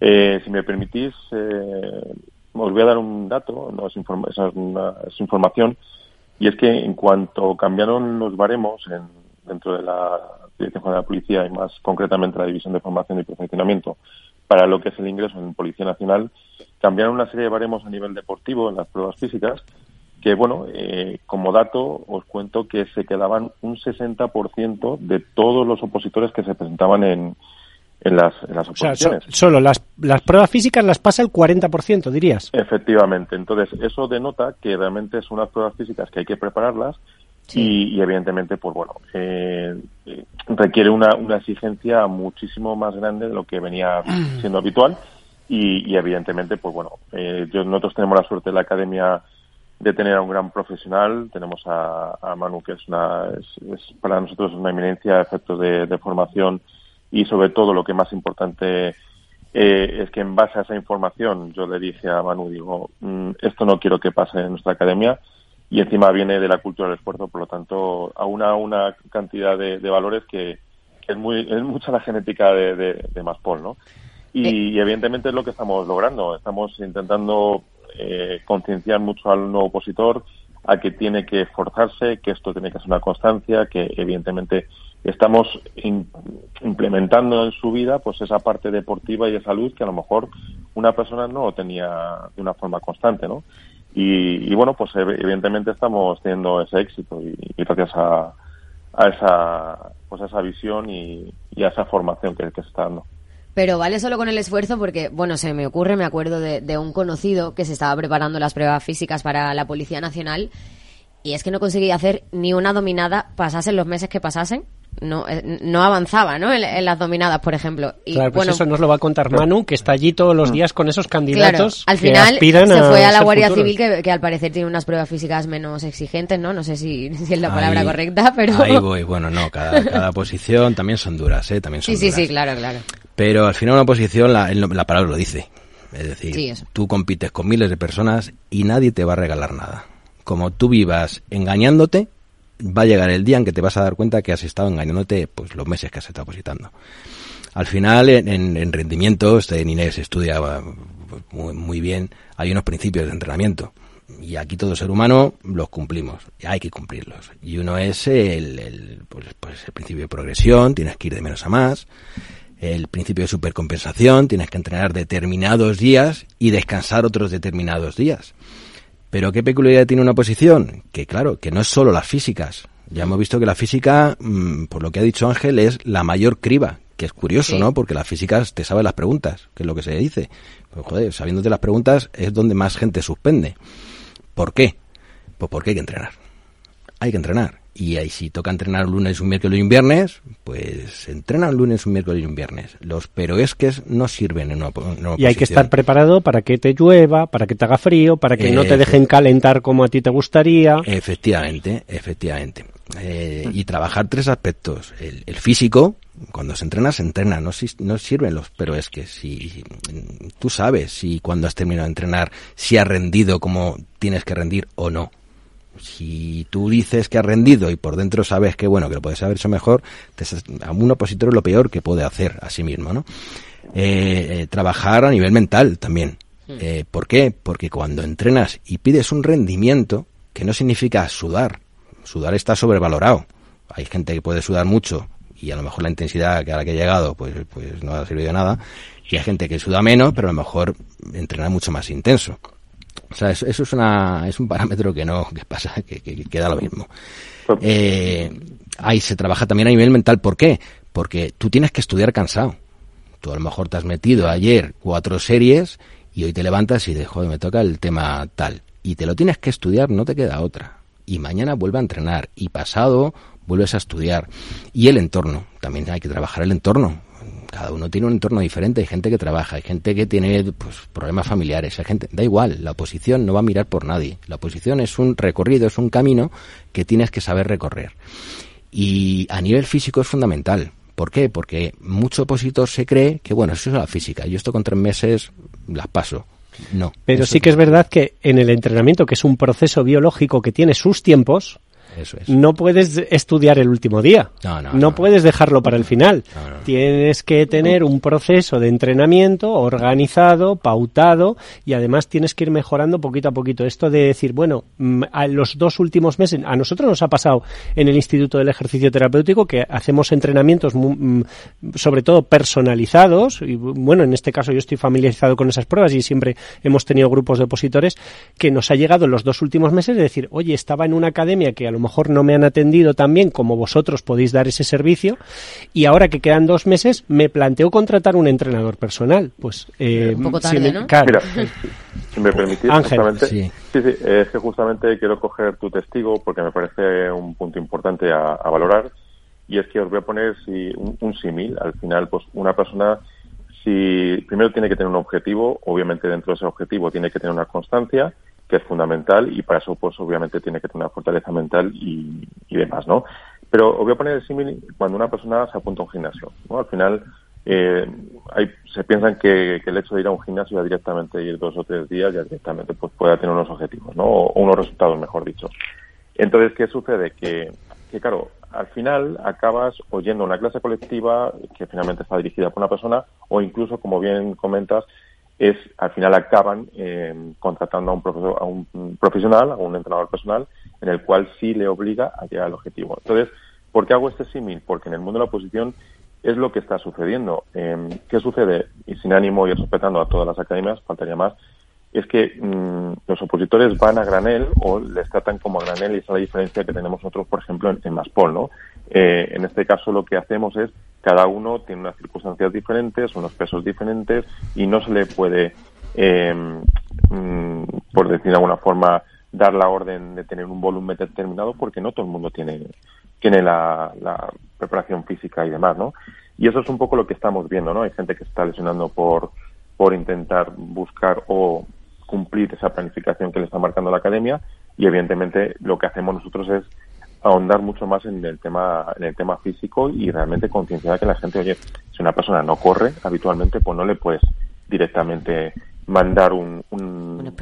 eh, si me permitís, eh, os voy a dar un dato, no es, informa- es, información, y es que en cuanto cambiaron los baremos en- dentro de la Dirección General de Policía y más concretamente la División de Formación y Perfeccionamiento para lo que es el ingreso en Policía Nacional, cambiaron una serie de baremos a nivel deportivo en las pruebas físicas que, bueno, eh, como dato os cuento que se quedaban un 60% de todos los opositores que se presentaban en, en las, en las O sea, so- solo las, las pruebas físicas las pasa el 40%, dirías. Efectivamente. Entonces, eso denota que realmente son unas pruebas físicas que hay que prepararlas y, y, evidentemente, pues bueno, eh, eh, requiere una, una exigencia muchísimo más grande de lo que venía siendo habitual y, y evidentemente, pues bueno, eh, yo, nosotros tenemos la suerte en la academia de tener a un gran profesional. Tenemos a, a Manu, que es, una, es, es para nosotros una eminencia a efectos de, de formación y sobre todo lo que más importante eh, es que en base a esa información yo le dije a Manu, digo, mm, esto no quiero que pase en nuestra academia y encima viene de la cultura del esfuerzo, por lo tanto, a una, una cantidad de, de valores que, que es, muy, es mucha la genética de, de, de Maspol, ¿no? Y, y evidentemente es lo que estamos logrando. Estamos intentando eh, concienciar mucho al nuevo opositor a que tiene que esforzarse, que esto tiene que ser una constancia, que evidentemente estamos implementando en su vida pues esa parte deportiva y de salud que a lo mejor una persona no tenía de una forma constante, ¿no? Y, bueno, pues evidentemente estamos teniendo ese éxito y, gracias a, a, esa pues a esa visión y, a esa formación que, que se está dando. Pero vale solo con el esfuerzo porque, bueno, se me ocurre, me acuerdo de, de, un conocido que se estaba preparando las pruebas físicas para la Policía Nacional y es que no conseguía hacer ni una dominada, pasasen los meses que pasasen, no, eh, no avanzaba, ¿no? En, las dominadas, por ejemplo. Y, claro, pues eso nos lo va a contar Manu, que está allí todos los días con esos candidatos. al final se fue a, la Guardia Civil, que, al parecer tiene unas pruebas físicas menos exigentes, ¿no? No sé si, es la palabra correcta, pero. Ahí voy, bueno, no, cada, cada posición también son duras, ¿eh? También son sí, sí, sí, claro, claro. Pero al final una posición, la, la palabra lo dice. Es decir, tú compites con miles de personas y nadie te va a regalar nada. Como tú vivas engañándote, va a llegar el día en que te vas a dar cuenta que has estado engañándote pues los meses que has estado positando. Al final, en, en rendimientos, en Inés estudia muy, muy, bien, hay unos principios de entrenamiento. Y aquí todo ser humano los cumplimos, y hay que cumplirlos. Y uno es el, el, pues, pues el principio de progresión, tienes que ir de menos a más. El principio de supercompensación, tienes que entrenar determinados días y descansar otros determinados días. Pero ¿qué peculiaridad tiene una posición? Que claro, que no es solo las físicas. Ya hemos visto que la física, mm, por lo que ha dicho Ángel, es la mayor criba, que es curioso, ¿no? Porque las físicas te saben las preguntas, que es lo que se dice. Pues joder, sabiéndote las preguntas es donde más gente suspende. ¿Por qué? Pues porque hay que entrenar. Hay que entrenar. Y ahí si toca entrenar un lunes, un miércoles y un viernes, pues entrena un lunes, un miércoles y un viernes. Los pero es que no sirven en una, Y hay que estar preparado para que te llueva, para que te haga frío, para que no te dejen calentar como a ti te gustaría. Efectivamente, efectivamente. Eh, y trabajar tres aspectos. El, físico, cuando se entrena, se entrena, no, no sirven los, pero es que si tú sabes si cuando has terminado de entrenar, si has rendido como tienes que rendir o no si tú dices que has rendido y por dentro sabes que bueno que lo puedes haber hecho mejor a un opositor es lo peor que puede hacer a sí mismo no eh, eh, trabajar a nivel mental también hmm. eh, ¿por qué? porque cuando entrenas y pides un rendimiento que no significa sudar sudar está sobrevalorado hay gente que puede sudar mucho y a lo mejor la intensidad que a la que he llegado pues pues no ha servido de nada y hay gente que suda menos pero a lo mejor entrena mucho más intenso o sea, eso, es, una, es un parámetro que no, que pasa, que, que, queda lo mismo. Eh, ahí se trabaja también a nivel mental. ¿Por qué? Porque tú tienes que estudiar cansado. Tú a lo mejor te has metido ayer cuatro series y hoy te levantas y dices, joder, me toca el tema tal. Y te lo tienes que estudiar, no te queda otra. Y mañana vuelve a entrenar. Y pasado vuelves a estudiar. Y el entorno. También hay que trabajar el entorno cada uno tiene un entorno diferente, hay gente que trabaja, hay gente que tiene pues, problemas familiares, hay gente, da igual, la oposición no va a mirar por nadie, la oposición es un recorrido, es un camino que tienes que saber recorrer. Y a nivel físico es fundamental. ¿Por qué? Porque mucho opositor se cree que, bueno, eso es la física, yo esto con tres meses las paso. No. Pero sí que es verdad que en el entrenamiento, que es un proceso biológico que tiene sus tiempos, no puedes estudiar el último día. No, puedes dejarlo para el final. Tienes que tener un proceso de entrenamiento organizado, pautado y además tienes que ir mejorando poquito a poquito. Esto de decir, bueno, mm, a los dos últimos meses, a nosotros nos ha pasado en el Instituto del Ejercicio Terapéutico que hacemos entrenamientos mm, sobre todo personalizados y bueno, en este caso yo estoy familiarizado con esas pruebas y siempre hemos tenido grupos de opositores que nos ha llegado en los dos últimos meses de decir, oye, estaba en una academia que a lo mejor no me han atendido tan bien como vosotros podéis dar ese servicio y ahora que quedan dos meses me planteo contratar un entrenador personal. Pues eh, un poco tarde, ¿no? Mira, si me permitís, justamente, sí. sí. es que justamente quiero coger tu testigo porque me parece un punto importante a, valorar y es que os voy a poner si, un, un símil. Al final, pues una persona si primero tiene que tener un objetivo, obviamente dentro de ese objetivo tiene que tener una constancia que es fundamental y para eso pues obviamente tiene que tener una fortaleza mental y, demás, ¿no? Pero os voy a poner el símil cuando una persona se apunta a un gimnasio, ¿no? Al final eh, hay, se piensan que, el hecho de ir a un gimnasio ya directamente ir dos o tres días ya directamente pues pueda tener unos objetivos, ¿no? O, unos resultados, mejor dicho. Entonces, ¿qué sucede? Que, que claro, al final acabas oyendo una clase colectiva que finalmente está dirigida por una persona o incluso, como bien comentas, es al final acaban eh, contratando a un, profesor, a un profesional, a un entrenador personal, en el cual sí le obliga a llegar al objetivo. Entonces, ¿Por qué hago este símil? Porque en el mundo de la oposición es lo que está sucediendo. Em, ¿Qué sucede? Y sin ánimo y respetando a todas las academias, faltaría más, es que mm, los opositores van a granel o les tratan como a granel y esa es la diferencia que tenemos nosotros, por ejemplo, en, en Maspol, ¿no? Eh, en este caso lo que hacemos es cada uno tiene unas circunstancias diferentes, unos pesos diferentes y no se le puede, em, mm, por decir de alguna forma, dar la orden de tener un volumen determinado porque no todo el mundo tiene tiene la, la preparación física y demás, ¿no? Y eso es un poco lo que estamos viendo, ¿no? Hay gente que está lesionando por, por intentar buscar o cumplir esa planificación que le está marcando la academia y evidentemente lo que hacemos nosotros es ahondar mucho más en el tema en el tema físico y realmente concienciar que la gente oye si una persona no corre habitualmente pues no le puedes directamente mandar un un,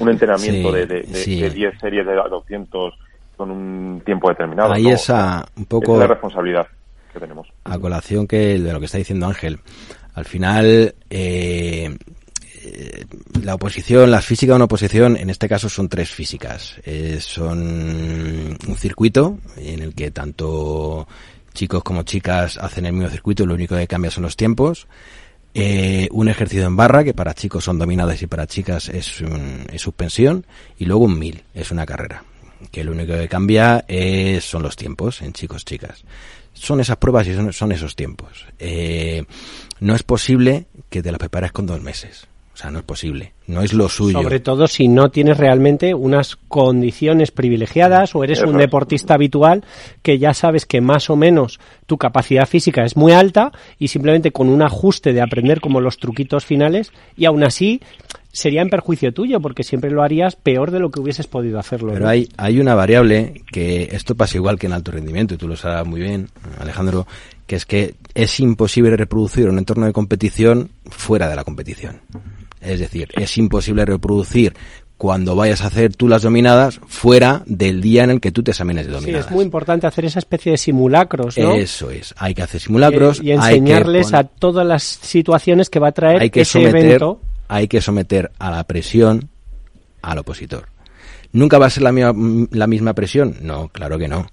un entrenamiento Sí, de, de, de, sí. de 10 series de 200 con un tiempo determinado Ahí ¿no? esa un poco Esa es la responsabilidad que tenemos a colación que de lo que está diciendo Ángel. Al final, eh, eh, la oposición, la física de una oposición, en este caso son tres físicas. Eh, son un circuito en el que tanto chicos como chicas hacen el mismo circuito, lo único que cambia son los tiempos. Eh, un ejercicio en barra, que para chicos son dominadas y para chicas es, un- es suspensión. Y luego un mil, es una carrera. Que lo único que cambia es, son los tiempos en chicos, chicas. Son esas pruebas y son, son esos tiempos. No es posible que te las prepares con dos meses. O sea, no es posible. No es lo suyo. Sobre todo si no tienes realmente unas condiciones privilegiadas o eres un deportista habitual que ya sabes que más o menos tu capacidad física es muy alta y simplemente con un ajuste de aprender como los truquitos finales y aún así sería en perjuicio tuyo porque siempre lo harías peor de lo que hubieses podido hacerlo. Pero ¿no? hay, hay una variable que esto pasa igual que en alto rendimiento, y tú lo sabes muy bien, Alejandro, que es que es imposible reproducir un entorno de competición fuera de la competición. Es decir, es imposible reproducir cuando vayas a hacer tú las dominadas fuera del día en el que tú te examines de Sí, dominadas. es muy importante hacer esa especie de simulacros, ¿no? Eso es. Hay que hacer simulacros. Y, y hay que enseñarles a todas las situaciones que va a traer hay que ese someter, evento. hay que someter a la presión al opositor. ¿Nunca va a ser la la misma presión? No, claro que no.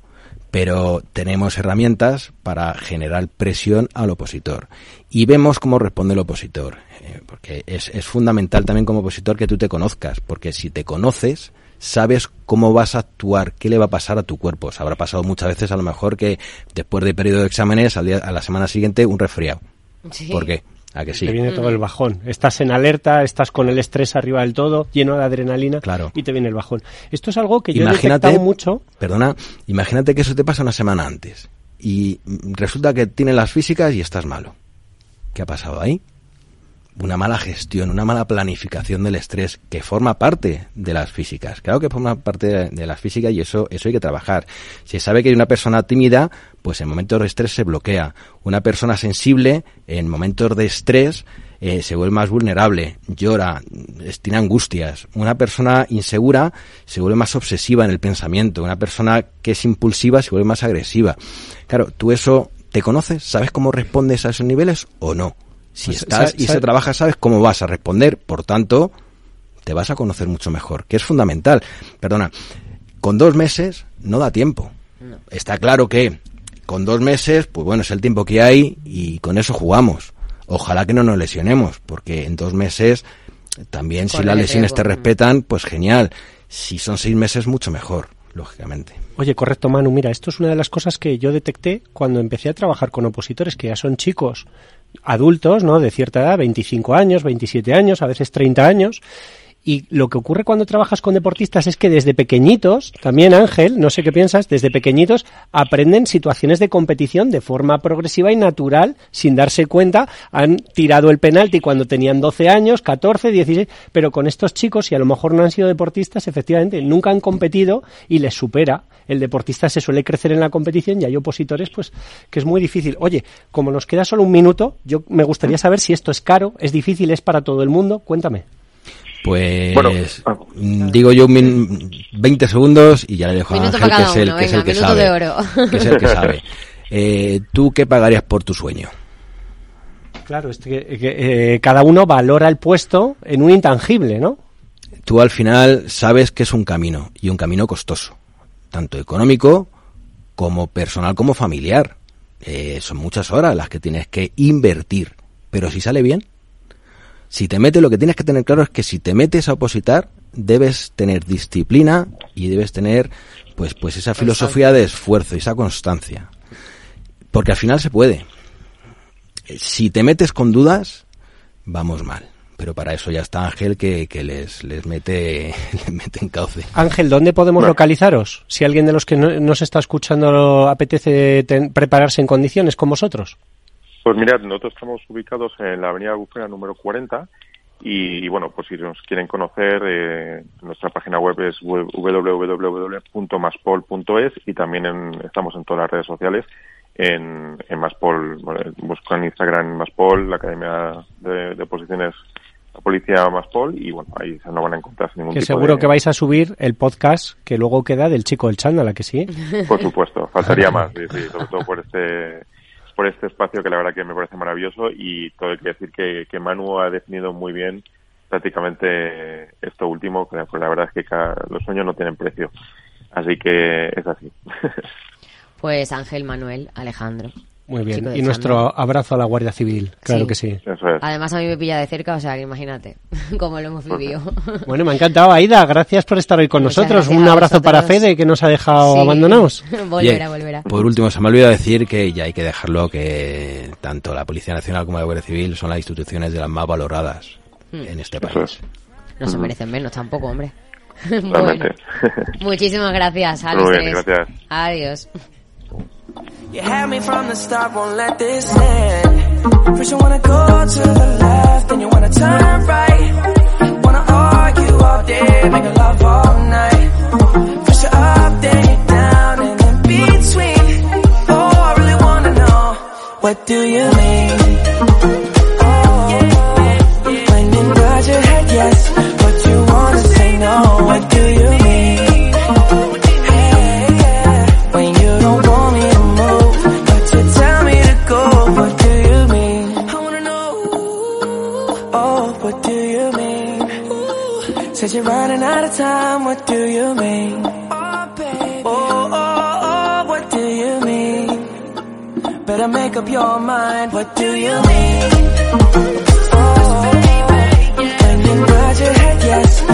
Pero tenemos herramientas para generar presión al opositor. Y vemos cómo responde el opositor. Eh, porque es, es fundamental también como opositor que tú te conozcas. Porque si te conoces, sabes cómo vas a actuar, qué le va a pasar a tu cuerpo. Se habrá pasado muchas veces a lo mejor que después de periodo de exámenes, al día- a la semana siguiente, un resfriado. Sí. ¿Por qué? ¿A que sí? Te viene todo el bajón. Estás en alerta, estás con el estrés arriba del todo, lleno de adrenalina Claro. y te viene el bajón. Esto es algo que yo he detectado mucho. perdona, imagínate que eso te pasa una semana antes y resulta que tienes las físicas y estás malo. ¿Qué ha pasado ahí? Una mala gestión, una mala planificación del estrés que forma parte de las físicas. Claro que forma parte de, las físicas y eso, eso hay que trabajar. Se sabe que hay una persona tímida, pues en momentos de estrés se bloquea. Una persona sensible, en momentos de estrés, eh, se vuelve más vulnerable, llora, tiene angustias. Una persona insegura se vuelve más obsesiva en el pensamiento. Una persona que es impulsiva se vuelve más agresiva. Claro, tú eso te conoces, sabes cómo respondes a esos niveles o no. Si Pues, estás y se trabaja, sabes cómo vas a responder. Por tanto, te vas a conocer mucho mejor, que es fundamental. Perdona, con dos meses no da tiempo. Está claro que con dos meses, pues bueno, es el tiempo que hay y con eso jugamos. Ojalá que no nos lesionemos, porque en dos meses también si las lesiones te respetan, pues genial. Si son seis meses, mucho mejor, lógicamente. Oye, correcto, Manu. Mira, esto es una de las cosas que yo detecté cuando empecé a trabajar con opositores, que ya son chicos adultos, ¿no? De cierta edad, 25 años, 27 años, a veces 30 años. Y lo que ocurre cuando trabajas con deportistas es que desde pequeñitos, también Ángel, no sé qué piensas, desde pequeñitos aprenden situaciones de competición de forma progresiva y natural, sin darse cuenta, han tirado el penalti cuando tenían 12 años, 14, 16, pero con estos chicos, y a lo mejor no han sido deportistas, efectivamente, nunca han competido y les supera. El deportista se suele crecer en la competición y hay opositores, pues, que es muy difícil. Oye, como nos queda solo un minuto, yo me gustaría saber si esto es caro, es difícil, es para todo el mundo. Cuéntame. Pues Bueno, mm, digo yo un min- 20 segundos y ya le dejo a Ángel, que es el uno, que, es venga, el que minuto sabe. de oro. Que es el que sabe. Eh, ¿Tú qué pagarías por tu sueño? Claro, es que, que, eh, cada uno valora el puesto en un intangible, ¿no? Tú al final sabes que es un camino y un camino costoso, tanto económico como personal, como familiar. Eh, son muchas horas las que tienes que invertir. Pero si sale bien, si te metes, lo que tienes que tener claro es que si te metes a opositar, debes tener disciplina y debes tener pues pues esa filosofía de esfuerzo y esa constancia. Porque al final se puede. Si te metes con dudas, vamos mal. Pero para eso ya está Ángel que, que les, les mete les mete en cauce. Ángel, ¿dónde podemos localizaros? Si alguien de los que no- nos está escuchando apetece ten- prepararse en condiciones con vosotros. Pues mirad, nosotros estamos ubicados en la avenida Bufera número 40 y, bueno, pues si nos quieren conocer, eh, nuestra página web es www.maspol.es y también en- estamos en todas las redes sociales en, en Maspol. Bueno, buscan en Instagram Maspol, la Academia de, de Posiciones, la Policía Maspol y, bueno, ahí se nos van a encontrar sin ningún Que tipo seguro de- que vais a subir el podcast que luego queda del chico del chándal, ¿a que sí? Por supuesto, faltaría más, sí, sí, sobre todo por este por este espacio que la verdad que me parece maravilloso y todo hay que decir que, que Manu ha definido muy bien prácticamente esto último, que pues la verdad es que cada- los sueños no tienen precio, así que es así. Pues Ángel Manuel Alejandro. Muy bien. Y nuestro abrazo a la Guardia Civil, claro Sí. que sí. Además a mí me pilla de cerca, o sea que imagínate cómo lo hemos vivido. Bueno, me ha encantado, Aida. Gracias por estar hoy con Muchas nosotros. Un abrazo para. Fede, que nos ha dejado Sí. abandonados. volverá, volverá. Por último, se me ha olvidado decir que ya hay que dejarlo que tanto la Policía Nacional como la Guardia Civil son las instituciones de las más valoradas Hmm. en este país. No se merecen menos tampoco, hombre. bueno, muchísimas gracias a los Muy bien, tres. gracias. Adiós. You had me from the start, won't let this end. First you wanna go to the left, then you wanna turn right. Wanna argue all day, make a love all night. First you're up, then you're down, and in between. Oh, I really wanna know, what do you mean? Oh, when you nod your head yes, you're running out of time, what do you mean? Oh, baby. Oh, oh, oh, what do you mean? Better make up your mind, what do you mean? Oh, when you nod your head yes,